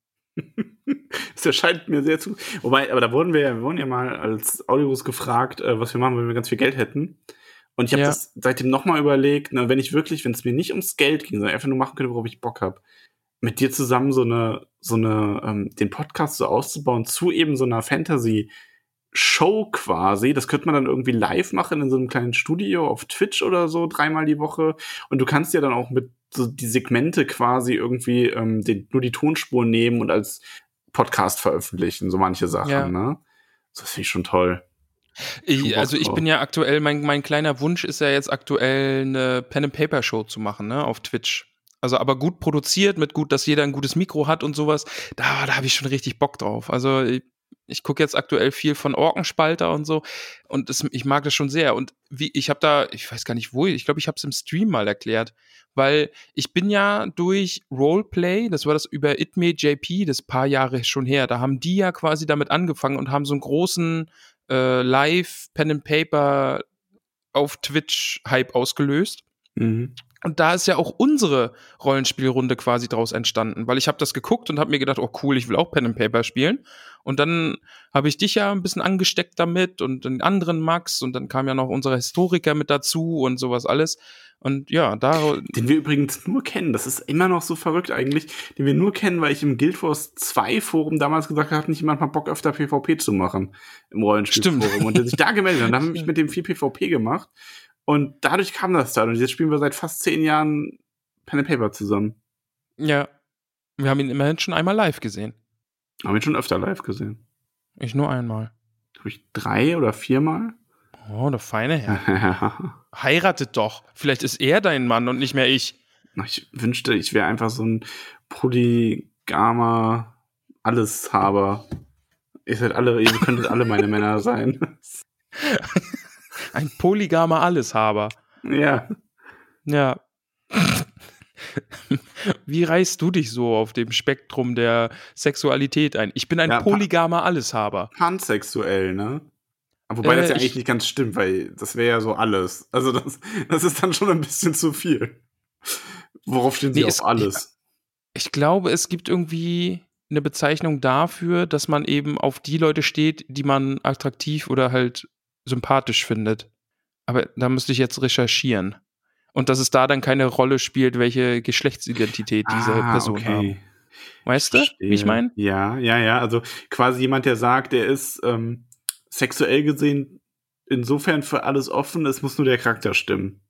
Das erscheint mir sehr zu. Wobei, aber da wurden wir ja, wir wurden ja mal als Audiobus gefragt, äh, was wir machen, wenn wir ganz viel Geld hätten. Und ich habe Ja. das seitdem nochmal überlegt, ne, wenn ich wirklich, wenn es mir nicht ums Geld ging, sondern einfach nur machen könnte, worauf ich Bock habe, mit dir zusammen so eine, so eine, ähm, den Podcast so auszubauen zu eben so einer Fantasy-Show quasi. Das könnte man dann irgendwie live machen in so einem kleinen Studio auf Twitch oder so, dreimal die Woche. Und du kannst ja dann auch mit so die Segmente quasi irgendwie ähm, den, nur die Tonspur nehmen und als Podcast veröffentlichen, so manche Sachen, Ja. ne? Das finde ich schon toll. Ich, also ich bin ja aktuell, mein, mein kleiner Wunsch ist ja jetzt aktuell eine Pen and Paper Show zu machen, ne, auf Twitch. Also aber gut produziert, mit gut, dass jeder ein gutes Mikro hat und sowas. Da, da habe ich schon richtig Bock drauf. Also ich, ich gucke jetzt aktuell viel von Orkenspalter und so und das, ich mag das schon sehr. Und wie ich habe da, ich weiß gar nicht wo, ich glaube, ich habe es im Stream mal erklärt, weil ich bin ja durch Roleplay, das war das über Itme JP, das paar Jahre schon her, da haben die ja quasi damit angefangen und haben so einen großen äh, Live Pen and Paper auf Twitch Hype ausgelöst. Mhm. Und da ist ja auch unsere Rollenspielrunde quasi draus entstanden, weil ich habe das geguckt und habe mir gedacht, oh cool, ich will auch Pen and Paper spielen. Und dann habe ich dich ja ein bisschen angesteckt damit und den anderen Max und dann kam ja noch unsere Historiker mit dazu und sowas alles. Und ja, da Den wir übrigens nur kennen. Das ist immer noch so verrückt eigentlich. Den wir nur kennen, weil ich im Guild Wars 2 Forum damals gesagt habe, hat nicht jemand mal Bock öfter PvP zu machen im Rollenspielforum. Stimmt. Und der sich da gemeldet hat. Dann [LAUGHS] haben wir mich mit dem viel PvP gemacht. Und dadurch kam das dann. Und jetzt spielen wir seit fast zehn Jahren Pen and Paper zusammen. ja, wir haben ihn immerhin schon einmal live gesehen. Haben ihn schon öfter live gesehen. Ich nur einmal. Habe ich drei oder viermal? Oh, der feine Herr. [LAUGHS] Heiratet doch. Vielleicht ist er dein Mann und nicht mehr ich. ich wünschte, ich wäre einfach so ein polygamer Alleshaber. Ihr seid alle, ihr könntet alle meine Männer sein. [LAUGHS] Ein polygamer Alleshaber. ja. Ja. [LAUGHS] Wie reißt du dich so auf dem Spektrum der Sexualität ein? Ich bin ein Ja, polygamer Alleshaber. pansexuell, ne? Aber Wobei das Äh, ja eigentlich ich- nicht ganz stimmt, weil das wäre ja so alles. Also das, [LAUGHS] das ist dann schon ein bisschen zu viel. Worauf stehen sie Nee, auf es- alles? Ich glaube, es gibt irgendwie eine Bezeichnung dafür, dass man eben auf die Leute steht, die man attraktiv oder halt sympathisch findet. Aber da müsste ich jetzt recherchieren. Und dass es da dann keine Rolle spielt, welche Geschlechtsidentität diese Ah, Person haben. Weißt du, wie ich meine? Ja, ja, ja. Also quasi jemand, der sagt, der ist ähm, sexuell gesehen insofern für alles offen, es muss nur der Charakter stimmen.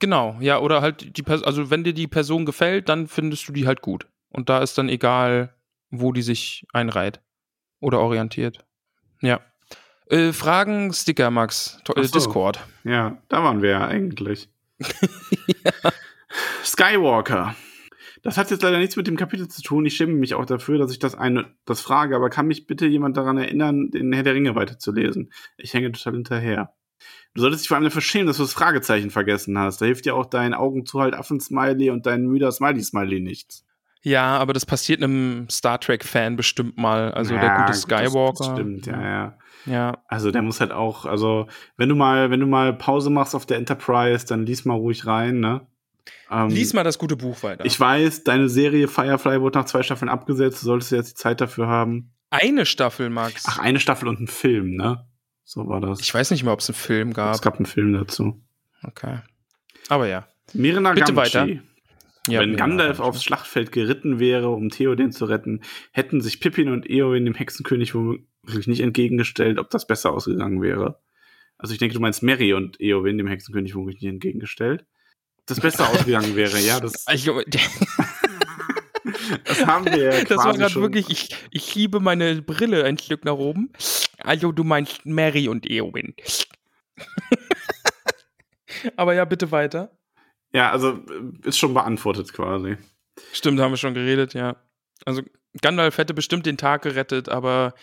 Genau, ja, oder halt die Person, also wenn dir die Person gefällt, dann findest du die halt gut. Und da ist dann egal, wo die sich einreiht oder orientiert. Ja. Äh, Fragen, Sticker, Max, To- äh, so. Discord. Ja, da waren wir ja eigentlich. [LAUGHS] Skywalker. Das hat jetzt leider nichts mit dem Kapitel zu tun. Ich schäme mich auch dafür, dass ich das eine, das frage, aber kann mich bitte jemand daran erinnern, den Herr der Ringe weiterzulesen? Ich hänge total hinterher. Du solltest dich vor allem dafür schämen, dass du das Fragezeichen vergessen hast. Da hilft dir auch dein Augen zu halt Affen-Smiley und dein müder Smiley-Smiley nichts. Ja, aber das passiert einem Star Trek-Fan bestimmt mal. Also der Ja, gute gut, das- Skywalker. Das stimmt, ja, ja. Ja, Also der muss halt auch, also wenn du mal, wenn du mal Pause machst auf der Enterprise, dann lies mal ruhig rein, ne? Ähm, Lies mal das gute Buch weiter. Ich weiß, deine Serie Firefly wurde nach zwei Staffeln abgesetzt. Du solltest jetzt die Zeit dafür haben. Eine Staffel, Max. Ach, eine Staffel und ein Film, ne? So war das. ich weiß nicht mehr, ob es einen Film es gab. gab einen Film dazu. Okay. Aber ja. Mirina Bitte Gamgee. weiter. ja Wenn Gandalf aufs Schlachtfeld geritten wäre, um Theoden zu retten, hätten sich Pippin und Eowyn dem Hexenkönig womöglich nicht entgegengestellt, ob das besser ausgegangen wäre. Also ich denke, du meinst Mary und Eowyn dem Hexenkönig womöglich nicht entgegengestellt. Das besser [LAUGHS] ausgegangen wäre, ja, das, Also, [LAUGHS] das haben wir ja das war gerade wirklich, ich, ich schiebe meine Brille ein Stück nach oben. Also du meinst Mary und Eowyn. [LAUGHS] Aber ja, bitte weiter. Ja, also äh, ist schon beantwortet quasi. Stimmt, haben wir schon geredet, ja. Also Gandalf hätte bestimmt den Tag gerettet, aber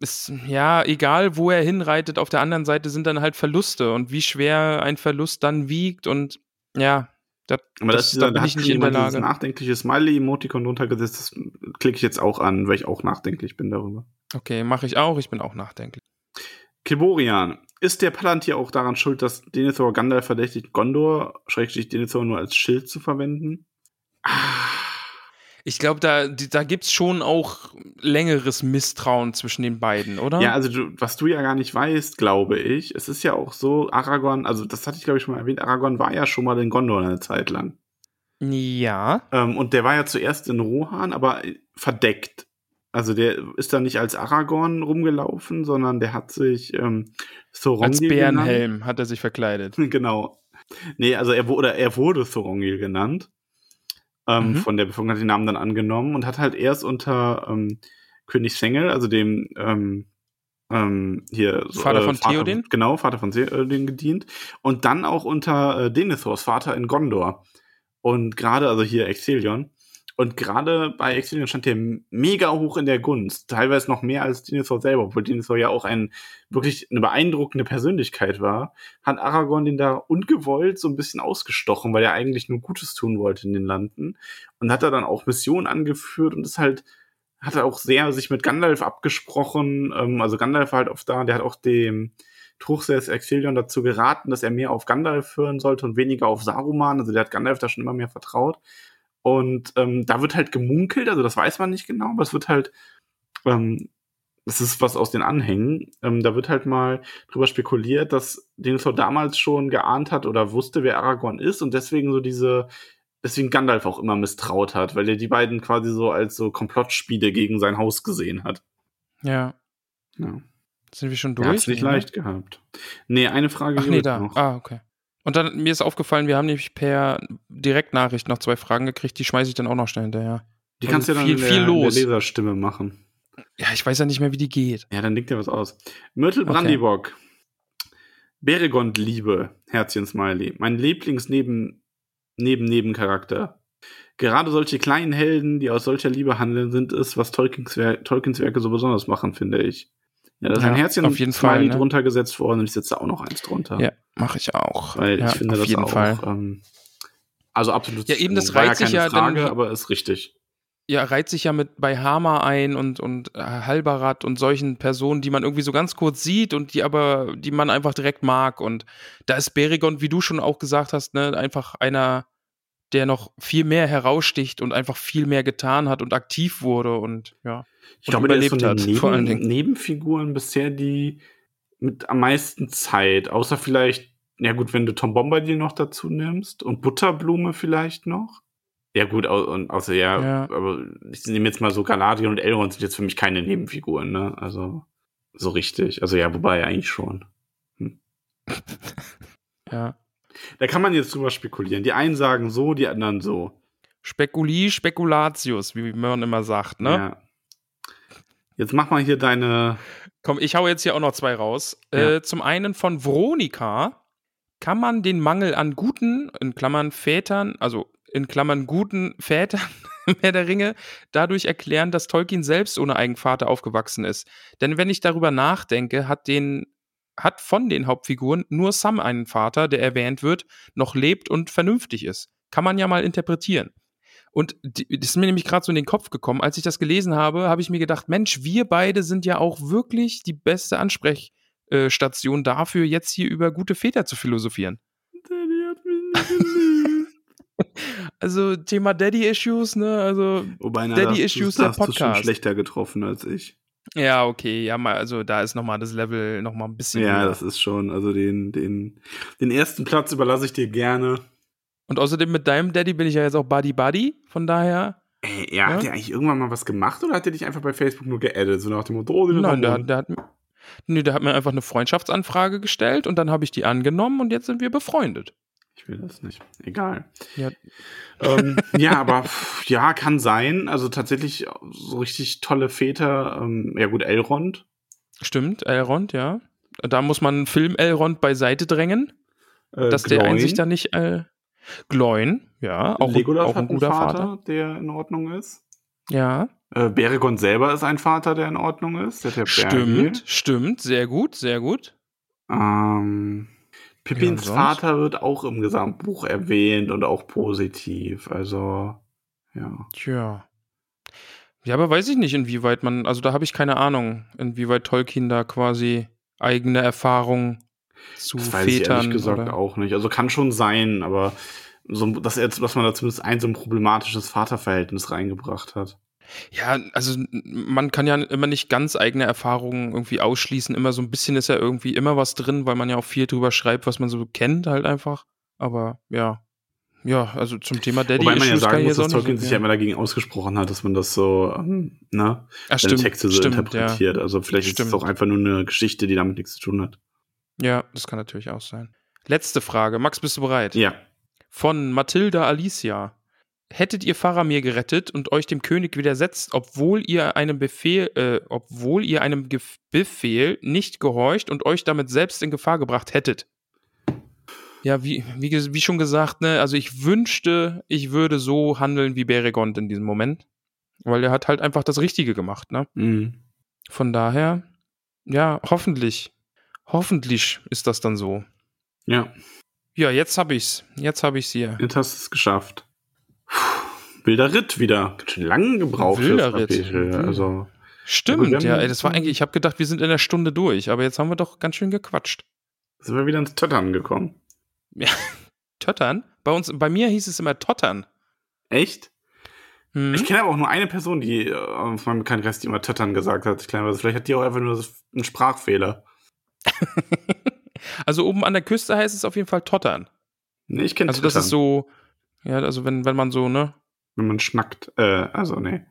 ist, ja, egal wo er hinreitet, auf der anderen Seite sind dann halt Verluste und wie schwer ein Verlust dann wiegt und ja, das, Aber das, das, da da bin ich nicht in der jemand dieses Lage. nachdenkliche Smiley-Emoticon runtergesetzt. Das klicke ich jetzt auch an, weil ich auch nachdenklich bin darüber. Okay, mache ich auch, ich bin auch nachdenklich. Kiborian. Ist der Palantir auch daran schuld, dass Denethor Gandalf verdächtigt, Gondor, schrägstrich Denethor nur als Schild zu verwenden? Ich glaube, da, da gibt es schon auch längeres Misstrauen zwischen den beiden, oder? Ja, also du, was du ja gar nicht weißt, glaube ich, es ist ja auch so, Aragorn, also das hatte ich glaube ich schon mal erwähnt, Aragorn war ja schon mal in Gondor eine Zeit lang. Ja. Ähm, und der war ja zuerst in Rohan, aber verdeckt. Also der ist da nicht als Aragorn rumgelaufen, sondern der hat sich ähm, Thorongil Als genannt. Bärenhelm hat er sich verkleidet. [LAUGHS] Genau. Nee, also er wurde, er wurde Thorongil genannt. Ähm, Mhm. Von der Bevölkerung hat den Namen dann angenommen und hat halt erst unter ähm, König Sengel, also dem ähm, ähm, hier Vater von Theoden? Genau, Vater von Theoden gedient. Und dann auch unter äh, Denethors Vater in Gondor. Und gerade, also hier Exilion. Und gerade bei Exilion stand der mega hoch in der Gunst. Teilweise noch mehr als Denethor selber, obwohl Denethor ja auch ein wirklich eine beeindruckende Persönlichkeit war, hat Aragorn den da ungewollt so ein bisschen ausgestochen, weil er eigentlich nur Gutes tun wollte in den Landen. Und hat er dann auch Missionen angeführt und ist halt, hat er auch sehr sich mit Gandalf abgesprochen. Ähm, also Gandalf war halt oft da, der hat auch dem Truchsess Exilion dazu geraten, dass er mehr auf Gandalf hören sollte und weniger auf Saruman. Also der hat Gandalf da schon immer mehr vertraut. Und ähm, da wird halt gemunkelt, also das weiß man nicht genau, aber es wird halt, ähm, das ist was aus den Anhängen, ähm, da wird halt mal drüber spekuliert, dass Denethor damals schon geahnt hat oder wusste, wer Aragorn ist und deswegen so diese, deswegen Gandalf auch immer misstraut hat, weil er die beiden quasi so als so Komplottspiele gegen sein Haus gesehen hat. Ja. Ja. Sind wir schon durch? hat's nicht Nee, ne? leicht gehabt. Nee, eine Frage Ach nee, es da. noch. Ah, okay. Und dann, mir ist aufgefallen, wir haben nämlich per Direktnachricht noch zwei Fragen gekriegt, die schmeiße ich dann auch noch schnell hinterher. Die kannst du ja dann viel- in der, viel in der los. Leserstimme machen. Ja, ich weiß ja nicht mehr, wie die geht. Ja, dann legt dir was aus. Myrtle Brandybock. Beregond-Liebe, Herzchen-Smiley. Mein Lieblings-Neben- Neben-Nebencharakter. Gerade solche kleinen Helden, die aus solcher Liebe handeln, sind es, was Tolkiens, Wer Tolkiens Werke so besonders machen, finde ich. Ja, da ist Ja, ein Herzchen auf jeden Fall, Smiley ne? drunter gesetzt worden und ich setze da auch noch eins drunter. Ja, mache ich auch. Weil ja, ich finde auf das jeden auch, Fall. ähm, also absolut. Ja, eben, das war reiht sich ja dann- Frage, aber ist richtig. Ja, reiht sich ja mit bei Hama ein und, und äh, Halbarat und solchen Personen, die man irgendwie so ganz kurz sieht und die aber, die man einfach direkt mag. Und da ist Beregon, wie du schon auch gesagt hast, ne, einfach einer, der noch viel mehr heraussticht und einfach viel mehr getan hat und aktiv wurde und ja. Ich und glaube, der ist überlebt den hat, vor allen Neben Dingen. Nebenfiguren bisher die mit am meisten Zeit. Außer vielleicht, ja gut, wenn du Tom Bombadil noch dazu nimmst und Butterblume vielleicht noch. Ja gut, au und außer ja, Ja. aber ich nehme jetzt mal so Galadriel und Elrond sind jetzt für mich keine Nebenfiguren, ne? Also so richtig. Also ja, wobei eigentlich schon. [LAUGHS] Ja. Da kann man jetzt drüber spekulieren. Die einen sagen so, die anderen so. Spekuli, Spekulatius, wie man immer sagt, ne? Ja. Jetzt mach mal hier deine. Komm, ich hau jetzt hier auch noch zwei raus. Ja. Äh, zum einen von Veronika kann man den Mangel an guten, in Klammern Vätern, also in Klammern guten Vätern [LAUGHS] Herr der Ringe, dadurch erklären, dass Tolkien selbst ohne Eigenvater aufgewachsen ist. Denn wenn ich darüber nachdenke, hat den hat von den Hauptfiguren nur Sam einen Vater, der erwähnt wird, noch lebt und vernünftig ist. Kann man ja mal interpretieren. Und die, das ist mir nämlich gerade so in den Kopf gekommen. Als ich das gelesen habe, habe ich mir gedacht, Mensch, wir beide sind ja auch wirklich die beste Ansprechstation dafür, jetzt hier über gute Väter zu philosophieren. Daddy hat mich nicht geliebt. [LAUGHS] [LAUGHS] Also Thema Daddy-Issues, ne? Also, Wobei, na, Daddy das- Issues, das der hast du schon Podcast. schlechter getroffen als ich. ja, okay, ja, mal, also da ist nochmal das Level nochmal ein bisschen. Ja, höher. das ist schon, also den, den, den ersten Platz überlasse ich dir gerne. Und außerdem mit deinem Daddy bin ich ja jetzt auch Buddy-Buddy, von daher. Ey, ja, Ja? hat der eigentlich irgendwann mal was gemacht oder hat der dich einfach bei Facebook nur geaddet? So nach dem Motto, oh, Nein, der, der, hat, nee, der hat mir einfach eine Freundschaftsanfrage gestellt und dann habe ich die angenommen und jetzt sind wir befreundet. Ich will das nicht. Egal. Ja. ähm, [LAUGHS] ja, aber ja, kann sein. Also tatsächlich so richtig tolle Väter. Ähm, ja gut, Elrond. Stimmt, Elrond, ja. Da muss man Film Elrond beiseite drängen. Äh, dass der einen Gloin. sich da nicht. Äh, Gloin, ja, auch, Legolas auch hat ein guter einen Vater. Vater, der in Ordnung ist. Ja, Äh, Beregon selber ist ein Vater, der in Ordnung ist. Hat stimmt, stimmt, sehr gut, sehr gut. Ähm, Pippins Ja? Vater wird auch im Gesamtbuch erwähnt und auch positiv. Also, ja. Tja. Ja, aber weiß ich nicht, inwieweit man, also da habe ich keine Ahnung, inwieweit Tolkien da quasi eigene Erfahrungen zu Das weiß ich Vätern ehrlich gesagt oder, auch nicht. Also kann schon sein, aber so, dass, er, dass man da zumindest ein so ein problematisches Vaterverhältnis reingebracht hat. Ja, also man kann ja immer nicht ganz eigene Erfahrungen irgendwie ausschließen. Immer so ein bisschen ist ja irgendwie immer was drin, weil man ja auch viel drüber schreibt, was man so kennt, halt einfach. Aber ja. Ja, also zum Thema Daddy Wobei man ja sagen ich muss, dass Tolkien sich ja immer dagegen ausgesprochen hat, dass man das so, ähm, ne, Ach, seine stimmt, Texte so stimmt, interpretiert. Also vielleicht ist Stimmt. es auch einfach nur eine Geschichte, die damit nichts zu tun hat. Ja. das kann natürlich auch sein. Letzte Frage. Max, bist du bereit? Ja. Von Mathilda Alicia. Hättet ihr Faramir gerettet und euch dem König widersetzt, obwohl ihr einem Befehl, äh, obwohl ihr einem Gef Befehl nicht gehorcht und euch damit selbst in Gefahr gebracht hättet? Ja, wie, wie, wie schon gesagt, ne, also ich wünschte, ich würde so handeln wie Beregond in diesem Moment. Weil er hat halt einfach das Richtige gemacht, ne? Mhm. Von daher, ja, hoffentlich. Hoffentlich ist das dann so. Ja, Ja, jetzt hab ich's. Jetzt hab ich's hier. jetzt hast du es geschafft. Puh, wilder Ritt wieder. Ganz schön lang gebraucht Wilder Ritt. Mhm. Also, Stimmt, Ja, wir ja, haben- ey, das war eigentlich, ich habe gedacht, wir sind in der Stunde durch, aber jetzt haben wir doch ganz schön gequatscht. sind wir wieder ins Töttern gekommen. [LAUGHS] Töttern? Bei uns, bei mir hieß es immer Tottern. Echt? Hm? Ich kenne aber auch nur eine Person, die äh, auf meinem Bekanntenkreis, die immer Töttern gesagt hat. Ich glaube, vielleicht hat die auch einfach nur einen Sprachfehler. [LAUGHS] Also oben an der Küste heißt es auf jeden Fall Tottern. Nee, ich kenne Also das ist so, ja, also wenn, wenn man so, ne? Wenn man schnackt. Äh, also, nee.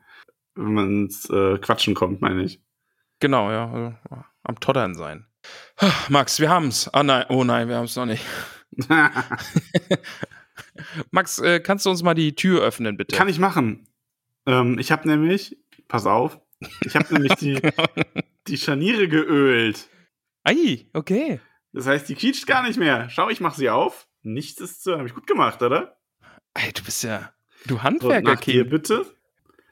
Wenn man ins äh, Quatschen kommt, meine ich. Genau, ja, also, am Tottern sein. [SIGHS] Max, wir haben's. Ah nein, oh nein, wir haben's noch nicht. [LAUGHS] [LAUGHS] Max, äh, kannst du uns mal die Tür öffnen, bitte? Kann ich machen. Ähm, ich habe nämlich, pass auf, ich habe nämlich die, die Scharniere geölt. Ei, okay. Das heißt, die quietscht gar nicht mehr. Schau, ich mache sie auf. Nichts ist zu. Habe ich gut gemacht, oder? Ey, du bist ja, du So, Handwerker, dir Kind. bitte.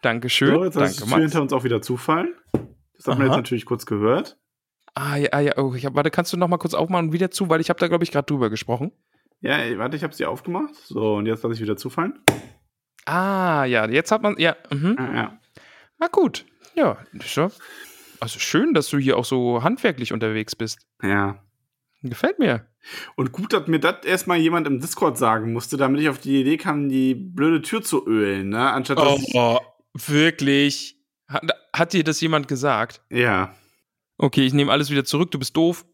Dankeschön. So, jetzt Danke, Tür Max. hinter uns auch wieder zufallen. Das hat man Aha. jetzt natürlich kurz gehört. Ah, ja, ah, ja, oh, ich hab, warte, kannst du noch mal kurz aufmachen und wieder zu, weil ich habe da, glaube ich, gerade drüber gesprochen. Ja, ey, warte, ich habe sie aufgemacht. So, und jetzt lasse ich wieder zufallen. Ah, ja, jetzt hat man, ja, mhm. Ja, ja. Na gut. Ja, ja, also schön, dass du hier auch so handwerklich unterwegs bist. ja. Gefällt mir. Und gut, dass mir das erstmal jemand im Discord sagen musste, damit ich auf die Idee kam, die blöde Tür zu ölen, ne? Anstatt dass ich, Oh, wirklich? Hat, hat dir das jemand gesagt? Ja, Okay, ich nehme alles wieder zurück, du bist doof.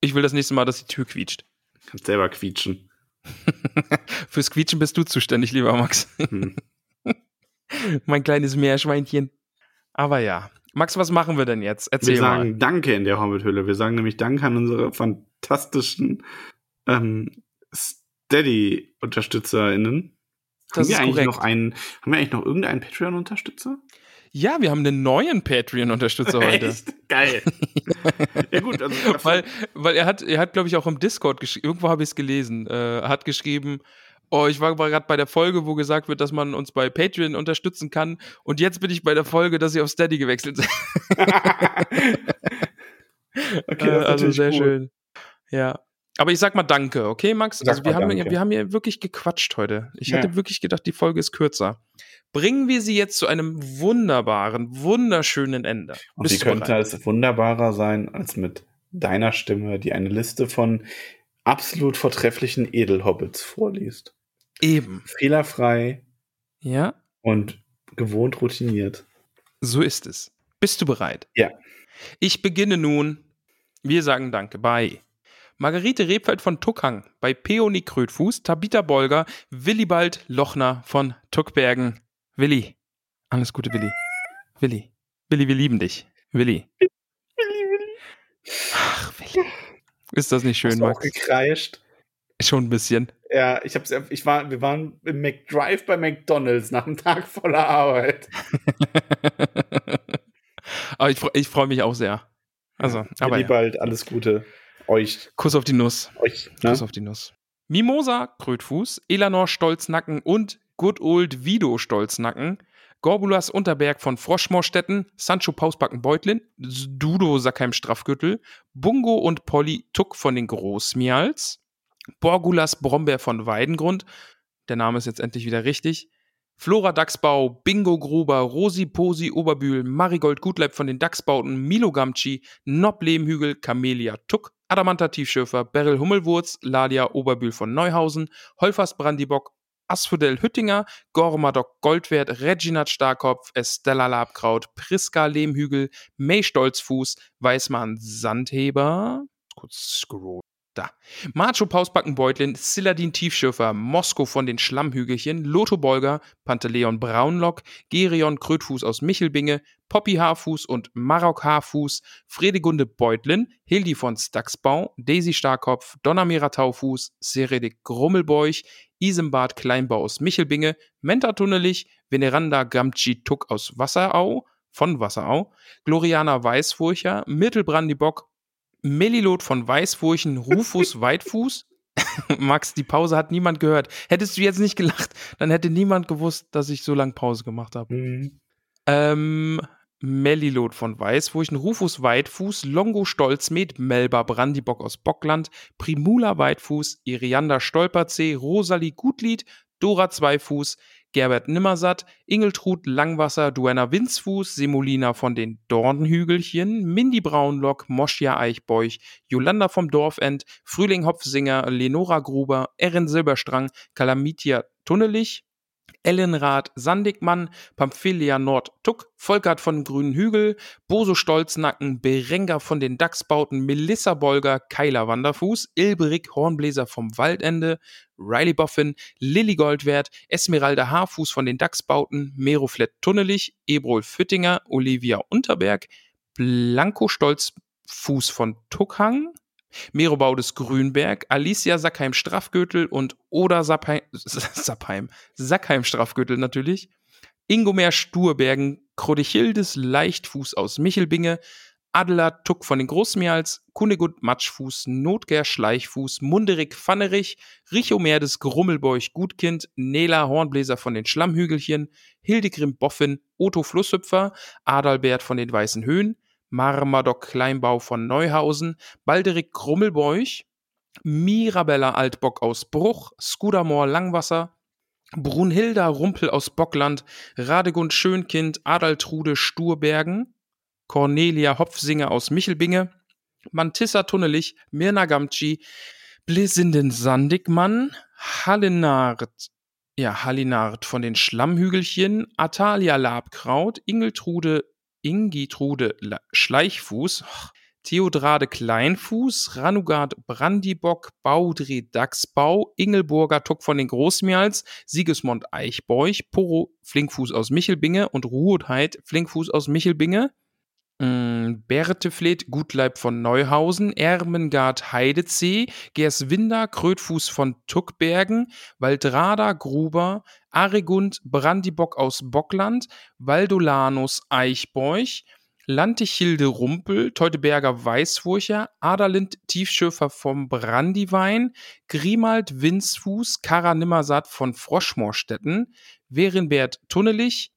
Ich will das nächste Mal, dass die Tür quietscht. kannst selber quietschen. [LAUGHS] Fürs Quietschen bist du zuständig, lieber Max. Hm. [LAUGHS] mein kleines Meerschweinchen. Aber ja. Max, was machen wir denn jetzt? Erzähl Wir sagen mal. Danke in der Hobbit-Hülle. Wir sagen nämlich Danke an unsere fantastischen ähm, Steady-UnterstützerInnen. Das haben wir eigentlich korrekt. noch einen, haben wir eigentlich noch irgendeinen Patreon-Unterstützer? Ja, wir haben einen neuen Patreon-Unterstützer [LAUGHS] heute. Echt? Geil. ja gut, also [LAUGHS] weil, weil er hat, er hat, glaube ich, auch im Discord geschrieben, irgendwo habe ich es gelesen, äh, hat geschrieben, oh, ich war gerade bei der Folge, wo gesagt wird, dass man uns bei Patreon unterstützen kann und jetzt bin ich bei der Folge, dass ihr auf Steady gewechselt seid. [LAUGHS] okay, Äh, also sehr cool. schön. Ja. Aber ich sag mal Danke, okay, Max? Sag Also wir haben, wir haben hier wirklich gequatscht heute. Ich Ja. hätte wirklich gedacht, die Folge ist kürzer. Bringen wir sie jetzt zu einem wunderbaren, wunderschönen Ende. Und Bist wie könnte bereit? es wunderbarer sein, als mit deiner Stimme, die eine Liste von absolut vortrefflichen Edelhobbits vorliest. Eben. Fehlerfrei Ja, und gewohnt routiniert. so ist es. Bist du bereit? Ja. Ich beginne nun. Wir sagen Danke bei Margarete Rebfeld von Tuckang, bei Peony Krötfuß, Tabita Bolger, Willibald Lochner von Tuckbergen. Willi. Alles Gute, Willi. Willi. Willi, wir lieben dich. Willi. Ach, Willi. Ist das nicht schön, Hast du auch Max? gekreischt? Schon ein bisschen. Ja, ich hab's, ich war, wir waren im McDrive bei McDonalds nach einem Tag voller Arbeit. [LAUGHS] aber ich, ich freue mich auch sehr. Also, aber ja. bald alles Gute. Euch, Kuss auf die Nuss. euch, ne? Kuss auf die Nuss. Mimosa, Krötfuß, Elanor Stolznacken und Good Old Vido Stolznacken, Gorbulas Unterberg von Froschmorstetten, Sancho Pausbacken Beutlin, Dudo Sackheim Straffgürtel, Bungo und Polly Tuck von den Großmials, Borgulas Brombeer von Weidengrund, der Name ist jetzt endlich wieder richtig, Flora Dachsbau, Bingo Gruber, Rosi Posi Oberbühl, Marigold Gutleib von den Dachsbauten, Milo Gamci, Nob Lehmhügel, Camelia Tuck, Adamanta Tiefschürfer, Beryl Hummelwurz, Ladia Oberbühl von Neuhausen, Holfers Brandibock, Asphodel Hüttinger, Gormadok Goldwert, Reginat Starkopf, Estella Labkraut, Priska Lehmhügel, May Stolzfuß, Weißmann Sandheber, kurz scroll da. Macho Pausbacken Beutlin, Siladin Tiefschürfer, Mosko von den Schlammhügelchen, Lotho Bolger, Panteleon Braunlock, Gerion Krötfuß aus Michelbinge, Poppy Haarfuß und Marok Haarfuß, Fredegunde Beutlin, Hildi von Staxbau, Daisy Starkopf, Donnermira Taufuß, Seredik Grummelbeuch, Isembad Kleinbau aus Michelbinge, Menta Tunnelich, Veneranda Gamci Tuck aus Wasserau, von Wasserau, Gloriana Weißfurcher, Mittelbrandibock, Melilot von Weißfurchen, Rufus [LAUGHS] Weitfuß. [LAUGHS] Max, die Pause hat niemand gehört. Hättest du jetzt nicht gelacht, dann hätte niemand gewusst, dass ich so lange Pause gemacht habe. Mhm. Ähm, Melilot von Weißfurchen, Rufus Weitfuß, Longo Stolzmed, Melba Brandibock aus Bockland, Primula Weitfuß, Irianda Stolperzee, Rosalie Gutlied, Dora Zweifuß, Gerbert Nimmersatt, Ingeltrud Langwasser, Duenna Winzfuß, Semolina von den Dornhügelchen, Mindy Braunlock, Moschia Eichbeuch, Jolanda vom Dorfend, Frühling Hopfsinger, Lenora Gruber, Erin Silberstrang, Kalamitia Tunnelich, Ellenrath Sandigmann, Pamphilia Nord Tuck, Volkert von Grünen Hügel, Boso Stolznacken, Berenger von den Dachsbauten, Melissa Bolger, Keiler Wanderfuß, Ilberik Hornbläser vom Waldende, Riley Boffin, Lilly Goldwert, Esmeralda Haarfuß von den Dachsbauten, Meroflett Tunnelich, Ebrol Füttinger, Olivia Unterberg, Blanco Stolzfuß von Tuckhang, Merobau des Grünberg, Alicia Sackheim Straffgürtel und Oda Sappheim, [LAUGHS] Sackheim Straffgürtel natürlich, Ingomer Sturbergen, Krodichildes Leichtfuß aus Michelbinge, Adler Tuck von den Großmeals, Kunegut Matschfuß, Notger Schleichfuß, Munderik Pfannerich, Richomer des Grummelbeuch Gutkind, Nela Hornbläser von den Schlammhügelchen, Hildegrim Boffin, Otto Flusshüpfer, Adalbert von den Weißen Höhen, Marmadoc Kleinbau von Neuhausen, Balderik Krummelbeuch, Mirabella Altbock aus Bruch, Skudamor Langwasser, Brunhilda Rumpel aus Bockland, Radegund Schönkind, Adaltrude Sturbergen, Cornelia Hopfsinger aus Michelbinge, Mantissa Tunnelich, Mirna Gamci, Blisinden Sandigmann, Hallenard, ja, Hallinard von den Schlammhügelchen, Atalia Labkraut, Ingeltrude Ingitrude Schleichfuß, Theodrade Kleinfuß, Ranugard Brandibock, Baudre Dachsbau, Ingelburger Tuck von den Großmials, Sigismund Eichbeuch, Poro Flinkfuß aus Michelbinge und Ruhetheit Flinkfuß aus Michelbinge. Mm, Bertefleth Gutleib von Neuhausen, Ermengard Heidezee, Gerswinder Krötfuß von Tuckbergen, Waldrada Gruber, Aregund Brandibock aus Bockland, Valdolanus Eichbeuch, Lantichilde Rumpel, Teuteberger Weißfurcher, Adalind Tiefschöfer vom Brandiwein, Grimald Winzfuß, Kara Nimmersatt von Froschmorstetten, Werenbert Tunnelich,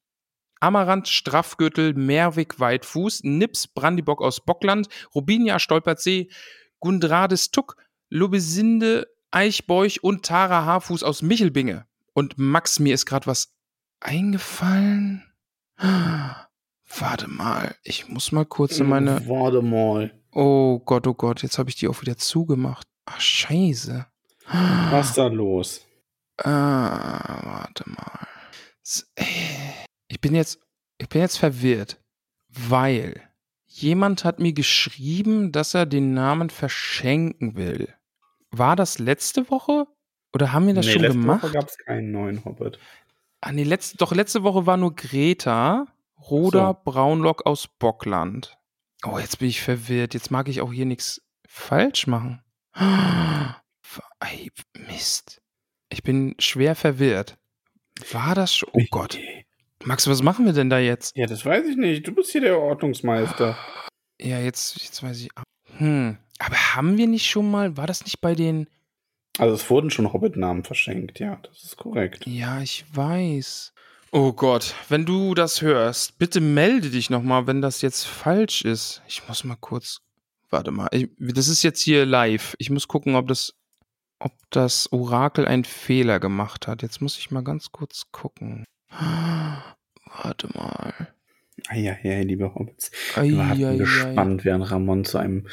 Amarant, Straffgürtel, Merwig, Weitfuß, Nips, Brandibock aus Bockland, Rubinia, Stolpertsee, Gundrades Tuck, Lobesinde, Eichbeuch und Tara Haarfuß aus Michelbinge. Und Max, mir ist gerade was eingefallen. Warte mal, ich muss mal kurz in meine. Warte mal. Oh Gott, oh Gott, jetzt habe ich die auch wieder zugemacht. Ach, scheiße. Was ist da los? Ah, warte mal. Äh. Ich bin jetzt, ich bin jetzt verwirrt, weil jemand hat mir geschrieben, dass er den Namen verschenken will. War das letzte Woche? Oder haben wir das nee, schon letzte gemacht? Letzte Woche gab es keinen neuen Hobbit. Ah, nee, letzte, doch letzte Woche war nur Greta, Roda so. Braunlock aus Bockland. Oh, jetzt bin ich verwirrt. Jetzt mag ich auch hier nichts falsch machen. Mist. Ich bin schwer verwirrt. War das schon? Oh Gott. Max, was machen wir denn da jetzt? Ja, das weiß ich nicht. Du bist hier der Ordnungsmeister. Ja, jetzt, jetzt weiß ich. Hm. Aber haben wir nicht schon mal, war das nicht bei den. Also es wurden schon Hobbit-Namen verschenkt, ja, das ist korrekt. Ja, ich weiß. Oh Gott, wenn du das hörst, bitte melde dich nochmal, wenn das jetzt falsch ist. Ich muss mal kurz. Warte mal. Ich, das ist jetzt hier live. Ich muss gucken, ob das, ob das Orakel einen Fehler gemacht hat. Jetzt muss ich mal ganz kurz gucken. Warte mal. Eieiei, liebe Hobbits. Wir Eieiei. gespannt, während Ramon zu einem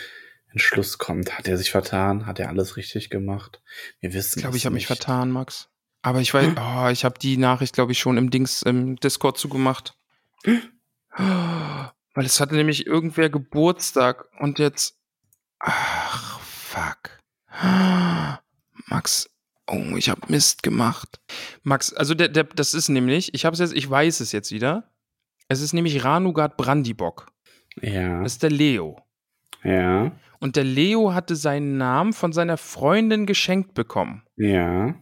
Entschluss kommt. Hat er sich vertan? Hat er alles richtig gemacht? Wir wissen Ich glaube, ich habe mich vertan, Max. Aber ich weiß, oh, ich habe die Nachricht, glaube ich, schon im Dings, im Discord zugemacht. [GASPS] Weil es hatte nämlich irgendwer Geburtstag und jetzt. Ach, fuck. [GASPS] Max, oh, ich habe Mist gemacht. Max, also der, der, das ist nämlich, ich habe es jetzt, ich weiß es jetzt wieder. Es ist nämlich Ranugat Brandibock. Ja, Das ist der Leo. ja, Und der Leo hatte seinen Namen von seiner Freundin geschenkt bekommen. ja.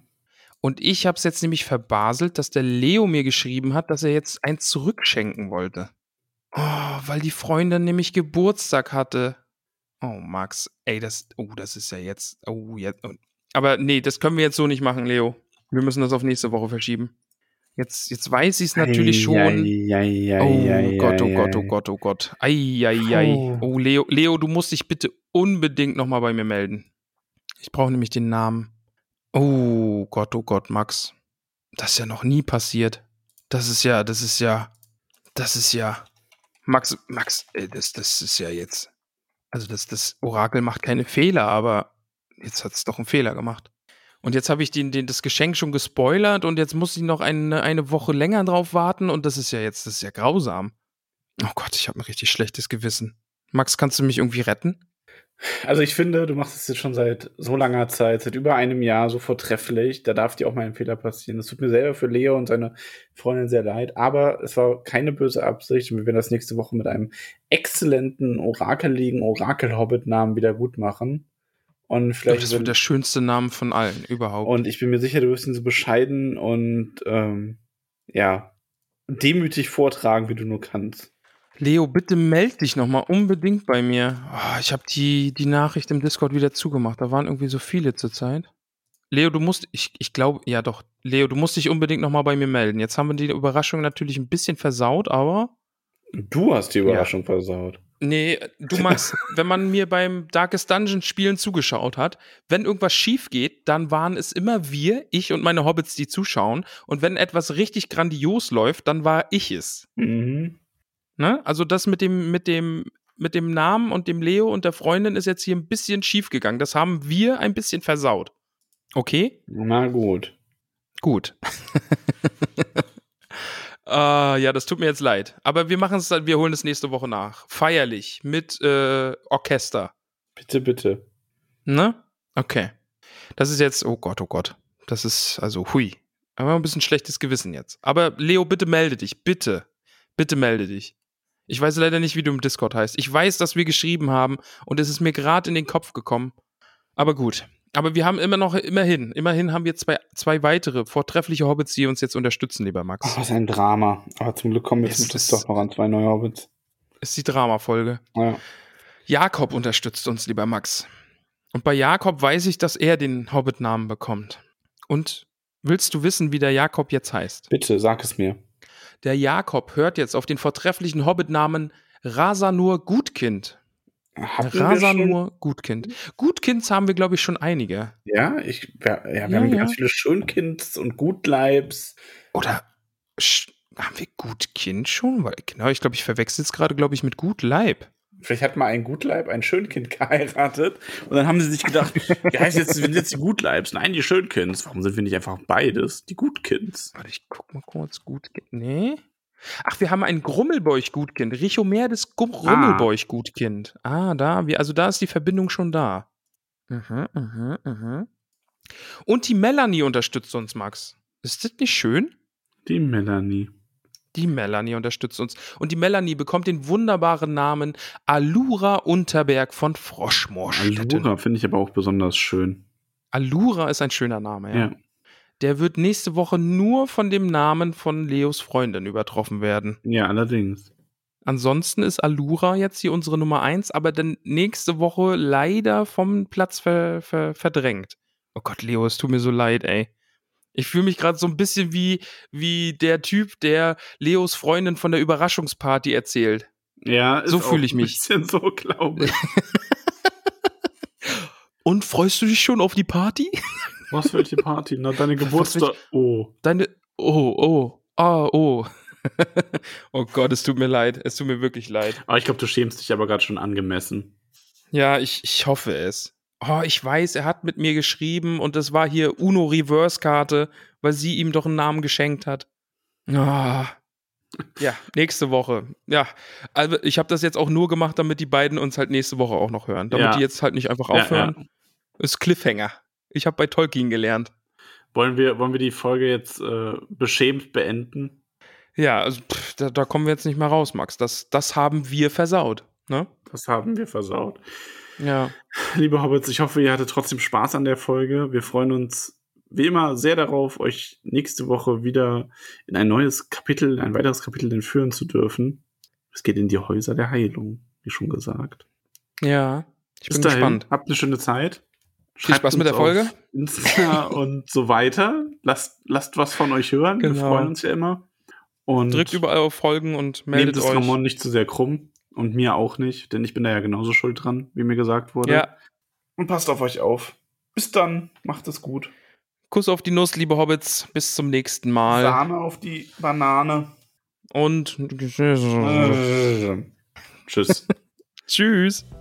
Und ich habe es jetzt nämlich verbaselt, dass der Leo mir geschrieben hat, dass er jetzt eins zurückschenken wollte. Oh, weil die Freundin nämlich Geburtstag hatte. Oh, Max, ey, das, oh, das ist ja jetzt, oh, jetzt. Oh. Aber nee, das können wir jetzt so nicht machen, Leo. Wir müssen das auf nächste Woche verschieben. Jetzt, jetzt weiß ich es natürlich schon. Eieiei, Oh Gott, oh. Gott, oh Gott, oh Gott. Eieiei. Puh. Oh, Leo, Leo, du musst dich bitte unbedingt nochmal bei mir melden. Ich brauche nämlich den Namen. Oh Gott, oh Gott, Max. Das ist ja noch nie passiert. Das ist ja, das ist ja, das ist ja. Max, Max, äh, das, das ist ja jetzt. Also das, das Orakel macht keine Fehler, aber jetzt hat es doch einen Fehler gemacht. Und jetzt habe ich den, den, das Geschenk schon gespoilert und jetzt muss ich noch eine, eine Woche länger drauf warten und das ist ja jetzt, das ist ja grausam. Oh Gott, ich habe ein richtig schlechtes Gewissen. Max, kannst du mich irgendwie retten? Also ich finde, du machst es jetzt schon seit so langer Zeit, seit über einem Jahr so vortrefflich. Da darf dir auch mal ein Fehler passieren. Es tut mir selber für Leo und seine Freundin sehr leid, aber es war keine böse Absicht und wir werden das nächste Woche mit einem exzellenten, orakeligen Orakel-Hobbit-Namen wieder gut machen. Und Ich glaube, vielleicht das wird der schönste Name von allen überhaupt. und ich bin mir sicher, du wirst ihn so bescheiden und ähm, ja, demütig vortragen, wie du nur kannst. Leo, bitte meld dich nochmal unbedingt bei mir. Oh, ich habe die, die Nachricht im Discord wieder zugemacht. Da waren irgendwie so viele zurzeit. Leo, du musst, ich, ich glaube, ja doch, Leo, du musst dich unbedingt nochmal bei mir melden. Jetzt haben wir die Überraschung natürlich ein bisschen versaut, aber Du hast die Überraschung versaut. Nee, du Max, [LAUGHS] wenn man mir beim Darkest Dungeon Spielen zugeschaut hat, wenn irgendwas schief geht, dann waren es immer wir, ich und meine Hobbits, die zuschauen. Und wenn etwas richtig grandios läuft, dann war ich es. Mhm. Ne? Also das mit dem, mit dem, mit dem Namen und dem Leo und der Freundin ist jetzt hier ein bisschen schief gegangen. Das haben wir ein bisschen versaut. Okay? Na gut. Gut. [LAUGHS] Ah, ja, das tut mir jetzt leid. Aber wir machen es dann, wir holen es nächste Woche nach. Feierlich. Mit äh, Orchester. Bitte, bitte. Ne? Okay. Das ist jetzt, oh Gott, oh Gott. Das ist, also, hui. Aber ein bisschen schlechtes Gewissen jetzt. Aber Leo, bitte melde dich. Bitte. Bitte melde dich. Ich weiß leider nicht, wie du im Discord heißt. Ich weiß, dass wir geschrieben haben und es ist mir gerade in den Kopf gekommen. Aber gut. Aber wir haben immer noch, immerhin, immerhin haben wir zwei, zwei weitere vortreffliche Hobbits, die uns jetzt unterstützen, lieber Max. Ach, was ein Drama. Aber zum Glück kommen Schluss ist- doch noch an zwei neue Hobbits. Ist die Dramafolge. Ja. Jakob unterstützt uns, lieber Max. Und bei Jakob weiß ich, dass er den Hobbit-Namen bekommt. Und willst du wissen, wie der Jakob jetzt heißt? Bitte, sag es mir. Der Jakob hört jetzt auf den vortrefflichen Hobbit-Namen Rasanur Gutkind. Hatten Rasanur Gutkind. Gutkinds haben wir, glaube ich, schon einige. Ja, ich, ja, ja, wir Ja, haben ja. ganz viele Schönkinds und Gutleibs. Oder haben wir Gutkind schon? Weil, genau, ich glaube, ich verwechsel es gerade, glaube ich, mit Gutleib. Vielleicht hat mal ein Gutleib ein Schönkind [LAUGHS] geheiratet und dann haben sie sich gedacht, wie heißt jetzt, sind jetzt die Gutleibs? Nein, die Schönkinds. Warum sind wir nicht einfach beides? Die Gutkinds. Warte, ich guck mal kurz. Gutkind. Nee. Ach, wir haben ein Grummelbeuch-Gutkind. Richomer des Grummelbeuch-Gutkind. Ah, da. Wir, also da ist die Verbindung schon da. Mhm, mhm, mhm. Und die Melanie unterstützt uns, Max. Ist das nicht schön? Die Melanie. Die Melanie unterstützt uns. Und die Melanie bekommt den wunderbaren Namen Alura Unterberg von Froschmoorstetten. Allura finde ich aber auch besonders schön. Alura ist ein schöner Name, ja. Ja. Der wird nächste Woche nur von dem Namen von Leos Freundin übertroffen werden. Ja, allerdings. Ansonsten ist Alura jetzt hier unsere Nummer eins, aber dann nächste Woche leider vom Platz ver, ver, verdrängt. Oh Gott, Leo, es tut mir so leid, ey. Ich fühle mich gerade so ein bisschen wie, wie der Typ, der Leos Freundin von der Überraschungsparty erzählt. Ja, so fühle ich mich. Ein bisschen so, glaube ich. [LAUGHS] Und freust du dich schon auf die Party? [LAUGHS] Was welche Party? Na, deine [LAUGHS] Geburtstag. Oh. Deine. Oh, oh. Ah, oh. [LAUGHS] oh Gott, es tut mir leid. Es tut mir wirklich leid. Aber ich glaube, du schämst dich aber gerade schon angemessen. Ja, ich, ich hoffe es oh, ich weiß, er hat mit mir geschrieben und das war hier Uno Reverse Karte, weil sie ihm doch einen Namen geschenkt hat. Oh. Ja, nächste Woche. Ja, also ich habe das jetzt auch nur gemacht, damit die beiden uns halt nächste Woche auch noch hören. Damit ja. die jetzt halt nicht einfach aufhören. Ja, ja. Ist Cliffhanger. Ich habe bei Tolkien gelernt. Wollen wir, wollen wir die Folge jetzt äh, beschämt beenden? Ja, also pff, da, da, kommen wir jetzt nicht mehr raus, Max. Das, das haben wir versaut. Ne? Das haben wir versaut. Ja. Liebe Hobbits, ich hoffe, ihr hattet trotzdem Spaß an der Folge. Wir freuen uns wie immer sehr darauf, euch nächste Woche wieder in ein neues Kapitel, ein weiteres Kapitel entführen zu dürfen. Es geht in die Häuser der Heilung, wie schon gesagt. Ja, ich Bis bin dahin, gespannt. Habt eine schöne Zeit. Viel Spaß mit der Folge. Insta [LAUGHS] und so weiter. Lasst, lasst was von euch hören. Genau. Wir freuen uns ja immer. Und Drückt überall auf Folgen und meldet nehmt euch. Nehmt das Ramon nicht zu sehr krumm. Und mir auch nicht, denn ich bin da ja genauso schuld dran, wie mir gesagt wurde. Ja. Und passt auf euch auf. Bis dann, macht es gut. Kuss auf die Nuss, liebe Hobbits. Bis zum nächsten Mal. Sahne auf die Banane. Und [LAUGHS] tschüss. Tschüss. [LAUGHS]